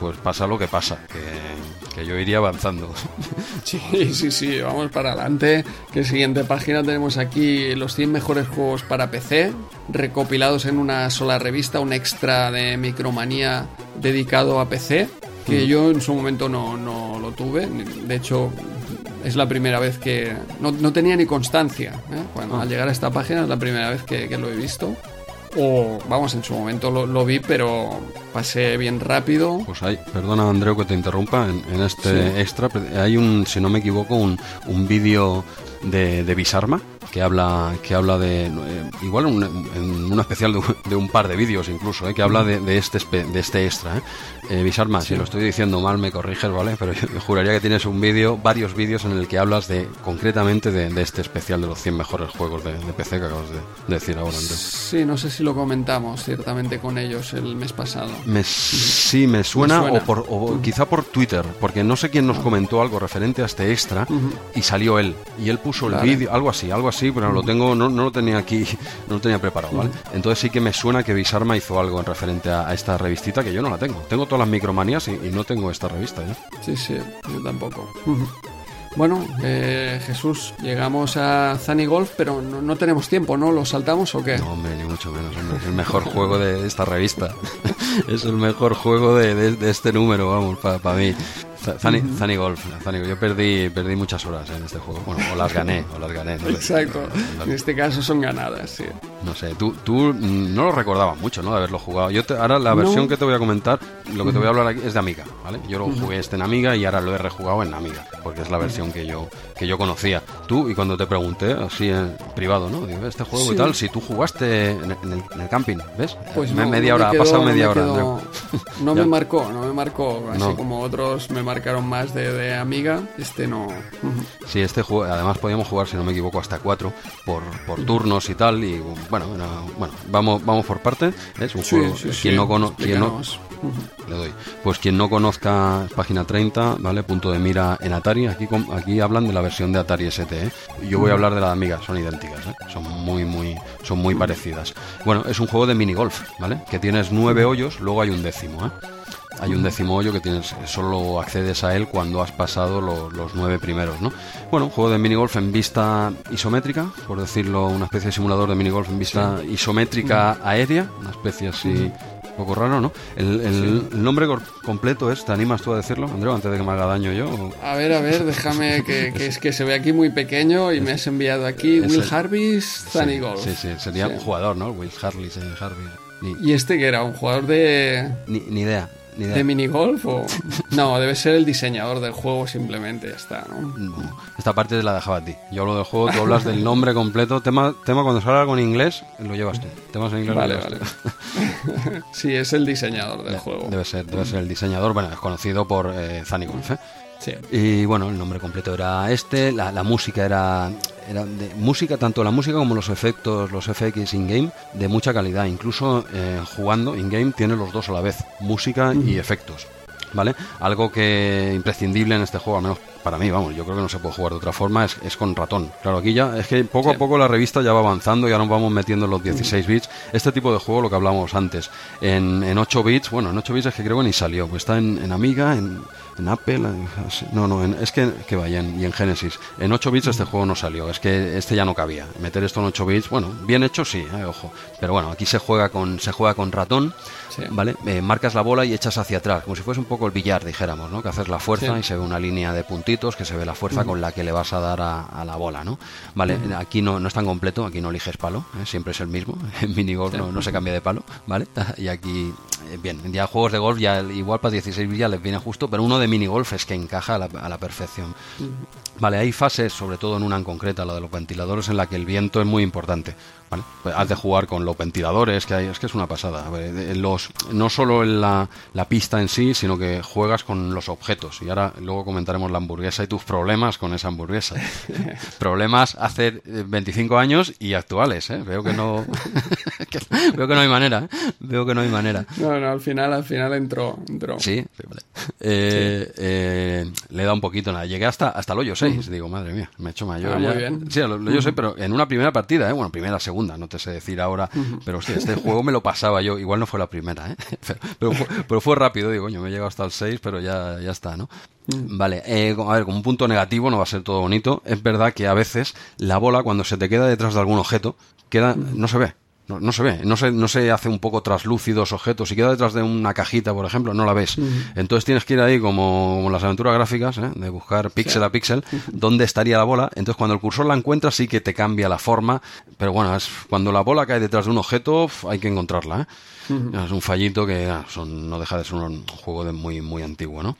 pues pasa lo que pasa que, que yo iría avanzando Sí, sí, sí, vamos para adelante. Que siguiente página tenemos aquí los 100 mejores juegos para PC, recopilados en una sola revista, un extra de Micromanía dedicado a PC. que yo en su momento no, no lo tuve. De hecho, es la primera vez que... No, no tenía ni constancia. ¿eh? Cuando, Ah. Al llegar a esta página es la primera vez que, que lo he visto. O, vamos, en su momento lo, lo vi, pero pasé bien rápido. Pues hay, perdona Andreu que te interrumpa, en, en este Sí. extra hay un, si no me equivoco, un, un vídeo de, de Bisarma que habla que habla de eh, igual un- en una especial de, un- de un par de vídeos incluso eh, que habla de, de este de este extra eh. Eh, si lo estoy diciendo mal me corriges vale pero yo, juraría que tienes un vídeo varios vídeos en el que hablas de concretamente de, este especial de los 100 mejores juegos de, PC que acabas de, de decir ahora Andreu Sí, no sé si lo comentamos ciertamente con ellos el mes pasado. Me, sí, me suena, suena. o, por, o quizá por Twitter, porque no sé quién nos comentó algo referente a este extra y salió él. Y él puso el vídeo, algo así, algo así, pero lo tengo, no, no lo tenía aquí, no lo tenía preparado, ¿vale? Entonces sí que me suena que Bisarma hizo algo en referente a, a esta revistita que yo no la tengo. Tengo todas las micromanías y, y no tengo esta revista ¿eh? Sí, sí, yo tampoco. Bueno, eh, Jesús, llegamos a Zany Golf, pero no, no tenemos tiempo, ¿no? ¿Lo saltamos o qué? No, hombre, ni mucho menos, hombre. Es el mejor juego de esta revista. es el mejor juego de, de- de este número, vamos, para mí. Zany, Zany Golf, Golf. Yo perdí, perdí muchas horas en este juego. Bueno, o las gané, o las gané. no sé. Exacto. En este caso son ganadas, sí. No sé, tú, tú mm, no lo recordabas mucho, ¿no? De haberlo jugado. Yo te- ahora la versión No. que te voy a comentar, lo que te voy a hablar aquí es de Amiga, ¿vale? Yo lo jugué este en Amiga y ahora lo he rejugado en Amiga, porque es la versión que yo que yo conocía. Tú, y cuando te pregunté, así en privado, ¿no? Digo, este juego y Sí. tal, si tú jugaste en, en el, en el camping, ¿ves? Pues Me- no, media me hora, ha pasado media me hora. No me marcó, no me marcó. Así No. como otros me marcaron más de, de amiga, este no. Sí, este juego, además podíamos jugar, si no me equivoco, hasta cuatro por, por turnos y tal. Y bueno, era- bueno vamos, vamos por parte. Es un Sí, juego. sí, sí. quien no cono- quien no, le doy. Pues quien no conozca página 30, ¿vale? Punto de mira en Atari. Aquí, aquí hablan de la versión de Atari ST. ¿eh? Yo voy a hablar de la de Amiga, son idénticas, ¿eh? Son muy, muy, son muy parecidas. Bueno, es un juego de minigolf, ¿vale? Que tienes nueve hoyos, luego hay un décimo, ¿eh? Hay un décimo hoyo que tienes, solo accedes a él cuando has pasado lo- los nueve primeros, ¿no? Bueno, un juego de minigolf en vista isométrica, por decirlo, una especie de simulador de minigolf en vista isométrica aérea, una especie así un poco raro, ¿no? El, el- el nombre completo es, ¿te animas tú a decirlo, Andreu, antes de que me haga daño yo? o- A ver, a ver, déjame que, que es que se ve aquí muy pequeño y me has enviado aquí Es Will el- Harvis, Zany sí, Golf. Sí, sí, sería Sí. un jugador, ¿no? Will Harley, sí, Harvey. Ni, ¿Y este que era? ¿Un jugador de, ni, ni idea. De minigolf? O... No, debe ser el diseñador del juego simplemente, ya está, ¿no? No, esta parte te la dejaba a ti. Yo hablo del juego, tú hablas del nombre completo. Tema, tema cuando sale algo en inglés, lo llevas tú. Temas en inglés lo Vale, llevas vale. tú. Sí, es el diseñador del juego. Debe ser, debe ser el diseñador, bueno, es conocido por eh, Golf, ¿eh? Sí. Y bueno, el nombre completo era este, la, la música era, era de música, tanto la música como los efectos, los FX in-game, de mucha calidad. Incluso eh, jugando in-game tiene los dos a la vez, música y efectos. ¿Vale? Algo que imprescindible en este juego, al menos para mí, vamos, yo creo que no se puede jugar de otra forma, es, es con ratón. Claro, aquí ya es que poco a poco la revista ya va avanzando, ya nos vamos metiendo en los 16 bits. Este tipo de juego, lo que hablábamos antes, en, en 8 bits, bueno, en 8 bits es que creo que ni salió, pues está en, en Amiga, en, en Apple, no, no, en- es que, que vaya, en- y en Genesis. En 8 bits este juego no salió, es que este ya no cabía. Meter esto en 8 bits, bueno, bien hecho sí, eh, ojo. Pero bueno, aquí se juega con, se juega con ratón, Sí. ¿vale? Eh, marcas la bola y echas hacia atrás, como si fuese un poco el billar, dijéramos, ¿no? Que haces la fuerza Sí. y se ve una línea de puntitos que se ve la fuerza con la que le vas a dar a, a la bola, ¿no? Vale, aquí no, no es tan completo, aquí no eliges palo, ¿eh? siempre es el mismo, en minigolf no, no se cambia de palo, ¿vale? Y aquí, eh, bien, ya juegos de golf ya igual para 16 ya les viene justo, pero uno de minigolf es que encaja a la, a la perfección. Vale, hay fases, sobre todo en una en concreta, la de los ventiladores, en la que el viento es muy importante. ¿Vale? Pues has de jugar con los ventiladores, que hay, es que es una pasada. Los, no solo en la, la pista en sí, sino que juegas con los objetos. Y ahora luego comentaremos la hamburguesa y tus problemas con esa hamburguesa. problemas hace eh, 25 años y actuales, ¿eh? Veo que no, que- veo que no hay manera, ¿eh? Veo que no hay manera. No, no, al final, al final entró. entró. Sí, vale. Eh, eh, le he dado un poquito nada. Llegué hasta, hasta el hoyo 6. Digo, madre mía, me he hecho mayor. Ah, muy ya. bien. Sí, lo, lo yo sé, pero en una primera partida, ¿eh? Bueno, primera, segunda, no te sé decir ahora. Pero hostia, este juego me lo pasaba yo. Igual no fue la primera, ¿eh? Pero, pero fue, pero fue rápido, digo, coño, me he llegado hasta el 6, pero ya, ya está, ¿no? Vale, eh, a ver, como un punto negativo, no va a ser todo bonito. Es verdad que a veces la bola, cuando se te queda detrás de algún objeto, queda, no se ve. No, no se ve, no se, no se hace un poco traslúcidos objetos. Si queda detrás de una cajita, por ejemplo, no la ves. Entonces tienes que ir ahí como, como las aventuras gráficas, ¿eh? de buscar píxel a píxel, dónde estaría la bola. Entonces cuando el cursor la encuentra sí que te cambia la forma, pero bueno, es, cuando la bola cae detrás de un objeto hay que encontrarla. ¿eh? Es un fallito que ah, son, no deja de ser un, juego de muy, muy antiguo, ¿no?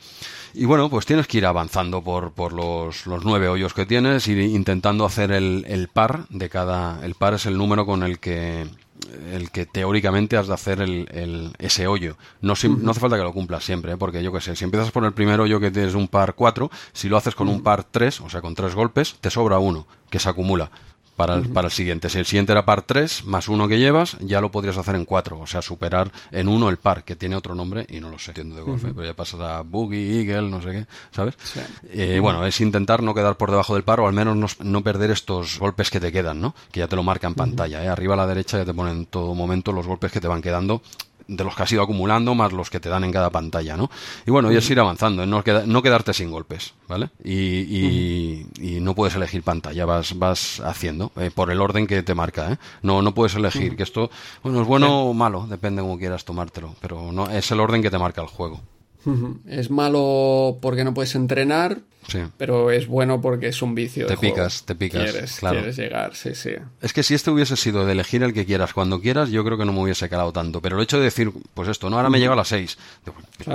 Y bueno, pues tienes que ir avanzando por, por los, los nueve hoyos que tienes y intentando hacer el, el par de cada... El par es el número con el que el que teóricamente has de hacer el, el ese hoyo. No, no hace falta que lo cumplas siempre, ¿eh? porque yo qué sé, si empiezas por el primer hoyo que tienes un par 4, si lo haces con un par 3, o sea, con tres golpes, te sobra uno, que se acumula para el, para el siguiente. Si el siguiente era par 3 más uno que llevas, ya lo podrías hacer en 4, o sea, superar en uno el par, que tiene otro nombre y no lo sé, entiendo de golf, pero ya pasas a Boogie, Eagle, no sé qué, ¿sabes? Eh, bueno, es intentar no quedar por debajo del par o al menos no, no, perder estos golpes que te quedan, ¿no? Que ya te lo marca en pantalla, ¿eh? Arriba a la derecha ya te ponen en todo momento los golpes que te van quedando de los que has ido acumulando más los que te dan en cada pantalla, ¿no? Y bueno, y es ir avanzando, no, no quedarte sin golpes, ¿vale? Y, y, no puedes elegir pantalla, vas, vas haciendo eh, por el orden que te marca, ¿eh? No, no puedes elegir, que esto, bueno, es bueno o malo, depende cómo quieras tomártelo, pero no es el orden que te marca el juego. Es malo porque no puedes entrenar, pero es bueno porque es un vicio. Te picas, te picas. Quieres, quieres llegar, sí, sí. Es que si este hubiese sido de elegir el que quieras cuando quieras, yo creo que no me hubiese calado tanto. Pero el hecho de decir, pues esto, no, ahora me llega a las seis.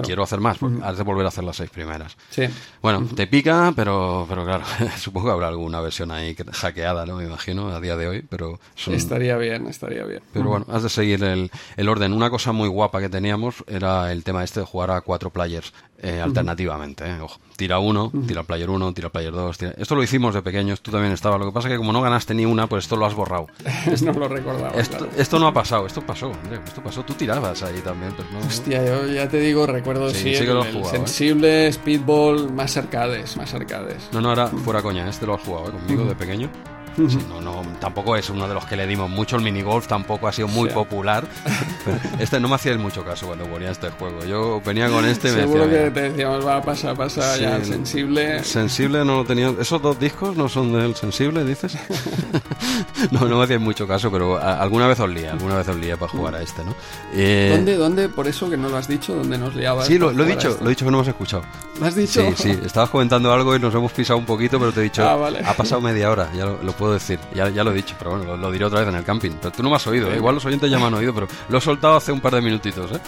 Quiero hacer más, pues has de volver a hacer las seis primeras. Sí. Bueno, te pica, pero, pero claro, supongo que habrá alguna versión ahí hackeada, ¿no? Me imagino, a día de hoy, pero... Estaría bien, estaría bien. Pero bueno, has de seguir el, el orden. Una cosa muy guapa que teníamos era el tema este de jugar a cuatro players eh, alternativamente. Eh. Ojo, tira uno, tira player uno, tira player dos. Esto lo hicimos de pequeños, tú también estabas. Lo que pasa es que como no ganaste ni una, pues esto lo has borrado. no lo recordaba. Esto, esto, no ha pasado, esto pasó, Esto pasó, tú tirabas ahí también. Pero no... Hostia, yo ya te digo, recuerdo sí, sí, el, ¿eh? sensible, speedball, más arcades, más arcades. No, no, era fuera coña, este lo has jugado conmigo de pequeño no, no, tampoco es uno de los que le dimos mucho. El minigolf tampoco ha sido muy popular. este no me hacía mucho caso cuando ponía este juego. Yo venía con este y me Seguro que te decíamos, va, pasa, pasa, ya, sensible. Sensible no lo tenía. ¿Esos dos discos no son del sensible, dices? no, no me hacía mucho caso, pero alguna vez os lía, alguna vez os lía para jugar a este, ¿no? Eh, ¿Dónde, dónde, por eso que no lo has dicho, dónde nos liabas? Sí, lo, he dicho, este? lo he dicho que no me has escuchado. ¿Lo has dicho? Sí, sí, estabas comentando algo y nos hemos pisado un poquito, pero te he dicho, ah, ha pasado media hora, ya lo, lo puedo decir. Ya, ya, lo he dicho, pero bueno, lo, diré otra vez en el camping. Pero tú no me has oído, ¿eh? igual los oyentes ya me han oído, pero lo he soltado hace un par de minutitos, ¿eh?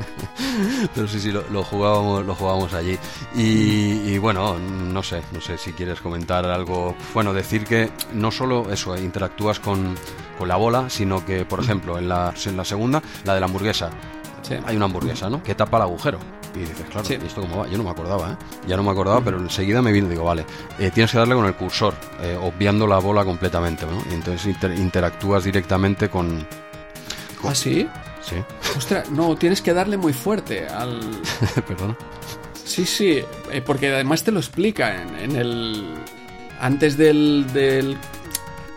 pero sí, sí, lo, jugábamos, lo jugábamos allí. Y, bueno, no sé, no sé si quieres comentar algo. Bueno, decir que no solo eso, eh, interactúas con, con la bola, sino que, por ejemplo, en la, en la segunda, la de la hamburguesa. Hay una hamburguesa, ¿no? Que tapa el agujero. Y dices, claro, ¿y esto cómo va? Yo no me acordaba, ¿eh? Ya no me acordaba, pero enseguida me vino y digo, vale, eh, tienes que darle con el cursor, eh, obviando la bola completamente, ¿no? Y entonces interactúas directamente con, ¿Ah, sí? Sí. Ostras, no, tienes que darle muy fuerte al... Perdón. Sí, sí, eh, porque además te lo explica en, el... Antes del, del,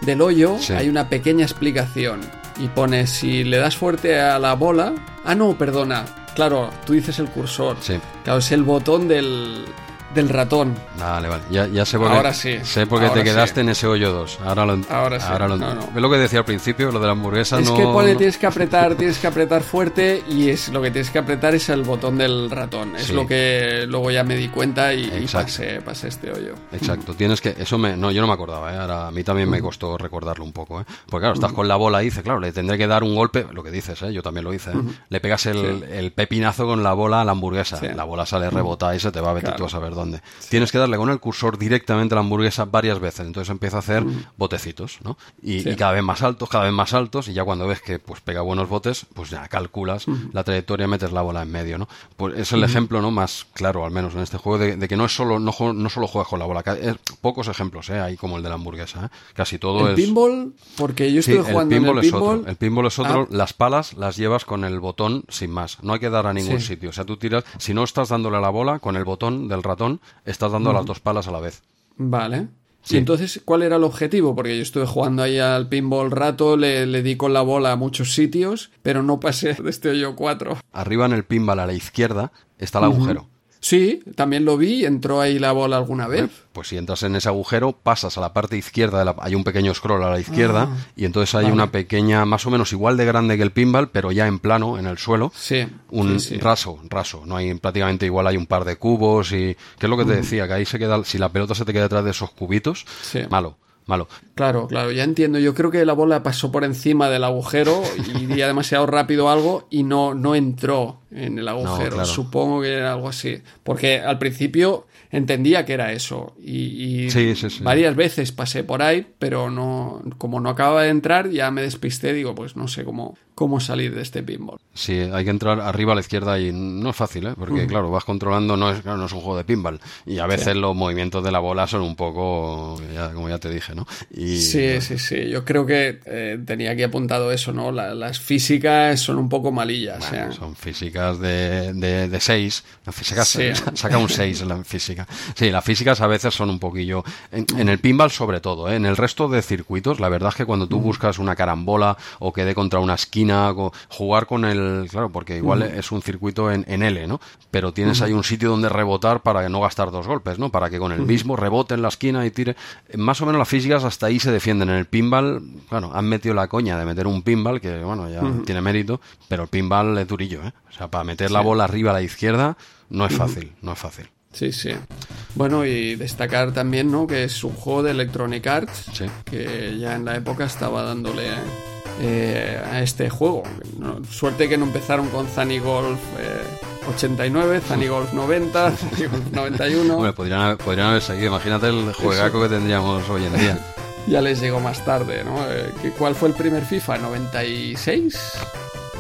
del hoyo hay una pequeña explicación y pone si le das fuerte a la bola... Ah, no, perdona Claro, tú dices el cursor. Sí. Claro, es el botón del, del ratón. Vale, vale. Ya, ya sé por qué, ahora sí. Sé por qué te quedaste en ese hoyo 2. Ahora lo Ahora sí. Ahora lo no, no. lo que decía al principio, lo de la hamburguesa es no... Es que pone tienes que apretar, tienes que apretar fuerte y es lo que tienes que apretar es el botón del ratón. Es lo que luego ya me di cuenta y, y pasé, pasé, este hoyo. Exacto. Tienes que... Eso me... No, yo no me acordaba, ¿eh? Ahora a mí también me costó recordarlo un poco, ¿eh? Porque claro, estás con la bola y dices, claro, le tendré que dar un golpe, lo que dices, ¿eh? Yo también lo hice, ¿eh? Le pegas el, el, pepinazo con la bola a la hamburguesa. La bola sale rebotada y se te va a ver tú a saber dónde. Tienes que darle con el cursor directamente a la hamburguesa varias veces. Entonces empieza a hacer botecitos, ¿no? Y, cada vez más altos, cada vez más altos, y ya cuando ves que pues pega buenos botes, pues ya calculas la trayectoria, metes la bola en medio, ¿no? Pues es el ejemplo, ¿no? Más claro, al menos en este juego, de, que no es solo, no, no solo juegas con la bola. Es, pocos ejemplos, ¿eh? Hay como el de la hamburguesa, ¿eh? Casi todo ¿El pinball? Porque yo estoy jugando el pinball en el pinball. Es otro. El pinball es otro. Ah. Las palas las llevas con el botón sin más. No hay que dar a ningún sitio. O sea, tú tiras, si no estás dándole a la bola, con el botón del ratón, estás dando las dos palas a la vez. Vale. Y entonces, ¿cuál era el objetivo? Porque yo estuve jugando ahí al pinball rato, le, le, di con la bola a muchos sitios, pero no pasé de este hoyo 4. Arriba en el pinball a la izquierda está el agujero. Sí, también lo vi, entró ahí la bola alguna vez. Pues si entras en ese agujero, pasas a la parte izquierda, de la, hay un pequeño scroll a la izquierda Ah, y entonces hay una pequeña, más o menos igual de grande que el pinball, pero ya en plano, en el suelo. Sí, Un sí, sí. raso, raso, no hay prácticamente igual hay un par de cubos y que es lo que te decía, que ahí se queda, si la pelota se te queda detrás de esos cubitos, Sí. malo, malo. Claro, claro, ya entiendo. Yo creo que la bola pasó por encima del agujero y iría demasiado rápido algo y no, no entró en el agujero. claro. Supongo que era algo así. Porque al principio entendía que era eso. Y, y Sí, sí, sí. varias veces pasé por ahí, pero no, como no acababa de entrar, ya me despisté. Digo, pues no sé cómo, cómo salir de este pinball. Sí, hay que entrar arriba a la izquierda y no es fácil, ¿eh? porque claro, vas controlando, no es, claro, no es un juego de pinball y a veces los movimientos de la bola son un poco, ya- como ya te dije, ¿no? Y, Sí, sí, sí. Yo creo que eh, tenía aquí apuntado eso, ¿no? La- las físicas son un poco malillas. Bueno, ¿eh? son físicas de, de, de seis. La física Sí. saca un 6 en la física. Sí, las físicas a veces son un poquillo. En, en el pinball, sobre todo, ¿eh? en el resto de circuitos, la verdad es que cuando tú buscas una carambola o que dé contra una esquina, jugar con el. Claro, porque igual es un circuito en, en L, ¿no? Pero tienes ahí un sitio donde rebotar para no gastar dos golpes, ¿no? Para que con el mismo rebote en la esquina y tire. Más o menos las físicas hasta ahí se defienden. En el pinball, bueno, han metido la coña de meter un pinball, que bueno, ya tiene mérito, pero el pinball es durillo, ¿eh? O sea, para meter la bola arriba a la izquierda no es fácil, no es fácil. Sí, sí. Bueno, y destacar también, ¿no? Que es un juego de Electronic Arts Sí. que ya en la época estaba dándole eh, a este juego. No, suerte que no empezaron con Zany Golf eh, 89, Zany Golf 90, Zany Golf 91. Bueno, podrían haber, podrían haber seguido. Imagínate el juegaco que tendríamos hoy en día. Ya les llegó más tarde, ¿no? Eh, ¿qué- ¿Cuál fue el primer FIFA? ¿96?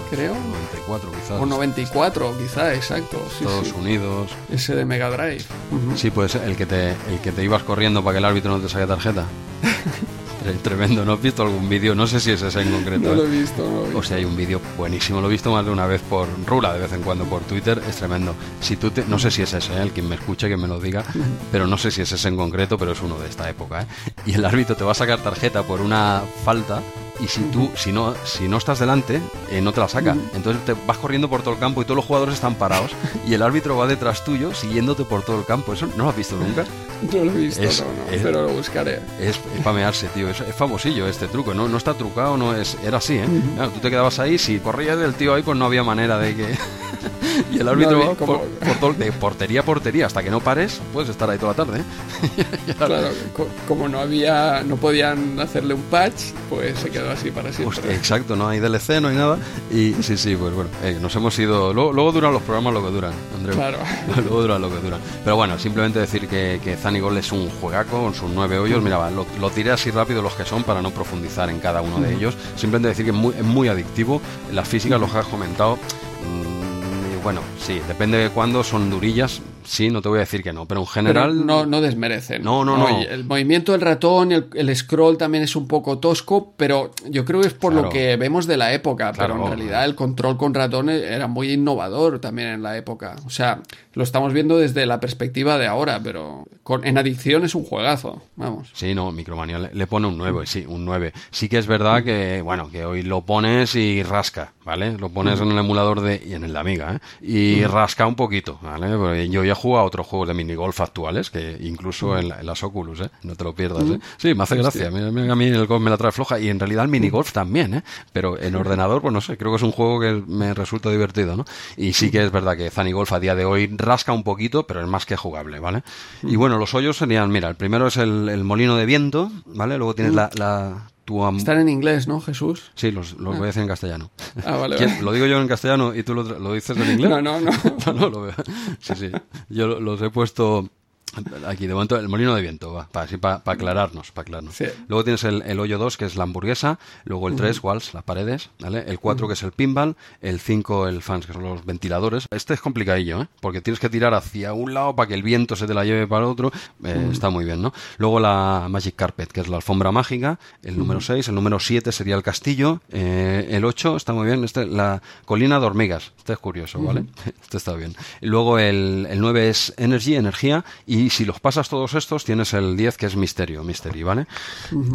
Creo. 94 quizás. O 94, quizá, exacto. Sí, Estados sí. Unidos. Ese de Mega Drive. Ujú. Sí, pues el que te el que te ibas corriendo para que el árbitro no te saque tarjeta. Tre- Tremendo, ¿no has visto algún vídeo? No sé si es ese en concreto. No lo ¿eh? he visto, no lo he visto. O sea, hay un vídeo buenísimo, lo he visto más de una vez por Rula, de vez en cuando por Twitter, es tremendo. Si tú te, no sé si es ese, ¿eh? el quien me escuche que me lo diga, pero no sé si es ese en concreto, pero es uno de esta época, ¿eh? Y el árbitro te va a sacar tarjeta por una falta y si tú, si no, si no estás delante, eh, no te la saca. Entonces te vas corriendo por todo el campo y todos los jugadores están parados y el árbitro va detrás tuyo siguiéndote por todo el campo. ¿Eso no lo has visto nunca? No lo he visto, Es- no, no, es- pero lo buscaré. Es, es pamearse, tío. Es, es famosillo este truco. No, no está trucado, no es. Era así, ¿eh? Claro, tú te quedabas ahí, si corrías del tío ahí, pues no había manera de que. y el árbitro por, por todo- de portería a portería. Hasta que no pares, puedes estar ahí toda la tarde, ¿eh? Claro, co- como no había, no podían hacerle un patch, pues se quedó así para siempre. Hostia, exacto, no hay DLC, no hay nada. Y sí, sí, pues bueno, eh, nos hemos ido. Luego, luego duran los programas lo que duran, Andreu. Claro. Luego duran lo que duran. Pero bueno, simplemente decir que, que Zanigol es un juegaco con sus nueve hoyos. Mira, va, lo, lo diré así rápido los que son para no profundizar en cada uno de ellos. Simplemente decir que es muy, es muy adictivo. Las físicas, los que has comentado. mm, bueno, sí, depende de cuándo son durillas. Sí, no te voy a decir que no, pero en Pero general. no, no desmerecen. No, no, no. El movimiento del ratón, el, el scroll también es un poco tosco, pero yo creo que es por Claro. lo que vemos de la época. Claro. Pero en realidad el control con ratón era muy innovador también en la época. O sea, lo estamos viendo desde la perspectiva de ahora, pero con, en adicción es un juegazo. Vamos. Sí, no, Micromanía le, le pone un 9, sí, un 9. Sí que es verdad que, bueno, que hoy lo pones y rasca, ¿vale? Lo pones en el emulador de, y en el de Amiga, ¿eh? Y rasca un poquito, ¿vale? Porque yo ya he jugado otros juegos de minigolf actuales, que incluso en, la- en las Oculus, ¿eh? No te lo pierdas, ¿eh? Sí, me hace gracia. A mí el golf me la trae floja y en realidad el minigolf también, ¿eh? Pero en ordenador, pues no sé, creo que es un juego que me resulta divertido, ¿no? Y sí que es verdad que Zanigolf a día de hoy rasca un poquito, pero es más que jugable, ¿vale? Y bueno, los hoyos serían, mira, el primero es el, el molino de viento, ¿vale? Luego tienes la... la tu Están en inglés, ¿no, Jesús? Sí, los, los voy a decir en castellano. Ah, vale, ¿Quién- vale. Lo digo yo en castellano y tú lo, lo dices en inglés. No, no, no. no, no, lo veo. Sí, sí. Yo lo- los he puesto aquí, de momento, el molino de viento, va, para, para, para aclararnos, para aclararnos. Sí. Luego tienes el, el hoyo 2, que es la hamburguesa, luego el 3, walls, las paredes, ¿vale? El 4, que es el pinball, el 5, el fans, que son los ventiladores. Este es complicadillo, ¿eh? Porque tienes que tirar hacia un lado para que el viento se te la lleve para el otro. Eh, Está muy bien, ¿no? Luego la Magic Carpet, que es la alfombra mágica, el número 6, el número 7 sería el castillo, eh, el 8 está muy bien, este, la colina de hormigas, este es curioso, ¿vale? Este está bien. Luego el, el 9 es Energy, energía, y si los pasas todos estos, tienes el 10 que es misterio, mystery, ¿vale?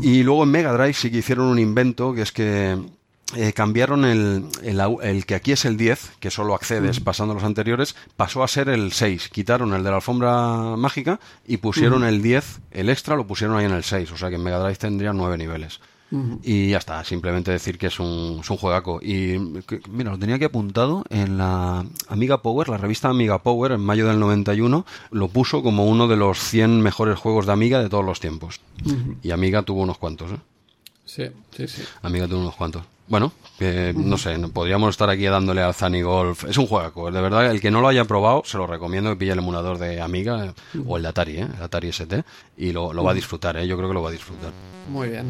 Y luego en Mega Drive sí que hicieron un invento que es que eh, cambiaron el, el, el, que aquí es el 10, que solo accedes pasando los anteriores, pasó a ser el 6. Quitaron el de la alfombra mágica y pusieron el 10, el extra lo pusieron ahí en el 6. O sea que en Mega Drive tendría 9 niveles. Y ya está, simplemente decir que es un, es un juegaco. Y que- mira, lo tenía aquí apuntado en la Amiga Power, la revista Amiga Power, en mayo del 91, lo puso como uno de los 100 mejores juegos de Amiga de todos los tiempos. Y Amiga tuvo unos cuantos, ¿eh? Sí, sí, sí. Amiga tuvo unos cuantos. Bueno, que no sé, podríamos estar aquí dándole al Zani Golf. Es un juegaco, de verdad, el que no lo haya probado, se lo recomiendo que pille el emulador de Amiga eh, o el de Atari, ¿eh? el Atari ST, y lo, lo va a disfrutar, ¿eh? yo creo que lo va a disfrutar. Muy bien.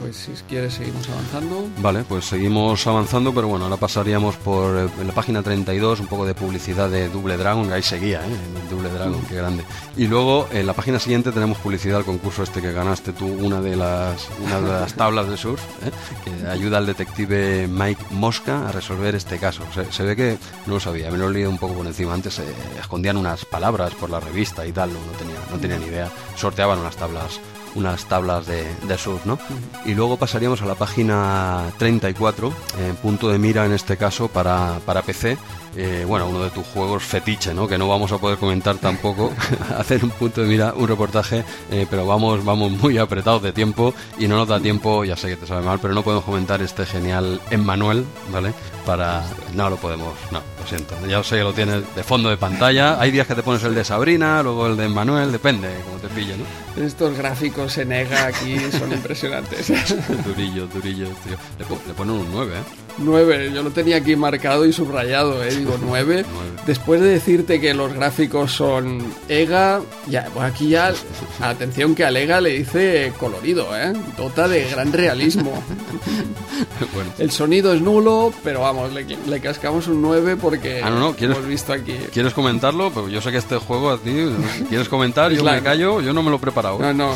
Pues si quieres seguimos avanzando. Vale, pues seguimos avanzando, pero bueno, ahora pasaríamos por eh, en la página 32, un poco de publicidad de Double Dragon, ahí seguía, ¿eh? Double Dragon, qué grande. Y luego en la página siguiente tenemos publicidad al concurso este que ganaste tú, una de las, una de las tablas de surf, ¿eh? que ayuda al detective Mike Mosca a resolver este caso. Se, se ve que no lo sabía, me lo he leído un poco por encima. Antes eh, escondían unas palabras por la revista y tal, no, no tenía, no tenía ni idea. Sorteaban unas tablas unas tablas de, de surf, ¿no? Y luego pasaríamos a la página 34, eh, punto de mira en este caso para, para PC. eh, bueno, uno de tus juegos fetiche, ¿no? Que no vamos a poder comentar tampoco, hacer un punto de mira, un reportaje, eh, pero vamos, vamos muy apretados de tiempo y no nos da tiempo, ya sé que te sabe mal, pero no podemos comentar este genial Emmanuel, ¿vale? Para... No lo podemos, no, lo siento. Ya sé que lo tienes de fondo de pantalla. Hay días que te pones el de Sabrina, luego el de Emmanuel, depende, como te pille, ¿no? Estos gráficos en EGA aquí son impresionantes. durillo, durillo, tío. Le, po- le ponen un 9, ¿eh? 9, yo lo tenía aquí marcado y subrayado, ¿eh? digo 9. Después de decirte que los gráficos son EGA, ya, pues aquí ya, atención que al EGA le dice colorido, ¿eh? Dota de gran realismo. bueno. El sonido es nulo, pero vamos, le, le cascamos un 9 porque Ah, no, no, ¿quieres- hemos visto aquí. ¿Quieres comentarlo? Pero yo sé que este juego a ti, ¿quieres comentar? Yo me callo, yo no me lo he preparado. No, no,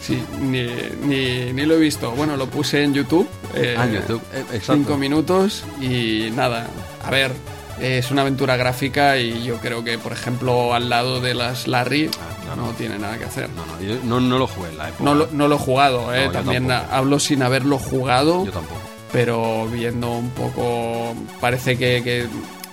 sí, ni, ni, ni lo he visto. Bueno, lo puse en YouTube. eh, Ah, en YouTube, eh, exacto. Cinco minutos y nada. A ver, es una aventura gráfica y yo creo que, por ejemplo, al lado de las Larry Ah, claro. no tiene nada que hacer. No, no, yo no, no lo jugué en la época. No lo, no lo he jugado, ¿eh? También hablo sin haberlo jugado, Yo tampoco. pero viendo un poco, parece que, que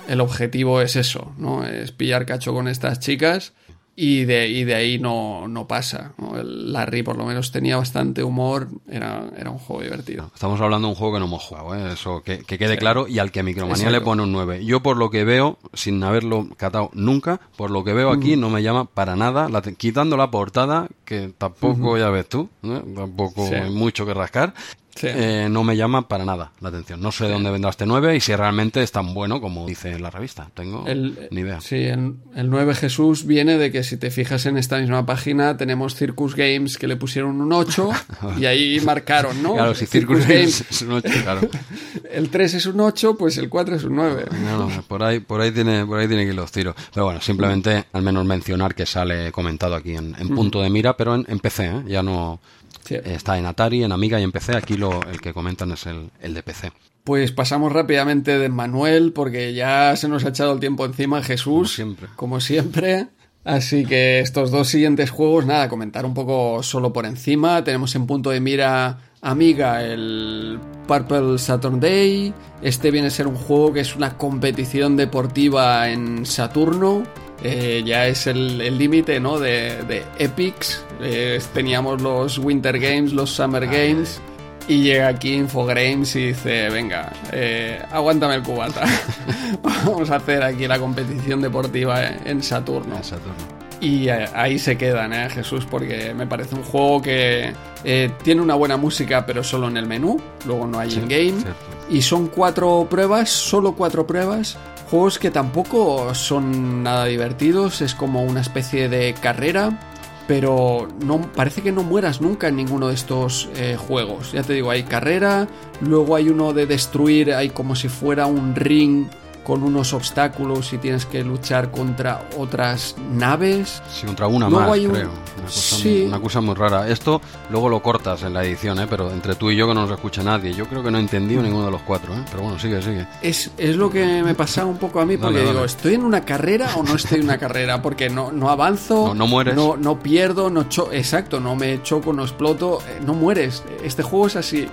el objetivo es eso, ¿no? Es pillar cacho con estas chicas y de, y de ahí no, no pasa. ¿no? El Larry por lo menos tenía bastante humor, era, era un juego divertido. Estamos hablando de un juego que no hemos jugado, ¿eh? eso que, que quede Sí. claro, y al que Micromanía Exacto. le pone un 9. Yo, por lo que veo, sin haberlo catado nunca, por lo que veo aquí, no me llama para nada, la quitando la portada, que tampoco, ya ves tú, ¿eh? tampoco Sí. hay mucho que rascar. Sí. eh, no me llama para nada la atención. No sé de dónde vendrá este 9 y si realmente es tan bueno como dice la revista. Tengo El, ni idea. Sí, el, el 9 Jesús viene de que si te fijas en esta misma página tenemos Circus Games que le pusieron un 8 y ahí marcaron, ¿no? Claro, si Circus Games es un ocho, claro. El 3 es un 8, pues el 4 es un 9. No, no, por ahí, por ahí tiene, por ahí tiene que ir los tiros. Pero bueno, simplemente al menos mencionar que sale comentado aquí en, en punto de mira, pero en, en PC, ¿eh? ya no Sí. está en Atari, en Amiga y en PC. Aquí lo, el que comentan es el, el de PC. Pues pasamos rápidamente de Manuel porque ya se nos ha echado el tiempo encima Jesús. Como siempre. Como siempre. Así que estos dos siguientes juegos, nada, comentar un poco solo por encima. Tenemos en punto de mira Amiga el Purple Saturday. Este viene a ser un juego que es una competición deportiva en Saturno. Eh, ya es el límite ¿no? de, de Epics. Eh, teníamos los Winter Games, los Summer Games. Y llega aquí Infogrames y dice, venga, eh, aguántame el cubata. Vamos a hacer aquí la competición deportiva en Saturno. En Saturno. Y ahí se quedan, ¿eh, Jesús? Porque me parece un juego que eh, tiene una buena música, pero solo en el menú. Luego no hay Sí, in-game. Y son cuatro pruebas, solo cuatro pruebas. Juegos que tampoco son nada divertidos. Es como una especie de carrera. Pero no, parece que no mueras nunca en ninguno de estos eh, juegos. Ya te digo, hay carrera. Luego hay uno de destruir, hay como si fuera un ring con unos obstáculos y tienes que luchar contra otras naves. Sí, contra una Luego más, hay un- creo. Una cosa, Sí. una cosa muy rara. Esto luego lo cortas en la edición, ¿eh? pero entre tú y yo que no nos escucha nadie. Yo creo que no he entendido ninguno de los cuatro, ¿eh? pero bueno, sigue, sigue. Es, es lo que me pasaba un poco a mí, porque Dale, digo, dale. ¿estoy en una carrera o no estoy en una carrera? Porque no, no avanzo, No- no mueres. no, no pierdo, no cho exacto, no me choco, no exploto, eh, no mueres. Este juego es así.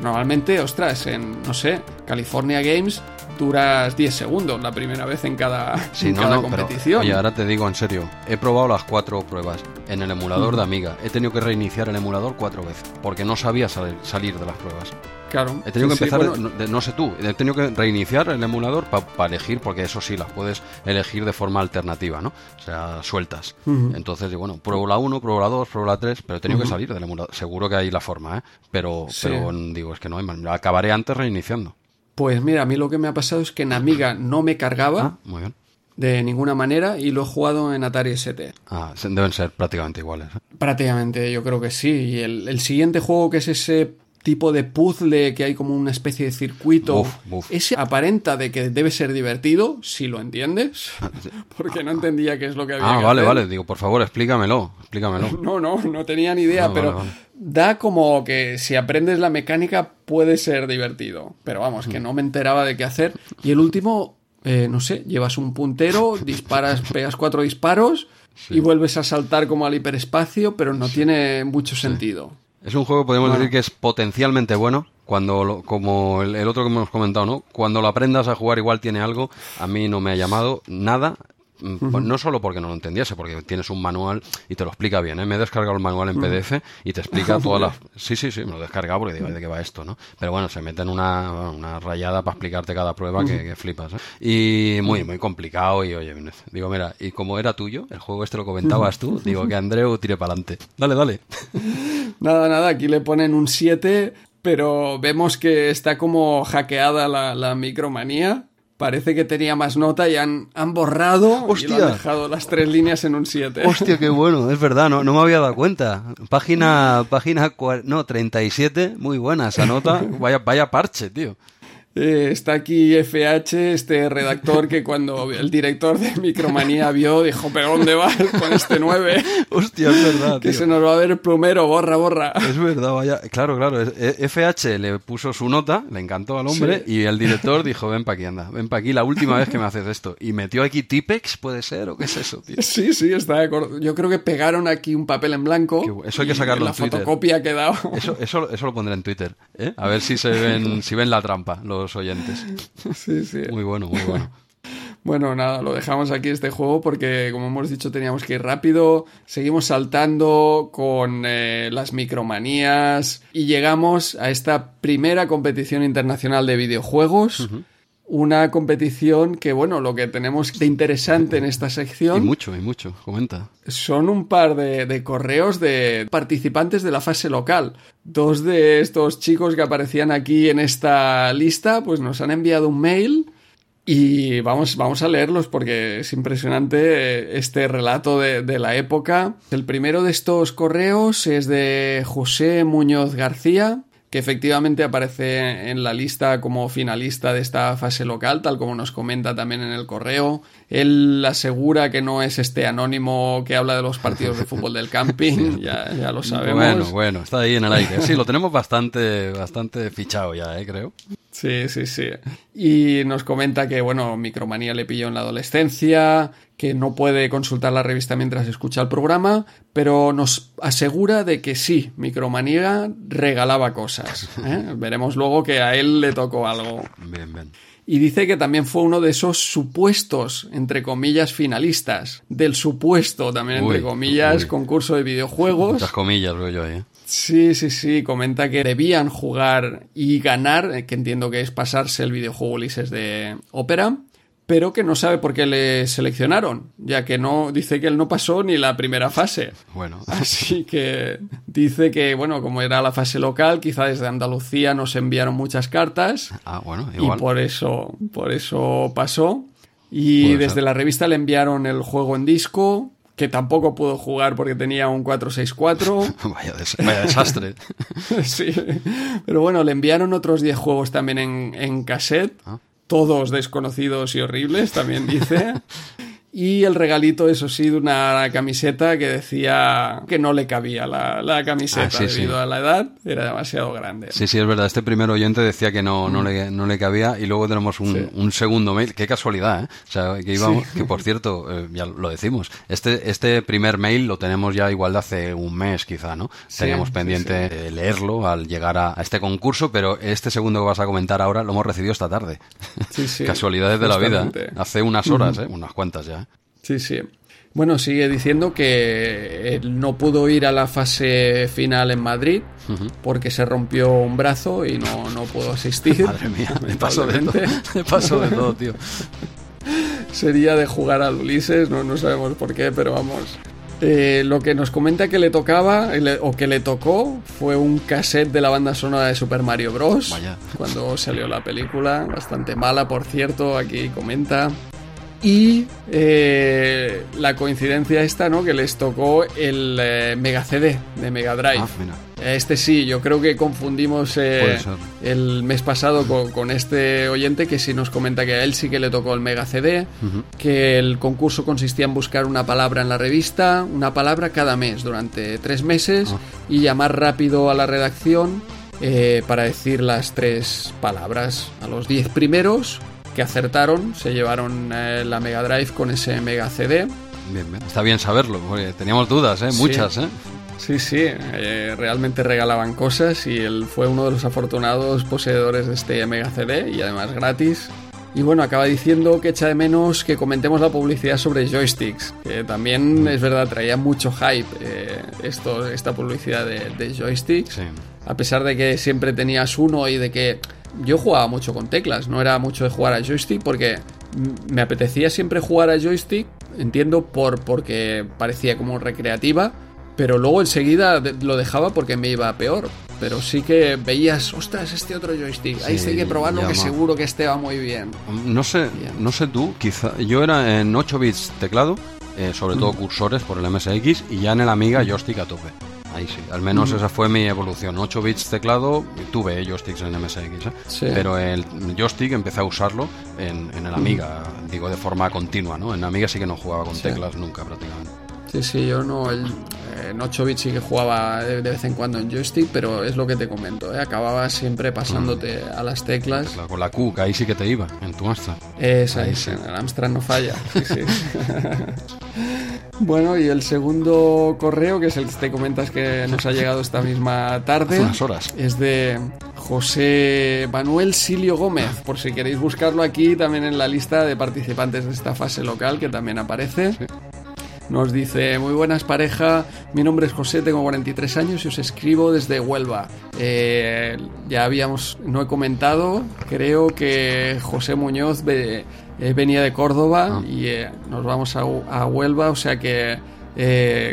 Normalmente, ostras, en, no sé, California Games duras 10 segundos la primera vez en cada, Sí, en no, cada no, pero, competición. oye, ahora te digo en serio, he probado las cuatro pruebas en el emulador de Amiga. He tenido que reiniciar el emulador cuatro veces, porque no sabía sal- salir de las pruebas. claro. He tenido que sí, empezar, bueno, de- de- no sé tú, he tenido que reiniciar el emulador para elegir, porque eso sí, las puedes elegir de forma alternativa, ¿no? O sea, sueltas. Ujú. Entonces, digo, bueno, pruebo la 1, pruebo la 2, pruebo la 3, pero he tenido que salir del emulador. Seguro que hay la forma, ¿eh? Pero, Sí. pero digo, es que no hay más. Acabaré antes reiniciando. Pues mira, a mí lo que me ha pasado es que en Amiga no me cargaba Ah, muy bien. de ninguna manera y lo he jugado en Atari ST. Ah, deben ser prácticamente iguales. ¿eh? Prácticamente, yo creo que sí. Y el, el siguiente juego, que es ese tipo de puzzle que hay como una especie de circuito, Buf, buf. ese aparenta de que debe ser divertido, si lo entiendes, porque no entendía qué es lo que había Ah, que vale, hacer. vale. Digo, por favor, explícamelo. Explícamelo. No, no, no tenía ni idea, Ah, pero vale, vale. Da como que si aprendes la mecánica puede ser divertido. Pero vamos, que no me enteraba de qué hacer. Y el último, eh, no sé, llevas un puntero, disparas, pegas cuatro disparos y vuelves a saltar como al hiperespacio, pero no tiene mucho sentido. Es un juego podemos Bueno. decir que es potencialmente bueno. Cuando, lo- como el, el otro que hemos comentado, ¿no? Cuando lo aprendas a jugar igual tiene algo. A mí no me ha llamado nada. Mm, pues No solo porque no lo entendiese, porque tienes un manual y te lo explica bien. ¿eh? Me he descargado el manual en PDF y te explica todas las. Sí, sí, sí, me lo he descargado porque digo, ¿de qué va esto? ¿no? Pero bueno, se mete en una, una rayada para explicarte cada prueba que, que flipas. ¿eh? Y muy, muy complicado. Y oye, digo, mira, y como era tuyo, el juego este lo comentabas tú, digo que Andreu tire para adelante. Dale, dale. Nada, nada, aquí le ponen un 7, pero vemos que está como hackeada la, la micromanía. Parece que tenía más nota y han, han borrado y lo ¡Hostia! han dejado las tres líneas en un 7. Hostia, qué bueno, es verdad, no, no me había dado cuenta. Página, página, no, 37, muy buena esa nota. Vaya, vaya parche, tío. Eh, está aquí FH, este redactor que cuando el director de Micromanía vio, dijo, ¿pero dónde vas con este 9? Hostia, es verdad, Que tío. se nos va a ver el plumero, borra, borra. Es verdad, vaya. Claro, claro. es- eh, FH le puso su nota, le encantó al hombre, y el director dijo: Ven pa' aquí, anda, ven pa' aquí la última vez que me haces esto. Y metió aquí Tipex, ¿puede ser? ¿O qué es eso, tío? Sí, sí, está de acuerdo. Yo creo que pegaron aquí un papel en blanco. Qué eso hay que sacarlo La en Twitter. fotocopia ha quedado. Eso, eso, eso lo pondré en Twitter, ¿eh? A ver si se ven, si ven la trampa los oyentes. Sí, sí. Muy bueno, muy bueno. Bueno, nada, lo dejamos aquí este juego porque, como hemos dicho, teníamos que ir rápido. Seguimos saltando con eh, las micromanías y llegamos a esta primera competición internacional de videojuegos. Una competición que, bueno, lo que tenemos de interesante en esta Y sección mucho, y mucho. Comenta. son un par de, de correos de participantes de la fase local. Dos de estos chicos que aparecían aquí en esta lista, pues nos han enviado un mail y vamos, vamos a leerlos porque es impresionante eh, este relato de, de la época. El primero de estos correos es de José Muñoz García, que efectivamente aparece en la lista como finalista de esta fase local, tal como nos comenta también en el correo. Él asegura que no es este anónimo que habla de los partidos de fútbol del camping, ya, ya lo sabemos. Bueno, bueno, está ahí en el aire. Sí, lo tenemos bastante, bastante fichado ya, ¿eh? creo. Sí, sí, sí. Y nos comenta que, bueno, Micromanía le pilló en la adolescencia, que no puede consultar la revista mientras escucha el programa, pero nos asegura de que sí, Micromanía regalaba cosas. ¿eh? Veremos luego que a él le tocó algo. Bien, bien. Y dice que también fue uno de esos supuestos, entre comillas, finalistas. Del supuesto, también entre Uy, comillas, uy. concurso de videojuegos. Muchas comillas veo yo ahí. ¿eh? Sí, sí, sí, comenta que debían jugar y ganar, eh, que entiendo que es pasarse el videojuego Ulises de Ópera, pero que no sabe por qué le seleccionaron, ya que no dice que él no pasó ni la primera fase. Bueno, Así que dice que, bueno, como era la fase local, quizá desde Andalucía nos enviaron muchas cartas ah, bueno, y igual. por eso, por eso pasó. Y Puede desde ser. la revista le enviaron el juego en disco, que tampoco pudo jugar porque tenía un 464. Vaya, des- vaya desastre. sí. Pero bueno, le enviaron otros 10 juegos también en, en cassette. Ah. Todos desconocidos y horribles, también dice. Y el regalito, eso sí, de una camiseta que decía que no le cabía la, la camiseta Ah, sí, debido sí. a la edad, era demasiado grande. Sí, sí, es verdad. Este primer oyente decía que no, no, le, no le cabía y luego tenemos un, Mm. Sí. un segundo mail. Qué casualidad, ¿eh? O sea, que íbamos, que por cierto, eh, ya lo decimos, este, este primer mail lo tenemos ya igual de hace un mes quizá, ¿no? Teníamos pendiente de leerlo al llegar a, a este concurso, pero este segundo que vas a comentar ahora lo hemos recibido esta tarde. Sí, sí, Casualidades de la vida. ¿eh? Hace unas horas, ¿eh? Unas cuantas ya. Sí, sí. Bueno, sigue diciendo que él no pudo ir a la fase final en Madrid porque se rompió un brazo y no, no pudo asistir. Madre mía, me paso de todo. Me paso de todo, tío. Sería de jugar al Ulises, no, no sabemos por qué, pero vamos. Eh, lo que nos comenta que le tocaba le- o que le tocó fue un cassette de la banda sonora de Super Mario Bros. Vaya. Cuando salió la película, bastante mala, por cierto, aquí comenta. Y eh, la coincidencia esta, ¿no? Que les tocó el eh, Mega CD de Mega Drive. Ah, mira. Este sí, yo creo que confundimos eh, el mes pasado con, con este oyente que sí nos comenta que a él sí que le tocó el Mega CD, que el concurso consistía en buscar una palabra en la revista, una palabra cada mes durante tres meses Ah. y llamar rápido a la redacción eh, para decir las tres palabras. A los diez primeros que acertaron se llevaron eh, la Mega Drive con ese Mega CD. Bien, bien. Está bien saberlo, porque teníamos dudas, ¿eh? Sí. Muchas, ¿eh? Sí, sí, eh, realmente regalaban cosas y él fue uno de los afortunados poseedores de este Mega CD y además gratis. Y bueno, acaba diciendo que echa de menos que comentemos la publicidad sobre joysticks, que también es verdad, traía mucho hype eh, esto, esta publicidad de, de joysticks, Sí. a pesar de que siempre tenías uno y de que yo jugaba mucho con teclas, no era mucho de jugar a joystick porque mm, me apetecía siempre jugar a joystick, entiendo por porque parecía como recreativa, pero luego enseguida lo dejaba porque me iba peor. Pero sí que veías, ostras, este otro joystick, ahí Sí, hay que probarlo que seguro que este va muy bien. No sé, Bien. no sé tú, quizá. Yo era en 8 bits teclado, eh, sobre todo cursores por el MSX, y ya en el Amiga joystick a tope. Ahí sí, al menos esa fue mi evolución. 8 bits teclado, tuve joysticks en MSX, ¿eh? Sí. pero el joystick empecé a usarlo en, en el Amiga, digo de forma continua, ¿no? En Amiga sí que no jugaba con Sí. teclas nunca prácticamente. Sí, sí, yo no, el, eh, en 8 bits sí que jugaba de, de vez en cuando en joystick, pero es lo que te comento, ¿eh? acababa siempre pasándote a las teclas. Claro, Con la Q, que ahí sí que te iba, en tu Astra. Esa Ahí es, sí. el Amstrad no falla. sí, sí. bueno, y el segundo correo, que es el que te comentas que nos ha llegado esta misma tarde, Hace unas horas. es de José Manuel Silio Gómez, por si queréis buscarlo aquí también en la lista de participantes de esta fase local, que también aparece. Nos dice, muy buenas pareja, mi nombre es José, tengo 43 años y os escribo desde Huelva. Eh, ya habíamos, no he comentado, creo que José Muñoz ve- eh, venía de Córdoba Ah. y eh, nos vamos a, a Huelva, o sea que,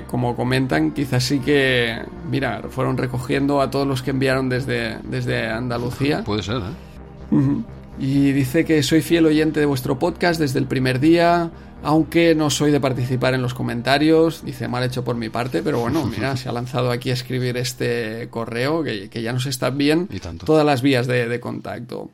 como comentan, quizás sí que, mira, fueron recogiendo a todos los que enviaron desde, desde Andalucía. Puede ser, ¿eh? Y dice que soy fiel oyente de vuestro podcast desde el primer día, aunque no soy de participar en los comentarios. Dice mal hecho por mi parte, pero bueno, mira, se ha lanzado aquí a escribir este correo, que, que ya nos está bien Y tanto. todas las vías de, de contacto.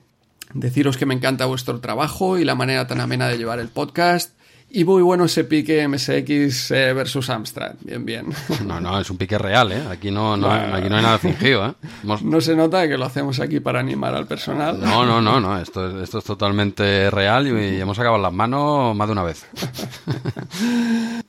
Deciros que me encanta vuestro trabajo y la manera tan amena de llevar el podcast. Y muy bueno ese pique MSX eh, versus Amstrad. Bien, bien. No, no, es un pique real, ¿eh? Aquí no, no, Bueno. aquí no hay nada fingido, ¿eh? Hemos- No se nota que lo hacemos aquí para animar al personal. No, no, no, no, esto es, esto es totalmente real y, hemos acabado las manos más de una vez.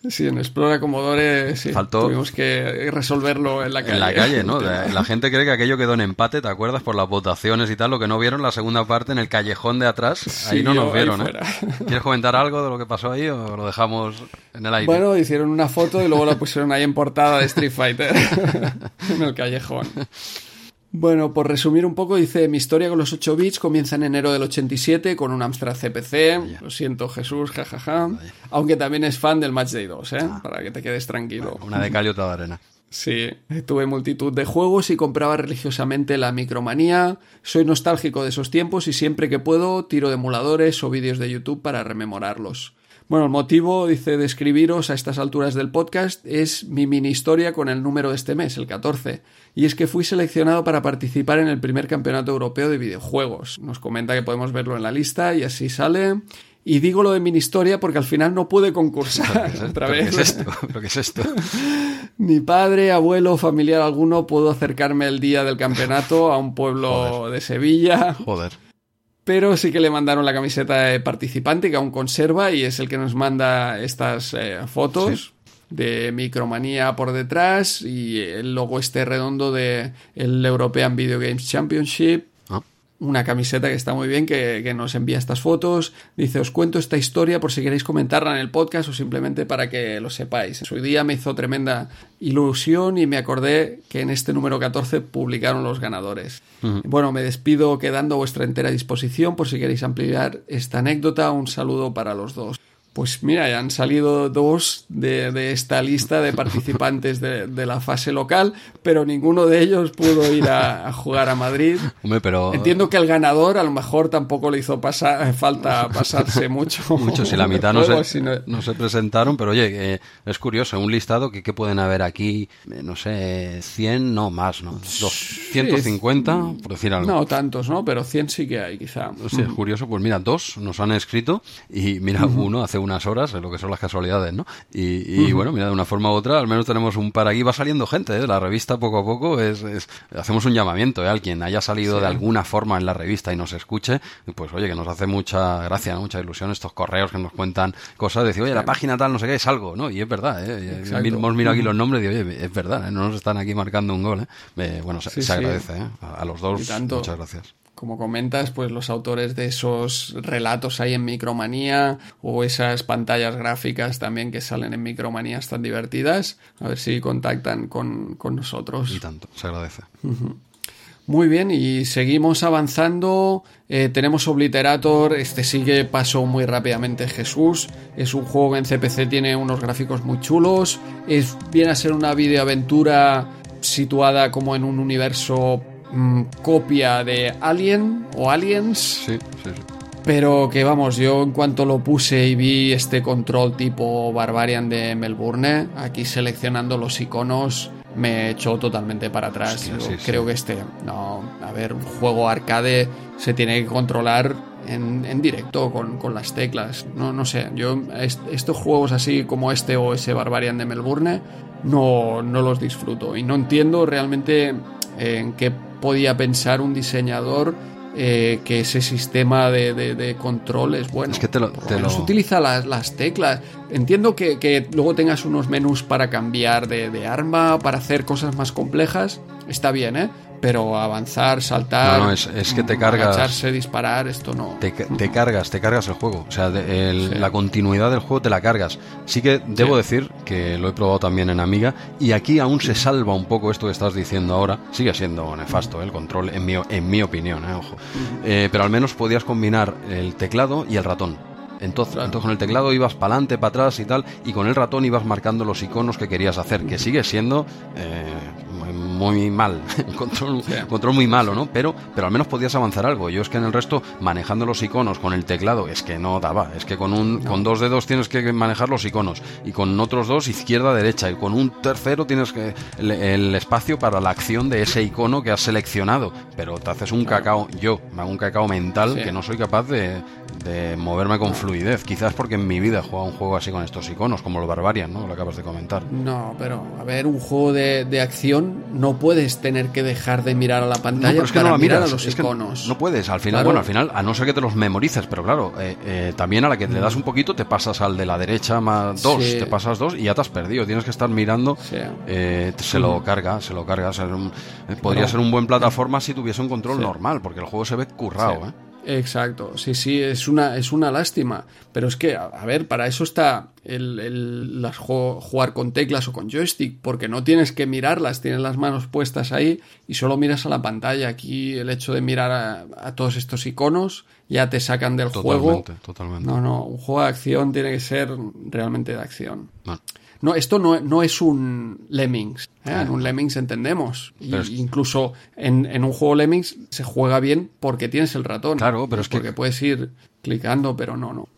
Sí, en Explora Commodore sí, Faltó- tuvimos que resolverlo en la calle. En la calle, ¿no? La, gente cree que aquello quedó en empate, ¿te acuerdas? Por las votaciones y tal, lo que no vieron la segunda parte en el callejón de atrás, ahí no nos vieron, ¿eh? ¿Quieres comentar algo de lo que pasó ahí o lo dejamos en el aire? Bueno, hicieron una foto y luego la pusieron ahí en portada de Street Fighter en el callejón. Bueno, por resumir un poco, dice, mi historia con los 8 bits comienza en enero del 87 con un Amstrad CPC. Lo siento, Jesús, jajaja. Aunque también es fan del Match Day 2, ¿eh? Ah. Para que te quedes tranquilo. Una de cal y otra de arena. Sí, tuve multitud de juegos y compraba religiosamente la micromanía. Soy nostálgico de esos tiempos y siempre que puedo tiro de emuladores o vídeos de YouTube para rememorarlos. Bueno, el motivo, dice, de escribiros a estas alturas del podcast es mi mini historia con el número de este mes, el 14. Y es que fui seleccionado para participar en el primer campeonato europeo de videojuegos. Nos comenta que podemos verlo en la lista y así sale. Y digo lo de mini historia porque al final no pude concursar otra vez. ¿Qué es esto? qué es esto? Ni padre, abuelo, familiar alguno pudo acercarme el día del campeonato a un pueblo de Sevilla. Joder pero sí que le mandaron la camiseta de participante que aún conserva y es el que nos manda estas eh, fotos. de Micromanía por detrás y el logo este redondo de el European Video Games Championship una camiseta que está muy bien, que, nos envía estas fotos. Dice, os cuento esta historia por si queréis comentarla en el podcast o simplemente para que lo sepáis. En su día me hizo tremenda ilusión y me acordé que en este número 14 publicaron los ganadores. Bueno, me despido quedando a vuestra entera disposición por si queréis ampliar esta anécdota. Un saludo para los dos. Pues mira, ya han salido dos de, esta lista de participantes de, la fase local, pero ninguno de ellos pudo ir a, jugar a Madrid. pero... Entiendo que el ganador a lo mejor tampoco le hizo pasar, falta pasarse mucho. Mucho, si la mitad no, se, no... se, presentaron, pero oye, eh, es curioso, un listado que, pueden haber aquí, eh, no sé, 100, no más, ¿no? 150, por decir algo. No tantos, ¿no? Pero 100 sí que hay, quizá. Sí, es curioso, pues mira, dos nos han escrito y mira, uno hace unas horas, lo que son las casualidades, ¿no? Y, bueno, mira, de una forma u otra, al menos tenemos un par aquí, va saliendo gente, ¿eh? La revista poco a poco es, hacemos un llamamiento, ¿eh? Alguien haya salido de alguna forma en la revista y nos escuche, pues oye, que nos hace mucha gracia, mucha ilusión estos correos que nos cuentan cosas, decir, oye, la página tal, no sé qué, es algo, ¿no? Y es verdad, ¿eh? Hemos mirado aquí los nombres y oye, es verdad, ¿eh? no nos están aquí marcando un gol, ¿eh? bueno, se, agradece, ¿eh? A, los dos, muchas gracias como comentas, pues los autores de esos relatos ahí en Micromanía o esas pantallas gráficas también que salen en Micromanía están divertidas. A ver si contactan con, nosotros. Y tanto, se agradece. Muy bien, y seguimos avanzando. Eh, tenemos Obliterator, este sigue pasó muy rápidamente Jesús. Es un juego que en CPC tiene unos gráficos muy chulos. Es, viene a ser una videoaventura situada como en un universo Mm, copia de Alien o Aliens. Sí, sí, sí. Pero que vamos, yo en cuanto lo puse y vi este control tipo Barbarian de Melbourne, aquí seleccionando los iconos, me echó totalmente para atrás. creo que este, no, a ver, un juego arcade se tiene que controlar en, directo con, con, las teclas. No, no sé, yo estos juegos así como este o ese Barbarian de Melbourne no, no los disfruto y no entiendo realmente en qué podía pensar un diseñador eh, que ese sistema de, control es bueno. Es que te lo, utiliza las, teclas. Entiendo que, luego tengas unos menús para cambiar de, de, arma, para hacer cosas más complejas. Está bien, ¿eh? Pero avanzar, saltar, no, es, que te cargas, disparar, esto no. Te, cargas, te cargas el juego. O sea, la continuidad del juego te la cargas. Sí que debo decir que lo he probado también en Amiga y aquí aún se salva un poco esto que estás diciendo ahora. Sigue siendo nefasto ¿eh? el control, en mi, en mi opinión, ¿eh? ojo. Eh, pero al menos podías combinar el teclado y el ratón. Entonces, entonces con el teclado ibas para adelante, para atrás y tal, y con el ratón ibas marcando los iconos que querías hacer, que sigue siendo muy mal, control, control muy malo, ¿no? Pero, pero al menos podías avanzar algo. Yo es que en el resto, manejando los iconos con el teclado, es que no daba. Es que con un, con dos dedos tienes que manejar los iconos. Y con otros dos, izquierda, derecha. Y con un tercero tienes que el, espacio para la acción de ese icono que has seleccionado. Pero te haces un cacao, yo me hago un cacao mental que no soy capaz de, de moverme con fluidez. Quizás porque en mi vida he jugado un juego así con estos iconos, como los Barbarian, ¿no? Lo acabas de comentar. No, pero a ver, un juego de, de acción no puedes tener que dejar de mirar a la pantalla es que para no mirar a los iconos. No puedes, al final, bueno, al final, a no ser que te los memorices, pero claro, eh, eh, también a la que le das un poquito te pasas al de la derecha más dos, te pasas dos y ya te has perdido. Tienes que estar mirando, eh, se lo carga, se lo carga. podría ser un buen plataforma si tuviese un control normal, porque el juego se ve currado, ¿eh? Exacto, sí, sí, es una, es una lástima. Pero es que, a, ver, para eso está el, el las, jugar con teclas o con joystick, porque no tienes que mirarlas, tienes las manos puestas ahí y solo miras a la pantalla. Aquí el hecho de mirar a, todos estos iconos ya te sacan del juego. Totalmente. No, no, un juego de acción tiene que ser realmente de acción. No, esto no, no es un Lemmings. ¿eh? En un Lemmings entendemos. Incluso en, un juego Lemmings se juega bien porque tienes el ratón. Claro, pero es porque puedes ir clicando, pero no, no.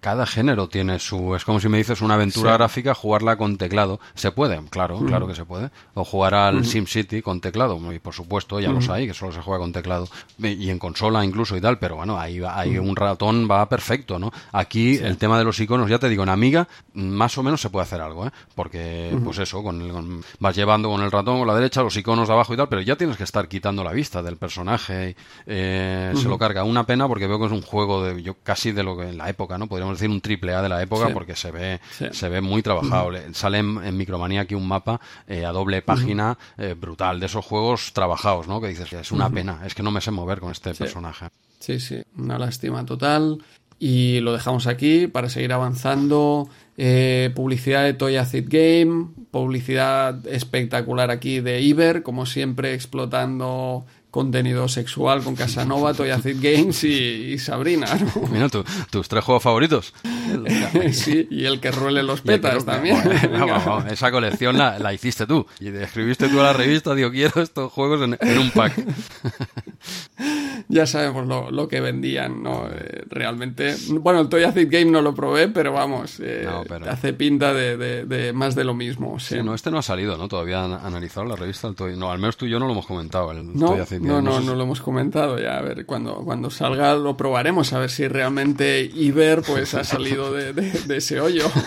Cada género tiene su. Es como si me dices una aventura Sí. gráfica, jugarla con teclado. Se puede, claro, claro que se puede. O jugar al SimCity con teclado. Y por supuesto, ya los hay, que solo se juega con teclado. Y en consola incluso y tal. Pero bueno, ahí, va- ahí un ratón va perfecto, ¿no? Aquí el tema de los iconos, ya te digo, en Amiga, más o menos se puede hacer algo, ¿eh? Porque, pues eso, con el- con- vas llevando con el ratón con la derecha, los iconos de abajo y tal, pero ya tienes que estar quitando la vista del personaje. y, eh, Se lo carga. Una pena porque veo que es un juego de yo casi de lo que en la época, ¿no? Podríamos decir un triple A de la época Sí. porque se ve, Sí. se ve muy trabajado. Le- Sale en, en Micromanía aquí un mapa eh, a doble página eh, brutal, de esos juegos trabajados, ¿no? Que dices, es una pena, es que no me sé mover con este personaje. Sí, sí, una lástima total. Y lo dejamos aquí para seguir avanzando. Eh, publicidad de Toy Acid Game, publicidad espectacular aquí de Iber, como siempre explotando contenido sexual con Casanova, Toy Acid Games y, y Sabrina, ¿no? Mira, tu- tus tres juegos favoritos. sí, y el que ruele los petas también. Bueno, vamos, vamos, esa colección la, la hiciste tú. Y te escribiste tú a la revista, digo, quiero estos juegos en, en un pack. ya sabemos lo, lo que vendían, ¿no? Eh, realmente. Bueno, el Toy Acid Game no lo probé, pero vamos, eh, No, pero- hace pinta de, de- de más de lo mismo. Sí, no, este no ha salido, ¿no? Todavía han analizado la revista. El Toy- No, al menos tú y yo no lo hemos comentado. El No, Toy Acid no, no, no lo hemos comentado ya. A ver, cuando, cuando salga lo probaremos, a ver si realmente Iber pues ha salido de, de- de ese hoyo.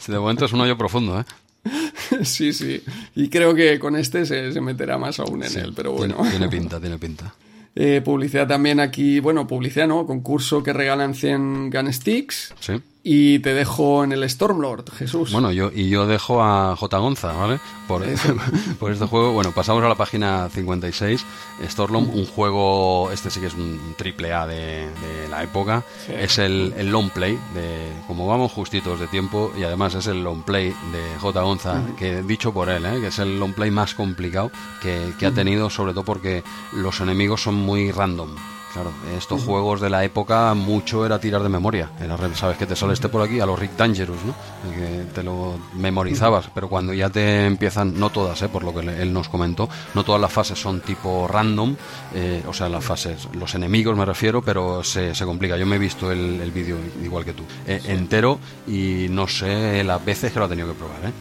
Si de momento es un hoyo profundo, ¿eh? sí, sí. Y creo que con este se, se meterá más aún en él, pero bueno. Tiene, tiene pinta, tiene pinta. Eh, publicidad también aquí, bueno, publicidad no, concurso que regalan 100 Gun Sticks. Sí. Y te dejo en el Stormlord, Jesús. Bueno, yo y yo dejo a J. Gonza, ¿vale? Por, por este juego. Bueno, pasamos a la página 56. Storlom, un juego, este sí que es un triple A de, de la época. Sí. Es el, el long play, de como vamos justitos de tiempo, y además es el long play de J. Gonza, que dicho por él, ¿eh? que es el long play más complicado que, que ha tenido, sobre todo porque los enemigos son muy random. Claro, estos juegos de la época mucho era tirar de memoria. Era, sabes que te sale este por aquí, a los Rick Dangerous, ¿no? Que te lo memorizabas, pero cuando ya te empiezan, no todas, ¿eh? por lo que él nos comentó, no todas las fases son tipo random, eh, o sea, las fases, los enemigos me refiero, pero se, se complica. Yo me he visto el, el vídeo igual que tú, eh, entero, y no sé las veces que lo ha tenido que probar, ¿eh?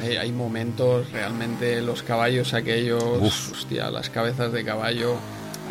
Hay, hay momentos, realmente, los caballos aquellos, Uf. hostia, las cabezas de caballo.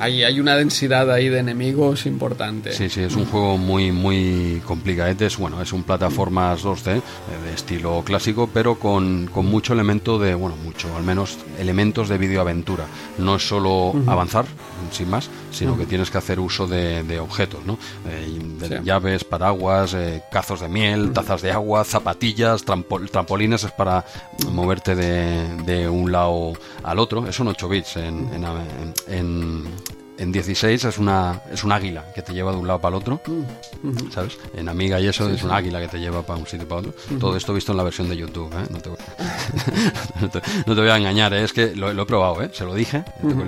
Hay, hay una densidad ahí de enemigos importante. Sí, sí, es un juego muy, muy complicadete. Es, bueno, es un plataformas 2D eh, de estilo clásico, pero con, con mucho elemento de, bueno, mucho, al menos elementos de videoaventura. No es solo avanzar, sin más, sino que tienes que hacer uso de, de objetos, ¿no? Eh, de Sí. llaves, paraguas, eh, cazos de miel, tazas de agua, zapatillas, trampo- trampolines es para moverte de, de un lado al otro. Es un 8 bits en, en, en- en 16 es una es un águila que te lleva de un lado para el otro, ¿sabes? En Amiga y eso es un águila que te lleva para un sitio para otro. Todo esto visto en la versión de YouTube, ¿eh? No te, voy- no te- no te voy a engañar, ¿eh? es que lo, lo he probado, ¿eh? Se lo dije,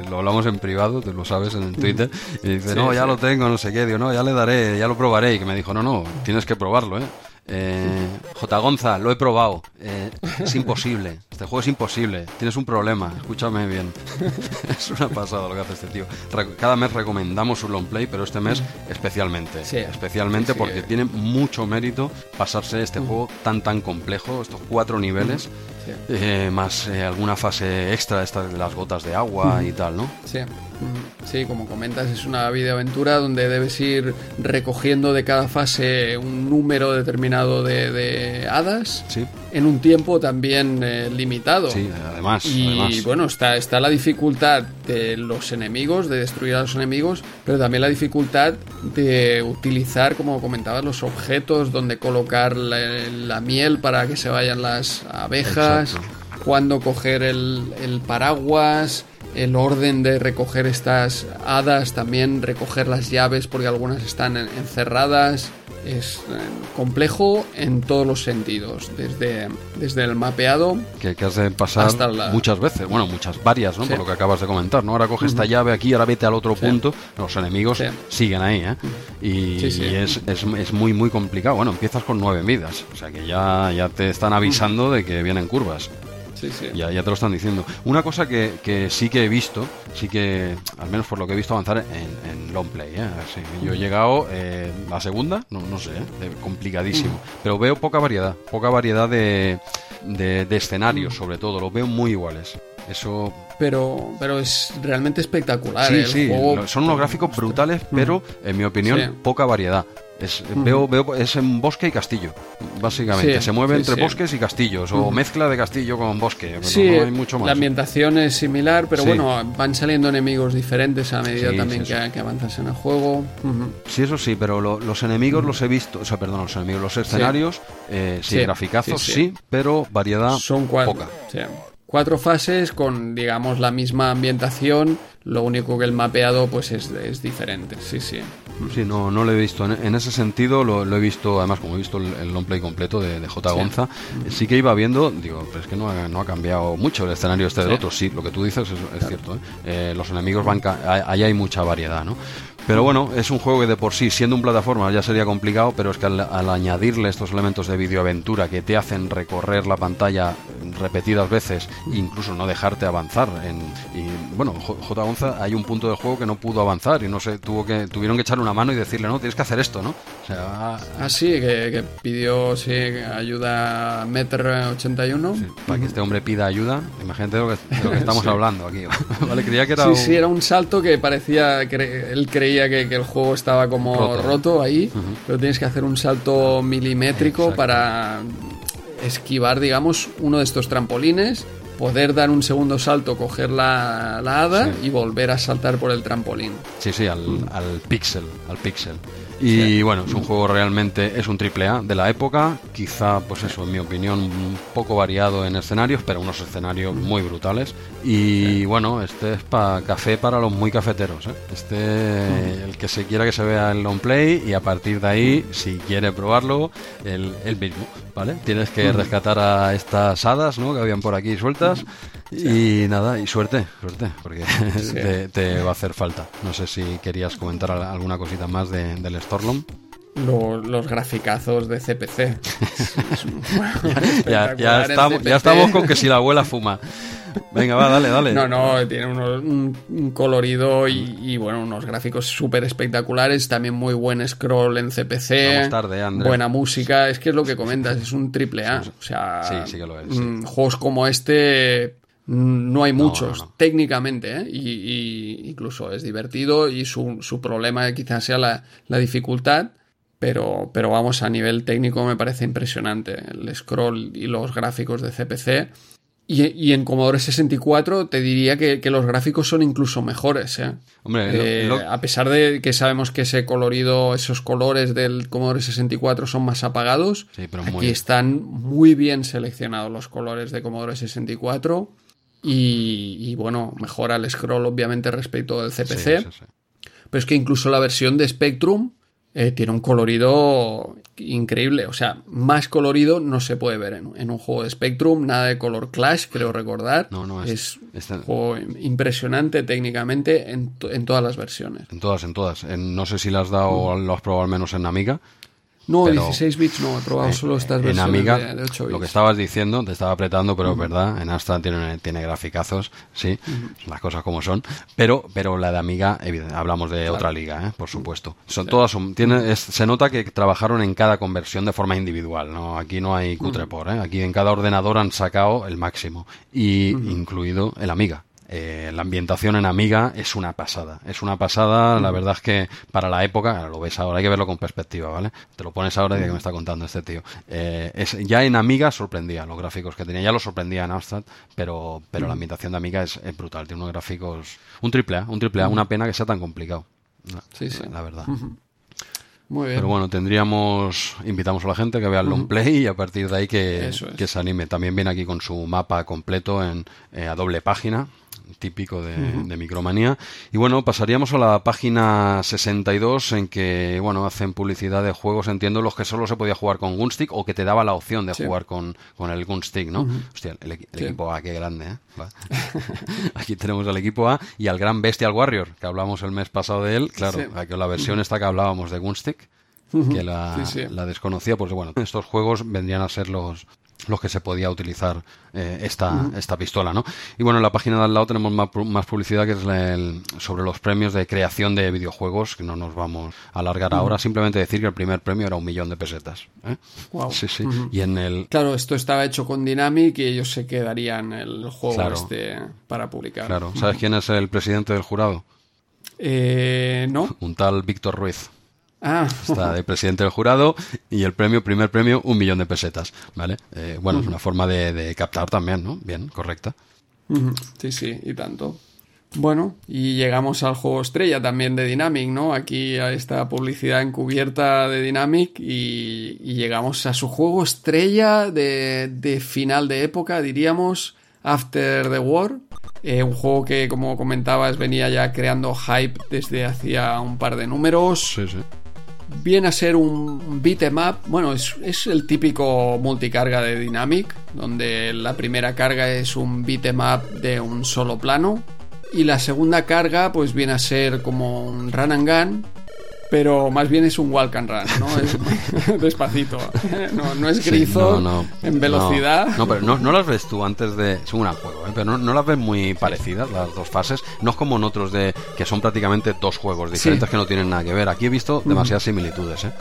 lo hablamos en privado, tú lo sabes en Twitter, y dice, Sí, no, ya lo tengo, no sé qué, digo, no, ya le daré, ya lo probaré, y que me dijo, no, no, tienes que probarlo, ¿eh? Eh, J. Gonza, lo he probado. Eh, es imposible. Este juego es imposible. Tienes un problema. Escúchame bien. es una pasada lo que hace este tío. Cada mes recomendamos un long play, pero este mes especialmente. Sí. Especialmente Sí, porque tiene mucho mérito pasarse este juego tan tan complejo, estos cuatro niveles, Sí. eh, más eh, alguna fase extra, esta de las gotas de agua y tal, ¿no? Sí. Sí, como comentas, es una videoaventura donde debes ir recogiendo de cada fase un número determinado de, de hadas Sí, en un tiempo también eh, limitado. sí, además. Y además. bueno, está, está la dificultad de los enemigos, de destruir a los enemigos, pero también la dificultad de utilizar, como comentabas, los objetos donde colocar la, la miel para que se vayan las abejas, Exacto. cuándo coger el, el paraguas, el orden de recoger estas hadas, también recoger las llaves porque algunas están en- encerradas. Es eh, complejo en todos los sentidos, desde, desde el mapeado que, que has de pasar Hasta la- muchas veces, bueno, muchas, varias, ¿no? Sí. Por lo que acabas de comentar, ¿no? Ahora coge esta llave aquí, ahora vete al otro punto. Los enemigos Sí. siguen ahí, ¿eh? Y es, es, es muy, muy complicado. Bueno, empiezas con nueve vidas, o sea que ya, ya te están avisando de que vienen curvas. Sí. Ya, ya te lo están diciendo. Una cosa que, que sí que he visto, sí que, al menos por lo que he visto avanzar en, en long play, ¿eh? Sí, yo he llegado eh, la segunda, no, no sé, ¿eh? Complicadísimo, pero veo poca variedad, poca variedad de, de, de escenarios sobre todo, los veo muy iguales. Eso Pero, pero es realmente espectacular. Sí, ¿eh? sí, juego- son unos gráficos brutales, pero en mi opinión, Sí. poca variedad. Es, veo, veo, es en bosque y castillo, básicamente. Sí, Se mueve sí, entre sí. bosques y castillos, o mezcla de castillo con bosque, Sí, no hay mucho más. la ambientación es similar, pero bueno, van saliendo enemigos diferentes a medida también que, que avanzas en el juego. Sí, eso sí, pero lo- los enemigos los he visto, o sea, perdón, los enemigos, los escenarios, eh, sí, graficazos, sí, pero variedad Son cuatro, poca. cuatro fases con, digamos, la misma ambientación. Lo único que el mapeado pues es, es diferente. Sí, sí. Sí, no, no lo he visto. En, en ese sentido lo, lo he visto, además como he visto el, el long play completo de, de J. Sí. Gonza, sí que iba viendo, digo, pero es que no ha, no ha cambiado mucho el escenario este del Sí. otro. Sí, lo que tú dices es, es cierto. ¿eh? Eh, los enemigos van, ca- ahí hay mucha variedad, ¿no? Pero bueno, es un juego que de por sí, siendo un plataforma, ya sería complicado, pero es que al, añadirle estos elementos de videoaventura que te hacen recorrer la pantalla repetidas veces, incluso no dejarte avanzar. En, y bueno, J. Gonza, hay un punto del juego que no pudo avanzar y no sé, tuvo que, tuvieron que echarle una mano y decirle, no, tienes que hacer esto, ¿no? O sea, Ah, sí, que, que pidió sí, ayuda a Meter81. sí, para que este hombre pida ayuda, imagínate de lo que, lo que estamos hablando aquí. ¿Vale? Creía que era Sí, un- sí, era un salto que parecía, cre- él creía que, que el juego estaba como Roto. roto, ahí, pero tienes que hacer un salto milimétrico Exacto. para esquivar, digamos, uno de estos trampolines, poder dar un segundo salto, coger la, la hada Sí. y volver a saltar por el trampolín. Sí, sí, al, al pixel, al pixel. Y bueno, es un juego realmente, es un triple A de la época, quizá, pues eso, en mi opinión, un poco variado en escenarios, pero unos escenarios muy brutales. Y bueno, este es para café para los muy cafeteros. ¿eh? Este, el que se quiera que se vea el long play y a partir de ahí, si quiere probarlo, el, el mismo, ¿vale? Tienes que rescatar a estas hadas, ¿no? Que habían por aquí sueltas. Y nada, y suerte, suerte, porque te, te va a hacer falta. No sé si querías comentar al- alguna cosita más de- del Storlom. Lo- los graficazos de CPC. Ya, estamos, CPC. ya estamos con que si la abuela fuma. Venga, va, dale, dale. No, no, tiene unos- un, un colorido y, y, bueno, unos gráficos súper espectaculares. También muy buen scroll en CPC. Vamos tarde. Buena música. Es que es lo que comentas, es un triple A. O sea, Sí, sí que lo es, sí. mm, juegos como este no hay muchos no, no. técnicamente ¿eh? y, y incluso es divertido y su, su problema quizás sea la, la dificultad. Pero, pero vamos, a nivel técnico me parece impresionante el scroll y los gráficos de CPC. Y, y en Commodore 64 te diría que, que los gráficos son incluso mejores. ¿eh? Hombre, lo- Eh, lo- A pesar de que sabemos que ese colorido, esos colores del Commodore 64 son más apagados, Sí, pero aquí muy- están muy bien seleccionados los colores de Commodore 64. Y, y, bueno, mejora el scroll obviamente respecto del CPC. sí, sí, sí. Pero es que incluso la versión de Spectrum eh, tiene un colorido increíble. O sea, más colorido no se puede ver en, en un juego de Spectrum. Nada de color Clash, creo recordar. No, no, es, es- un juego impresionante técnicamente en, to- en todas las versiones. En todas, en todas. En- no sé si las has dado o lo has probado al menos en Amiga. No, Pero- 16 bits no, he probado solo estas en versiones Amiga, de, de 8 bits. lo que estabas diciendo, te estaba apretando, pero es verdad, en Astra tiene, tiene graficazos, sí, las cosas como son, pero pero la de Amiga, evidente, hablamos de otra liga, ¿eh? por supuesto. Son todas son, tiene, es- se nota que trabajaron en cada conversión de forma individual, no aquí no hay cutre por, ¿eh? aquí en cada ordenador han sacado el máximo y incluido el Amiga. Eh, la ambientación en Amiga es una pasada. Es una pasada, la verdad es que para la época, lo ves ahora, hay que verlo con perspectiva, ¿vale? Te lo pones ahora y de que me está contando este tío. Eh, es, ya en Amiga sorprendía los gráficos que tenía, ya lo sorprendía en Amstrad, pero, pero la ambientación de Amiga es, es brutal, tiene unos gráficos. Un triple A, un triple A, una pena que sea tan complicado. Sí, sí. la verdad. Muy bien. Pero bueno, tendríamos, invitamos a la gente que vea el long play y a partir de ahí que, es. que se anime. También viene aquí con su mapa completo en, eh, a doble página, típico de, de Micromanía. Y bueno, pasaríamos a la página 62 en que, bueno, hacen publicidad de juegos, entiendo, los que solo se podía jugar con Gunstick o que te daba la opción de Sí. jugar con, con el Gunstick, ¿no? Hostia, el, equi- el Sí. equipo A, qué grande, ¿eh? Aquí tenemos al equipo A y al gran Bestial Warrior, que hablamos el mes pasado de él. Claro, Sí. aquí la versión esta que hablábamos de Gunstick que la, Sí, sí. la desconocía, pues bueno, estos juegos vendrían a ser los los que se podía utilizar eh, esta, esta pistola, ¿no? Y bueno, en la página de al lado tenemos más, más publicidad que es el, sobre los premios de creación de videojuegos, que no nos vamos a alargar ahora, simplemente decir que el primer premio era un millón de pesetas. ¿eh? Sí, sí. Y en el... Claro, esto estaba hecho con Dynamic y ellos se quedarían el juego este para publicar. Claro, ¿sabes quién es el presidente del jurado? Eh, ¿No? Un tal Víctor Ruiz. Ah. Está de presidente del jurado y el premio, primer premio, un millón de pesetas, ¿vale? Eh, bueno, es una forma de, captar también, ¿no? Bien, correcta. Sí, sí, y tanto. Bueno, y llegamos al juego estrella también de Dynamic, ¿no? Aquí a esta publicidad encubierta de Dynamic y, llegamos a su juego estrella de, de, final de época, diríamos, After the War. Eh, un juego que, como comentabas, venía ya creando hype desde hacía un par de números. Sí, sí viene a ser un beat'em up. Bueno, es, el típico multicarga de Dynamic, donde la primera carga es un beat'em up de un solo plano. Y la segunda carga, pues viene a ser como un run and gun, pero más bien es un walk and run, ¿no? Es despacito. No, es grizo en velocidad. No, pero no, las ves tú antes de. Es un juego, ¿eh? pero no, las ves muy parecidas las dos fases. No es como en otros de que son prácticamente dos juegos diferentes que no tienen nada que ver. Aquí he visto demasiadas similitudes, ¿eh?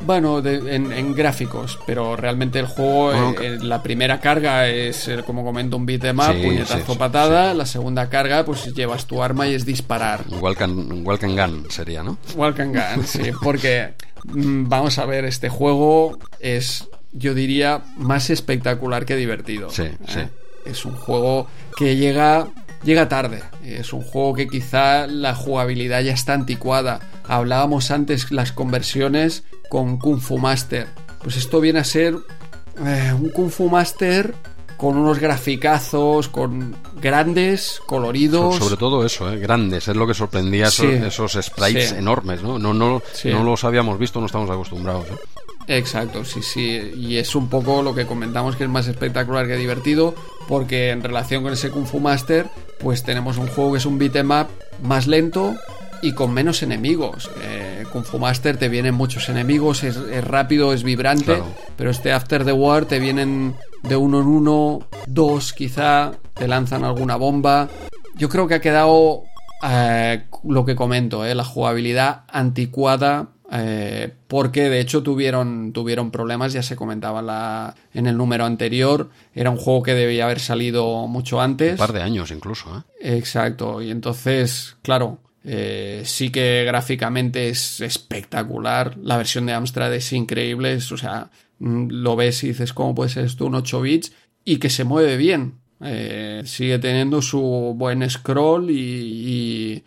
Bueno, en, gráficos, pero realmente el juego, eh, la primera carga es, eh, como comento, un beat'em up, puñetazo patada. La segunda carga, pues llevas tu arma y es disparar. Walk and, gun sería, ¿no? Walk and gun, sí, porque mm, vamos a ver, este juego es, yo diría, más espectacular que divertido. Sí, ¿eh? sí. Es un juego que llega llega tarde. Es un juego que quizá la jugabilidad ya está anticuada. Hablábamos antes las conversiones con Kung Fu Master. Pues esto viene a ser eh, un Kung Fu Master con unos graficazos, con grandes, coloridos. sobre todo eso, ¿eh? grandes, es lo que sorprendía esos, sprites enormes, ¿no? No, no, no los habíamos visto, no estamos acostumbrados. ¿eh? Exacto, sí, sí. Y es un poco lo que comentamos que es más espectacular que divertido, porque en relación con ese Kung Fu Master, pues tenemos un juego que es un beat'em up más lento y con menos enemigos. Eh, Kung Fu Master te vienen muchos enemigos, es, rápido, es vibrante, pero este After the War te vienen de uno en uno, dos quizá, te lanzan alguna bomba. Yo creo que ha quedado eh, lo que comento, eh, la jugabilidad anticuada eh, porque de hecho tuvieron, tuvieron problemas, ya se comentaba la, en el número anterior, era un juego que debía haber salido mucho antes. Un par de años incluso. ¿eh? Exacto, y entonces, claro, eh, sí que gráficamente es espectacular, la versión de Amstrad es increíble, o sea, mm, lo ves y dices, ¿cómo puede ser esto un 8 bits? Y que se mueve bien, sigue teniendo su buen scroll y,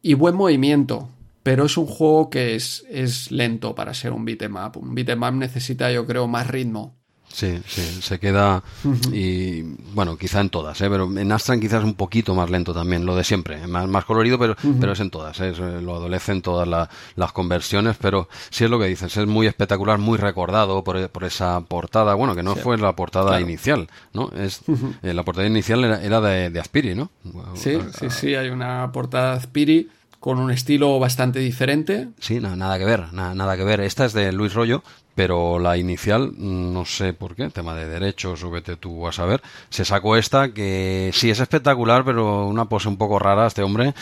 y buen movimiento pero es un juego que es, es lento para ser un beat'em up. Un beat'em up necesita, yo creo, más ritmo. Sí, sí, se queda y bueno, quizá en todas, ¿eh? pero en Astran quizás un poquito más lento también, lo de siempre, más, más colorido, pero, pero es en todas, ¿eh? lo adolecen todas las conversiones, pero sí es lo que dices, es muy espectacular, muy recordado por, por esa portada, bueno, que no fue la portada inicial, ¿no? Es, eh, la portada inicial era, de, de, Aspiri, ¿no? Sí, sí, sí, hay una portada de Aspiri con un estilo bastante diferente. Sí, nada que ver, nada que ver. Esta es de Luis Rollo, pero la inicial, no sé por qué, tema de derechos vete tú a saber, se sacó esta que sí es espectacular, pero una pose un poco rara este hombre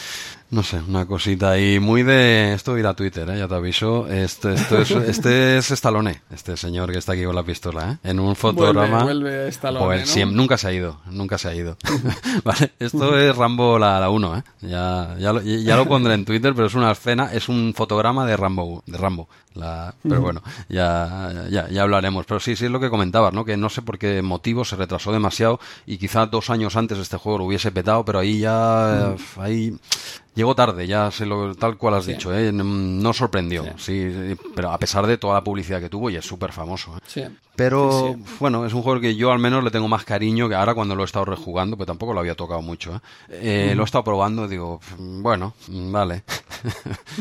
no sé, una cosita ahí muy de... Esto ir a Twitter, ¿eh? ya te aviso. Este, esto es, este es Stallone, este señor que está aquí con la pistola, ¿eh? En un fotograma... Vuelve, vuelve nunca se ha ido, nunca se ha ido. vale, esto es Rambo la 1, ¿eh? Ya, ya, lo, ya lo pondré en Twitter, pero es una escena, es un fotograma de Rambo, de Rambo. La, pero bueno, ya, ya, ya hablaremos. Pero sí, sí es lo que comentabas, ¿no? Que no sé por qué motivo se retrasó demasiado y quizá dos años antes este juego lo hubiese petado, pero ahí ya... Ahí Llegó tarde, ya sé lo, tal cual has dicho, ¿eh? no sorprendió, sí. pero a pesar de toda la publicidad que tuvo y es súper famoso. ¿eh? Pero bueno, es un juego que yo al menos le tengo más cariño que ahora cuando lo he estado rejugando, pero tampoco lo había tocado mucho. ¿eh? eh lo he estado probando, digo, bueno, vale.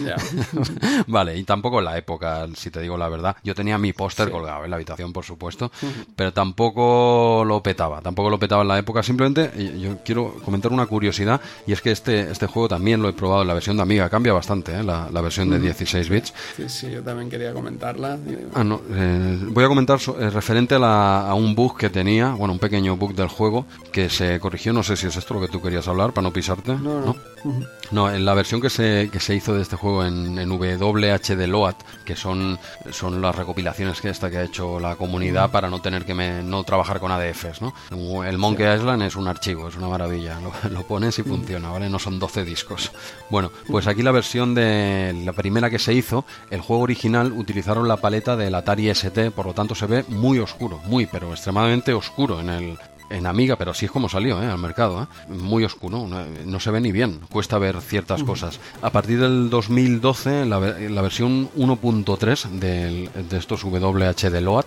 vale, y tampoco en la época, si te digo la verdad. Yo tenía mi póster colgado en la habitación, por supuesto, pero tampoco lo petaba, tampoco lo petaba en la época. Simplemente, yo quiero comentar una curiosidad, y es que este, este juego también lo he probado, la versión de Amiga cambia bastante, ¿eh? la, versión de 16 bits. Sí, sí, yo también quería comentarla. Ah, no, eh, voy a comentar eh, referente a, un bug que tenía, bueno, un pequeño bug del juego que se corrigió, no sé si es esto lo que tú querías hablar para no pisarte. No, no. ¿No? en la versión que se, que se hizo de este juego en, en WHD Load, que son, son las recopilaciones que esta que ha hecho la comunidad para no tener que no trabajar con ADFs, ¿no? El Monkey Island es un archivo, es una maravilla, lo, lo pones y funciona, ¿vale? No son 12 discos. Bueno, pues aquí la versión de la primera que se hizo, el juego original utilizaron la paleta del Atari ST, por lo tanto se ve muy oscuro, muy, pero extremadamente oscuro en el, en Amiga, pero así es como salió ¿eh? al mercado. ¿eh? Muy oscuro, no, se ve ni bien, cuesta ver ciertas cosas. A partir del 2012, la, la versión 1.3 de estos WHD Load,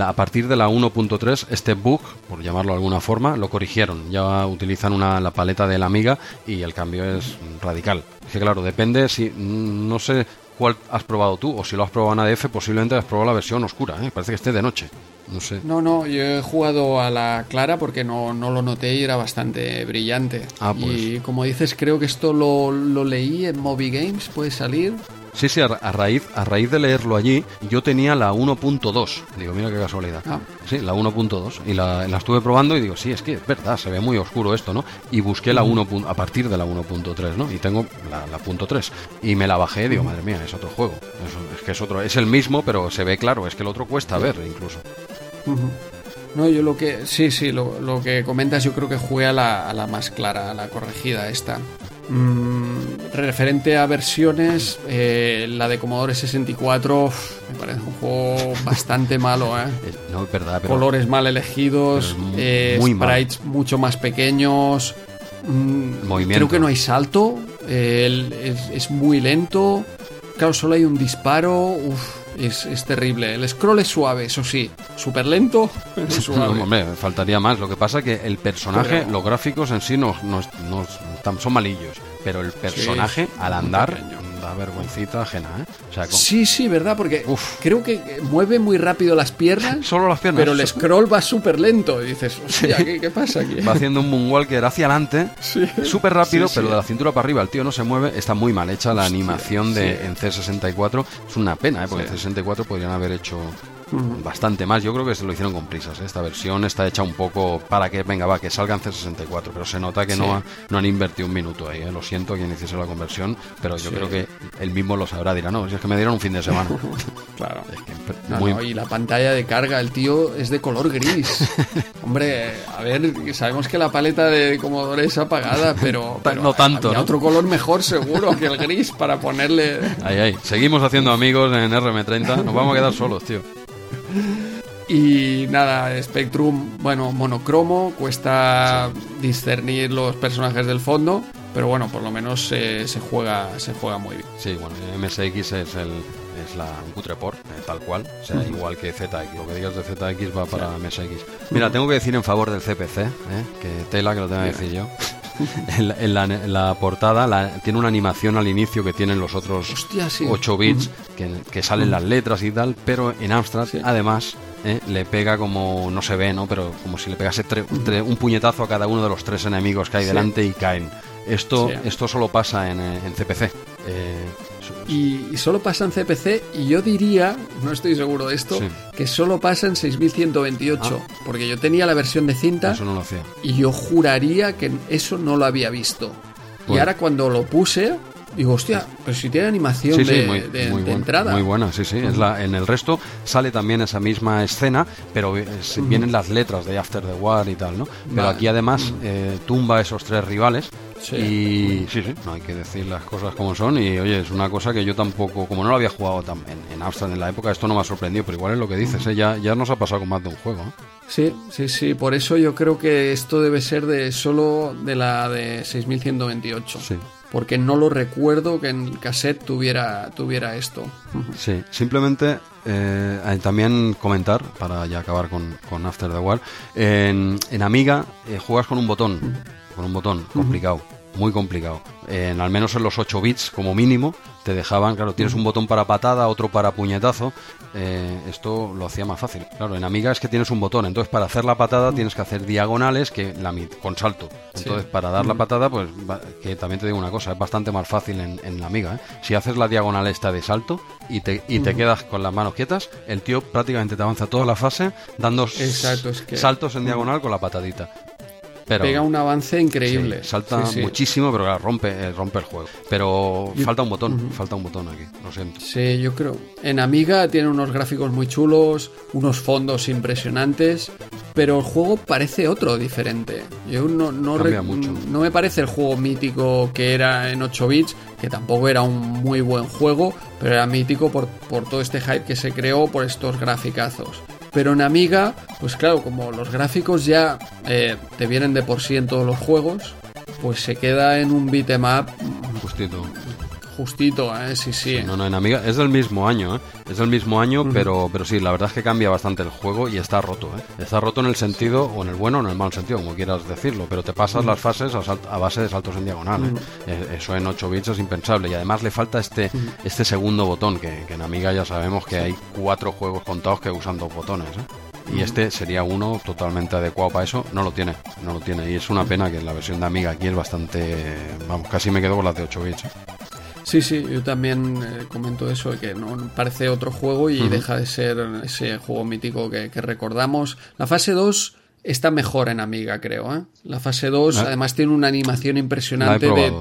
a partir de la 1.3, este bug, por llamarlo de alguna forma, lo corrigieron. Ya utilizan una, la paleta de la Amiga y el cambio es radical. Es que claro, depende si, no sé cuál has probado tú, o si lo has probado en ADF, posiblemente has probado la versión oscura, ¿eh? parece que esté de noche. No sé. No, no, yo he jugado a la clara porque no, no lo noté y era bastante brillante. Ah, pues. Y como dices, creo que esto lo, lo leí en Moby Games, puede salir. Sí, sí, a, raíz, a raíz de leerlo allí, yo tenía la 1.2. Digo, mira qué casualidad. Ah. Sí, la 1.2. Y la, la, estuve probando y digo, sí, es que es verdad, se ve muy oscuro esto, ¿no? Y busqué la 1. a partir de la 1.3, ¿no? Y tengo la, la punto 3. Y me la bajé y digo, madre mía, es otro juego. Es, que es otro, es el mismo, pero se ve claro, es que el otro cuesta ver incluso. No, yo lo que. Sí, sí, lo, lo, que comentas, yo creo que jugué a la, a la más clara, a la corregida esta. Mm, referente a versiones, eh, la de Commodore 64 me parece un juego bastante malo. ¿eh? No, es verdad, Colores mal elegidos, eh, sprites mucho más pequeños. Mm, creo que no hay salto, es, es, muy lento. Claro, solo hay un disparo. Uf, es, terrible. El scroll es suave, eso sí. Súper lento. hombre, faltaría más. Lo que pasa que el personaje, los gráficos en sí no, no, son malillos. Pero el personaje, al andar, da vergüencita ajena, ¿eh? Sí, sí, ¿verdad? Porque creo que mueve muy rápido las piernas. Solo las piernas. Pero el scroll va súper lento. Y dices, ¿qué, pasa aquí? Va haciendo un moonwalker hacia adelante, súper rápido, pero de la cintura para arriba el tío no se mueve. Está muy mal hecha la animación de en C64. Es una pena, ¿eh? Porque en C64 podrían haber hecho bastante más. Yo creo que se lo hicieron con prisas. ¿eh? Esta versión está hecha un poco para que, venga, va, que salga en C64, pero se nota que no, no han invertido un minuto ahí. ¿eh? Lo siento quien hiciese la conversión, pero yo creo que él mismo lo sabrá. Dirá, no, si es que me dieron un fin de semana. claro. y la pantalla de carga, el tío es de color gris. Hombre, a ver, sabemos que la paleta de Commodore es apagada, pero, no tanto. otro color mejor seguro que el gris para ponerle. Ahí, ahí. Seguimos haciendo amigos en RM30. Nos vamos a quedar solos, tío. Y nada, Spectrum, bueno, monocromo, cuesta discernir los personajes del fondo, pero bueno, por lo menos se juega se juega muy bien. Sí, bueno, MSX es el es la, un cutreport, eh, tal cual, o sea, igual que ZX. Lo que digas de ZX va para MSX. Mira, tengo que decir en favor del CPC, ¿eh? que tela que lo tengo que decir yo. en, la, portada tiene una animación al inicio que tienen los otros 8 bits, que, salen las letras y tal, pero en Amstrad, además, ¿eh? le pega como, no se ve, ¿no? Pero como si le pegase un puñetazo a cada uno de los tres enemigos que hay delante y caen. Esto, esto solo pasa en, en CPC. Eh, y, solo pasa en CPC y yo diría, no estoy seguro de esto, que solo pasa en 6128, ah. porque yo tenía la versión de cinta eso no lo hacía. y yo juraría que eso no lo había visto. Y ahora cuando lo puse, Digo, hostia, pero si tiene animación de, entrada. Muy buena, sí, sí. Es la, en el resto sale también esa misma escena, pero vienen las letras de After the War y tal, ¿no? Pero aquí además eh, tumba a esos tres rivales y sí, sí, no hay que decir las cosas como son. Y oye, es una cosa que yo tampoco, como no lo había jugado tan, en, en Amstrad en la época, esto no me ha sorprendido, pero igual es lo que dices, ¿eh? ya, ya nos ha pasado con más de un juego. ¿eh? Sí, sí, sí, por eso yo creo que esto debe ser de solo de la de 6128. Sí. Porque no lo recuerdo que en cassette tuviera, tuviera esto. Sí, simplemente eh, también comentar, para ya acabar con, con After the War, en, en Amiga juegas con un botón, con un botón complicado muy complicado. En, al menos en los 8 bits como mínimo te dejaban, claro, tienes un botón para patada, otro para puñetazo, eh, esto lo hacía más fácil. Claro, en Amiga es que tienes un botón, entonces para hacer la patada tienes que hacer diagonales que la con salto. Entonces para dar la patada, pues que también te digo una cosa, es bastante más fácil en, la Amiga. ¿eh? Si haces la diagonal esta de salto y te, y te quedas con las manos quietas, el tío prácticamente te avanza toda la fase dando saltos en diagonal con la patadita pega un avance increíble. salta muchísimo, pero claro, rompe, eh, rompe el juego. Pero falta un botón, falta un botón aquí, lo siento. Sí, yo creo. En Amiga tiene unos gráficos muy chulos, unos fondos impresionantes, pero el juego parece otro, diferente. Yo no, no, no me parece el juego mítico que era en 8 bits, que tampoco era un muy buen juego, pero era mítico por, por todo este hype que se creó por estos graficazos. Pero en Amiga, pues claro, como los gráficos ya eh, te vienen de por sí en todos los juegos, pues se queda en un beatmap justito justito, ¿eh? sí, sí. No, no, en Amiga es del mismo año, ¿eh? Es del mismo año, pero, pero sí, la verdad es que cambia bastante el juego y está roto, ¿eh? Está roto en el sentido, o en el bueno o en el mal sentido, como quieras decirlo, pero te pasas las fases a, base de saltos en diagonal, ¿eh? Eso en 8 bits es impensable y además le falta este, este segundo botón, que, en Amiga ya sabemos que hay cuatro juegos contados que usan dos botones, ¿eh? y este sería uno totalmente adecuado para eso. No lo tiene, no lo tiene. Y es una pena que la versión de Amiga aquí es bastante. Vamos, casi me quedo con las de 8 bits. Sí, sí, yo también eh, comento eso, que no parece otro juego y deja de ser ese juego mítico que, recordamos. La fase 2 está mejor en Amiga, creo. ¿eh? La fase 2 además tiene una animación impresionante de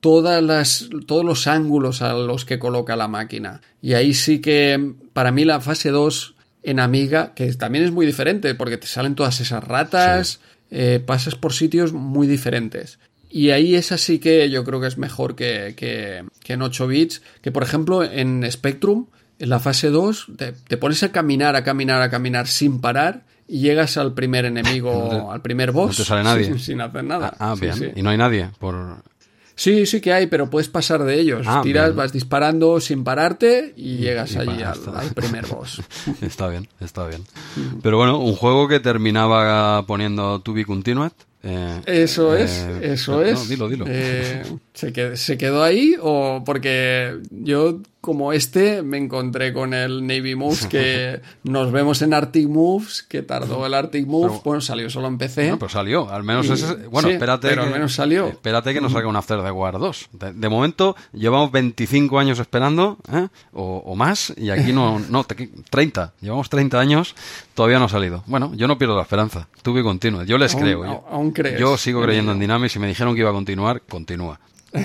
todas las, todos los ángulos a los que coloca la máquina. Y ahí sí que para mí la fase 2 en Amiga, que también es muy diferente porque te salen todas esas ratas, eh, pasas por sitios muy diferentes. Y ahí es así que yo creo que es mejor que, que, en 8 bits. Que por ejemplo en Spectrum, en la fase 2, te, pones a caminar, a caminar, a caminar sin parar y llegas al primer enemigo, al primer boss. No te sale nadie. Sin, hacer nada. Ah, bien. Y no hay nadie. por Sí, sí que hay, pero puedes pasar de ellos. Ah, Tiras, vas disparando sin pararte y llegas allí al, al, primer boss. está bien, está bien. Pero bueno, un juego que terminaba poniendo To Be Continued eh, eso es, eh, eso es. dilo, dilo. Eh, ¿se, ¿Se quedó ahí o porque yo como este me encontré con el Navy Moves que nos vemos en Arctic Moves, que tardó el Arctic Moves, bueno, salió solo en PC. No, pero salió, al menos ese, bueno, espérate pero que, al menos salió. Espérate que nos salga un After the War 2. De, momento llevamos 25 años esperando, o, o, más, y aquí no, no, 30, llevamos 30 años, todavía no ha salido. Bueno, yo no pierdo la esperanza, tuve continuo, yo les creo. Aún, crees. Yo sigo creyendo en Dynamics y me dijeron que iba a continuar, continúa.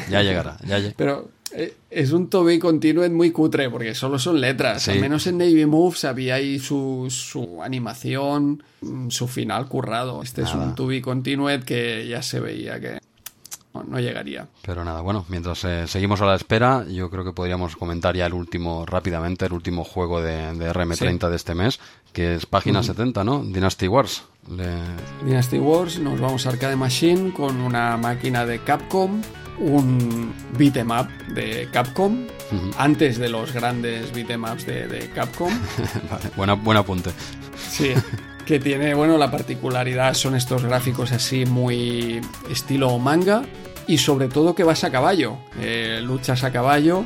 Ya llegará, ya Pero eh, es un Toby Continued muy cutre porque solo son letras. Al menos en Navy Moves había ahí su, su animación, mm, su final currado. Este es un Toby Continued que ya se veía que no, llegaría. Pero nada, bueno, mientras eh, seguimos a la espera, yo creo que podríamos comentar ya el último, rápidamente, el último juego de, RM30 de este mes, que es página 70, ¿no? Dynasty Wars. Dynasty Wars, nos vamos a Arcade Machine con una máquina de Capcom un beat'em up de Capcom, antes de los grandes beat'em ups de, Capcom. vale, buena, buen apunte. Sí, que tiene, bueno, la particularidad son estos gráficos así muy estilo manga y sobre todo que vas a caballo, eh, luchas a caballo,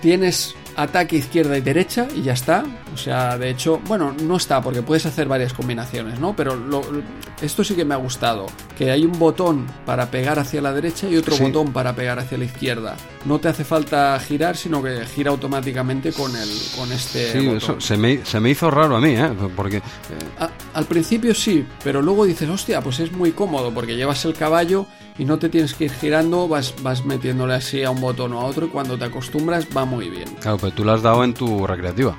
tienes ataque izquierda y derecha y ya está. O sea, de hecho, bueno, no está porque puedes hacer varias combinaciones, ¿no? Pero esto sí que me ha gustado, que hay un botón para pegar hacia la derecha y otro botón para pegar hacia la izquierda. No te hace falta girar, sino que gira automáticamente con el con este Sí, eso se me, se me, hizo raro a mí, ¿eh? Porque eh, al principio sí, pero luego dices, "Hostia, pues es muy cómodo porque llevas el caballo y no te tienes que ir girando, vas vas metiéndole así a un botón o a otro y cuando te acostumbras va muy bien." Claro, pero tú lo has dado en tu recreativa.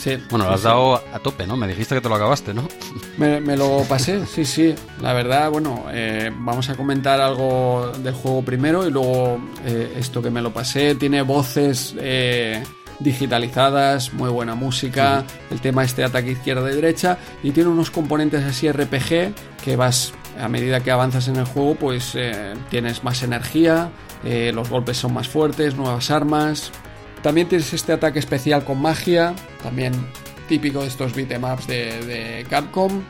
Sí. Bueno, lo has dado a tope, ¿no? Me dijiste que te lo acabaste, ¿no? Me, lo pasé, sí, sí. La verdad, bueno, eh, vamos a comentar algo del juego primero y luego eh, esto que me lo pasé. Tiene voces eh, digitalizadas, muy buena música, el tema este ataque izquierda y derecha y tiene unos componentes así RPG que vas, a medida que avanzas en el juego, pues tienes más energía, los golpes son más fuertes, nuevas armas, también tienes este ataque especial con magia, también típico de estos beatemaps de, de Capcom.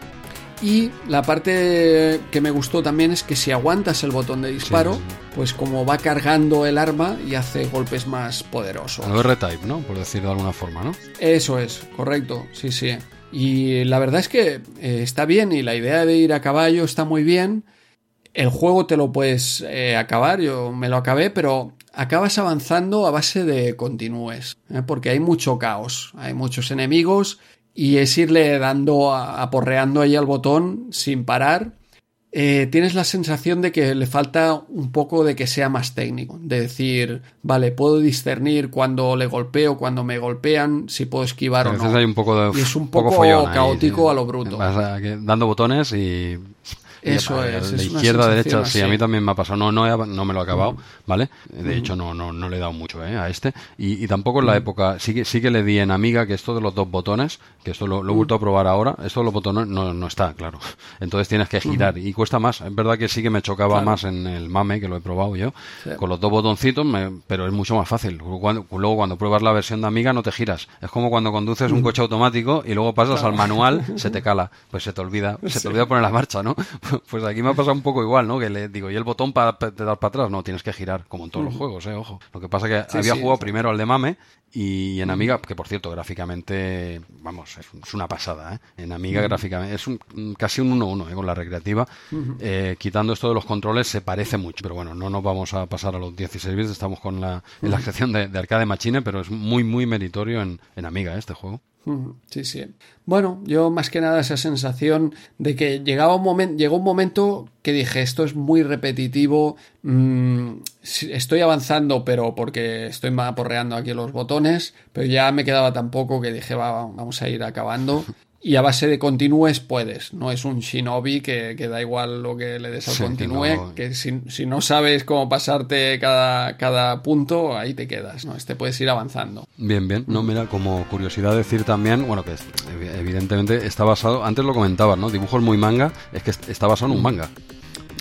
Y la parte que me gustó también es que si aguantas el botón de disparo, Sí, sí, pues como va cargando el arma y hace golpes más poderosos. El R-Type, ¿no? Por decir de alguna forma, ¿no? Eso es, correcto, sí, sí. Y la verdad es que eh, está bien y la idea de ir a caballo está muy bien. El juego te lo puedes eh, acabar, yo me lo acabé, pero acabas avanzando a base de continúes, ¿eh? porque hay mucho caos, hay muchos enemigos y es irle dando, a- aporreando ahí al botón sin parar. Eh, tienes la sensación de que le falta un poco de que sea más técnico, de decir, vale, puedo discernir cuando le golpeo, cuando me golpean, si puedo esquivar A o no. hay un poco de Y es un poco poco follón ahí, caótico sí. a lo bruto. Vas a- que- dando botones y Eso es, es una izquierda a derecha, sí, a mí también me ha pasado. No, no, he- no me lo he acabado, ¿vale? De hecho, no, no, no le he dado mucho ¿eh? a este. Y, y tampoco en la época, sí que, sí que le di en Amiga que esto de los dos botones, que esto lo, lo he vuelto a probar ahora, esto de los botones no, no está, claro. Entonces tienes que girar y cuesta más. Es verdad que sí que me chocaba Claro. más en el MAME, que lo he probado yo, Sí. con los dos botoncitos, me- pero es mucho más fácil. Cuando- luego cuando pruebas la versión de Amiga no te giras. Es como cuando conduces un coche automático y luego pasas al manual, se te cala, pues se te olvida, se te olvida poner la marcha, ¿no? Pues aquí me ha pasado un poco igual, ¿no? Que le digo, ¿y el botón para te dar para atrás? No, tienes que girar, como en todos los juegos, eh, ojo. Lo que pasa que Sí, había sí, jugado primero al de Mame y en Amiga, que por cierto, gráficamente, vamos, es, es una pasada, ¿eh? En Amiga gráficamente, es un, casi un 1-1, ¿eh? Con la recreativa, Eh, quitando esto de los controles se parece mucho, pero bueno, no nos vamos a pasar a los 16 bits, estamos con la, en la sección de, de arcade machine, pero es muy, muy meritorio en, en Amiga, ¿eh? este juego. Sí, sí. Bueno, yo más que nada esa sensación de que llegaba un momento, llegó un momento que dije esto es muy repetitivo, mm, estoy avanzando, pero porque estoy aporreando aquí los botones, pero ya me quedaba tan poco que dije va, vamos a ir acabando. Y a base de continúes puedes, no es un shinobi que, que da igual lo que le des al Sí, que continúe, no- que si, si no sabes cómo pasarte cada, cada punto, ahí te quedas, ¿no? Este puedes ir avanzando. Bien, bien. No, mira, como curiosidad decir también, bueno, que evidentemente está basado, antes lo comentabas, ¿no? Dibujos muy manga, es que est- está basado en un manga.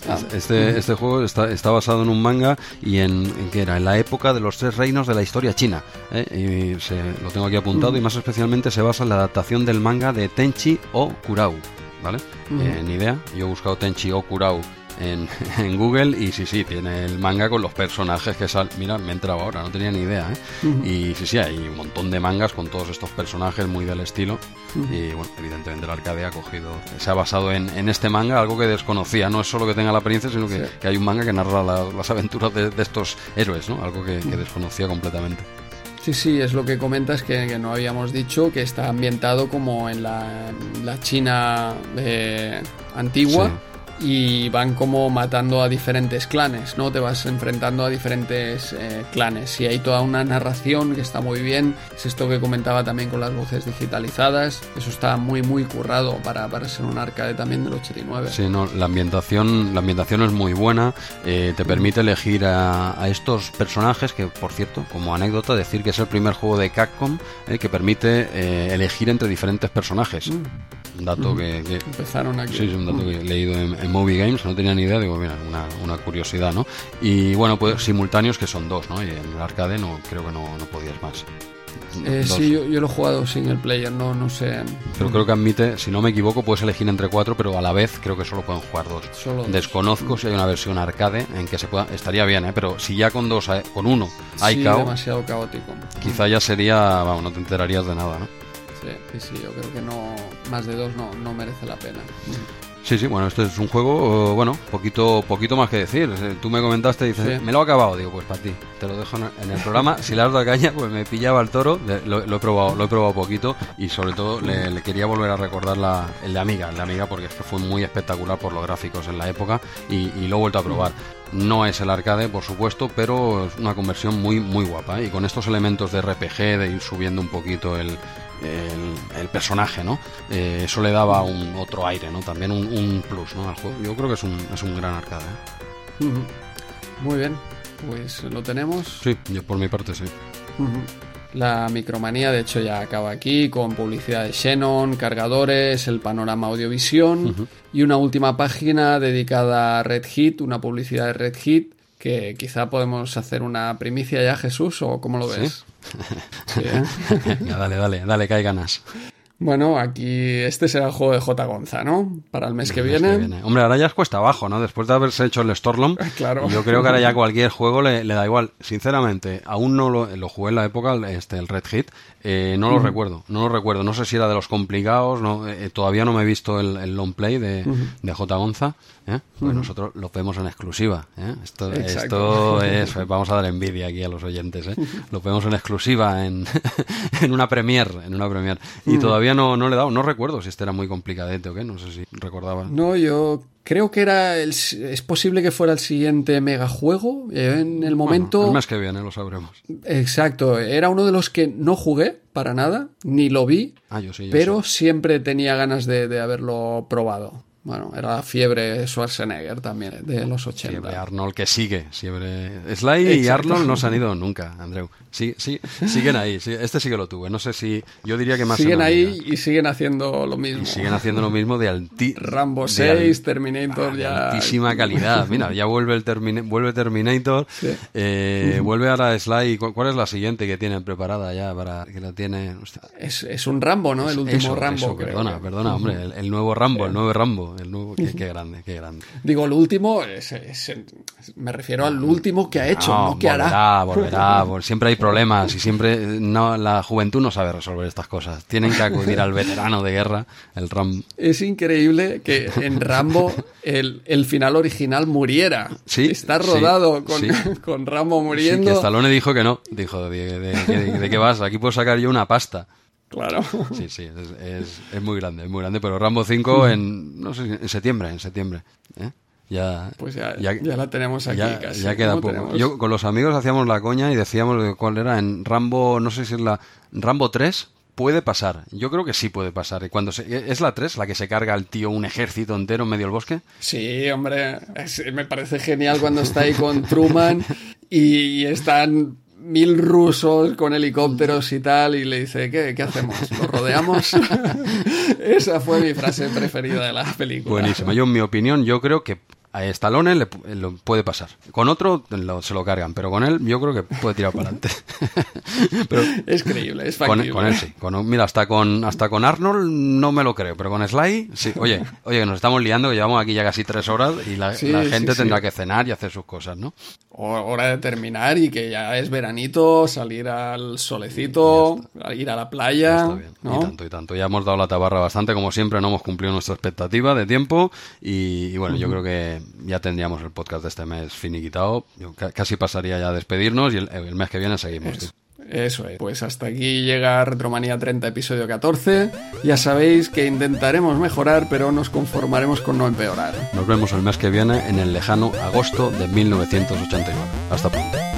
Ah. Es- Este, este juego está, está basado en un manga y en, en que era en la época de los tres reinos de la historia china. ¿eh? Y se, lo tengo aquí apuntado y más especialmente se basa en la adaptación del manga de Tenchi o Kurau. ¿Vale? Eh, ni idea. Yo he buscado Tenchi o Kurau en, en Google y sí, sí, tiene el manga con los personajes que salen. Mira, me he entrado ahora, no tenía ni idea. ¿eh? Y sí, sí, hay un montón de mangas con todos estos personajes muy del estilo. Y bueno, evidentemente el arcade ha cogido, se ha basado en, en este manga, algo que desconocía. No es solo que tenga la apariencia, sino que, Sí. que hay un manga que narra la- las aventuras de, de estos héroes, ¿no? Algo que, que desconocía completamente. Sí, sí, es lo que comentas que, que no habíamos dicho, que está ambientado como en la, la China eh, antigua y van como matando a diferentes clanes, ¿no? Te vas enfrentando a diferentes eh, clanes y hay toda una narración que está muy bien, es esto que comentaba también con las voces digitalizadas, eso está muy muy currado para, para ser un arcade también del 89. Sí, no, la ambientación, la ambientación es muy buena, eh, te permite elegir a, a estos personajes que, por cierto, como anécdota, decir que es el primer juego de Capcom eh, que permite eh, elegir entre diferentes personajes. Un dato que, que- Empezaron aquí. Sí, es un dato que he leído en, en Movie Games, no tenía ni idea, digo, mira, una, una curiosidad, ¿no? Y bueno, pues simultáneos que son dos, ¿no? Y en el arcade no, creo que no, no podías más. Eh, sí, yo, yo lo he jugado single player, no, no sé. Pero creo que admite, si no me equivoco, puedes elegir entre cuatro, pero a la vez creo que solo pueden jugar dos. Solo dos. Desconozco si hay una versión arcade en que se pueda. Estaría bien, ¿eh? Pero si ya con dos, con uno hay sí, cao, demasiado caótico. quizá ya sería. Vamos, no te enterarías de nada, ¿no? Sí, sí, yo creo que no más de dos no, no merece la pena. Sí, sí, bueno, este es un juego, eh, bueno, poquito poquito más que decir. Eh, Tú me comentaste, dices, Sí. me lo he acabado. Digo, pues para ti, te lo dejo en el programa. si le has dado caña, pues me pillaba el toro. Lo, lo he probado lo he probado poquito y sobre todo le, le quería volver a recordar la, el de Amiga, el de Amiga, porque es que fue muy espectacular por los gráficos en la época y, y lo he vuelto a probar. No es el arcade, por supuesto, pero es una conversión muy, muy guapa. ¿eh? Y con estos elementos de RPG, de ir subiendo un poquito el, el, el personaje, ¿no? Eh, eso le daba un otro aire, ¿no? También un, un plus, ¿no? Al juego. Yo creo que es un, es un gran arcade. ¿eh? Muy bien, pues lo tenemos. Sí, yo por mi parte sí. La micromanía, de hecho, ya acaba aquí con publicidad de Xenon, cargadores, el panorama audiovisión y una última página dedicada a Red Hit, una publicidad de Red Hit que quizá podemos hacer una primicia ya, Jesús, o cómo lo ves. Sí, ¿eh? Dale, dale, dale, que hay ganas. Bueno, aquí este será el juego de J. Gonza, ¿no? Para el mes, que, viene. Hombre, ahora ya es cuesta abajo, ¿no? Después de haberse hecho el Storlom, claro. yo creo que ahora ya cualquier juego le, da igual. Sinceramente, aún no lo, lo, jugué en la época, este, el Red Hit, eh, no lo recuerdo, no lo recuerdo. No sé si era de los complicados, no, eh, todavía no me he visto el, long play de, de J. Gonza. ¿Eh? Pues nosotros lo vemos en exclusiva. ¿eh? Esto, esto es, vamos a dar envidia aquí a los oyentes. ¿eh? Lo vemos en exclusiva en, en una premier, en una premier. Y todavía no, no le he dado, no recuerdo si este era muy complicadete o qué, no sé si recordaba. No, yo creo que era el, es posible que fuera el siguiente megajuego en el momento. el mes que viene lo sabremos. Exacto, era uno de los que no jugué para nada, ni lo vi, ah, yo sí, pero siempre tenía ganas de, de haberlo probado. Bueno, era la fiebre Schwarzenegger también, de los 80. Siempre Arnold que sigue, siempre. Sly y Arnold no se han ido nunca, Andreu. Sí, sí, siguen ahí. este sí que lo tuve. No sé si. Yo diría que más. Siguen ahí y siguen haciendo lo mismo. Y siguen haciendo lo mismo de alti Rambo 6, Terminator ya. altísima calidad. Mira, ya vuelve el vuelve Terminator. Eh, vuelve ahora Sly. ¿Cuál es la siguiente que tienen preparada ya para que la tiene? Es, es, un Rambo, ¿no? El último Rambo. perdona, perdona, hombre. El, el nuevo Rambo, el nuevo Rambo el nuevo, qué, grande, qué grande. Digo, el último, me refiero al último que ha hecho, no, que hará. Volverá, siempre hay problemas y siempre no, la juventud no sabe resolver estas cosas. Tienen que acudir al veterano de guerra, el Rambo. Es increíble que en Rambo el, el final original muriera. Sí, Está rodado con, con, Rambo muriendo. que Stallone dijo que no. Dijo, ¿de, de qué vas? Aquí puedo sacar yo una pasta. Claro. Sí, sí, es, es, muy grande, es muy grande. Pero Rambo 5 en, no sé, en septiembre, en septiembre. ¿eh? Ya, pues ya, ya, la tenemos aquí ya, casi. Ya queda poco. Yo con los amigos hacíamos la coña y decíamos cuál era en Rambo, no sé si es la Rambo 3, puede pasar. Yo creo que sí puede pasar. Cuando ¿Es la 3 la que se carga al tío un ejército entero en medio del bosque? Sí, hombre. me parece genial cuando está ahí con Truman y están mil rusos con helicópteros y tal, y le dice, ¿qué, qué hacemos? ¿Lo rodeamos? Esa fue mi frase preferida de la película. Buenísimo. Yo, en mi opinión, yo creo que a Stallone le, lo puede pasar. Con otro se lo cargan, pero con él yo creo que puede tirar para adelante. pero es creíble, es factible. Con, él sí. mira, hasta con, hasta con Arnold no me lo creo, pero con Sly sí. Oye, oye, nos estamos liando, que llevamos aquí ya casi tres horas y la, gente tendrá que cenar y hacer sus cosas, ¿no? hora de terminar y que ya es veranito, salir al solecito, ir a la playa. Y tanto, y tanto. Ya hemos dado la tabarra bastante, como siempre, no hemos cumplido nuestra expectativa de tiempo y, bueno, yo creo que ya tendríamos el podcast de este mes finiquitado. Yo casi pasaría ya a despedirnos y el, mes que viene seguimos. Eso es. Pues hasta aquí llega Retromanía 30, episodio 14. Ya sabéis que intentaremos mejorar, pero nos conformaremos con no empeorar. Nos vemos el mes que viene en el lejano agosto de 1989. Hasta pronto.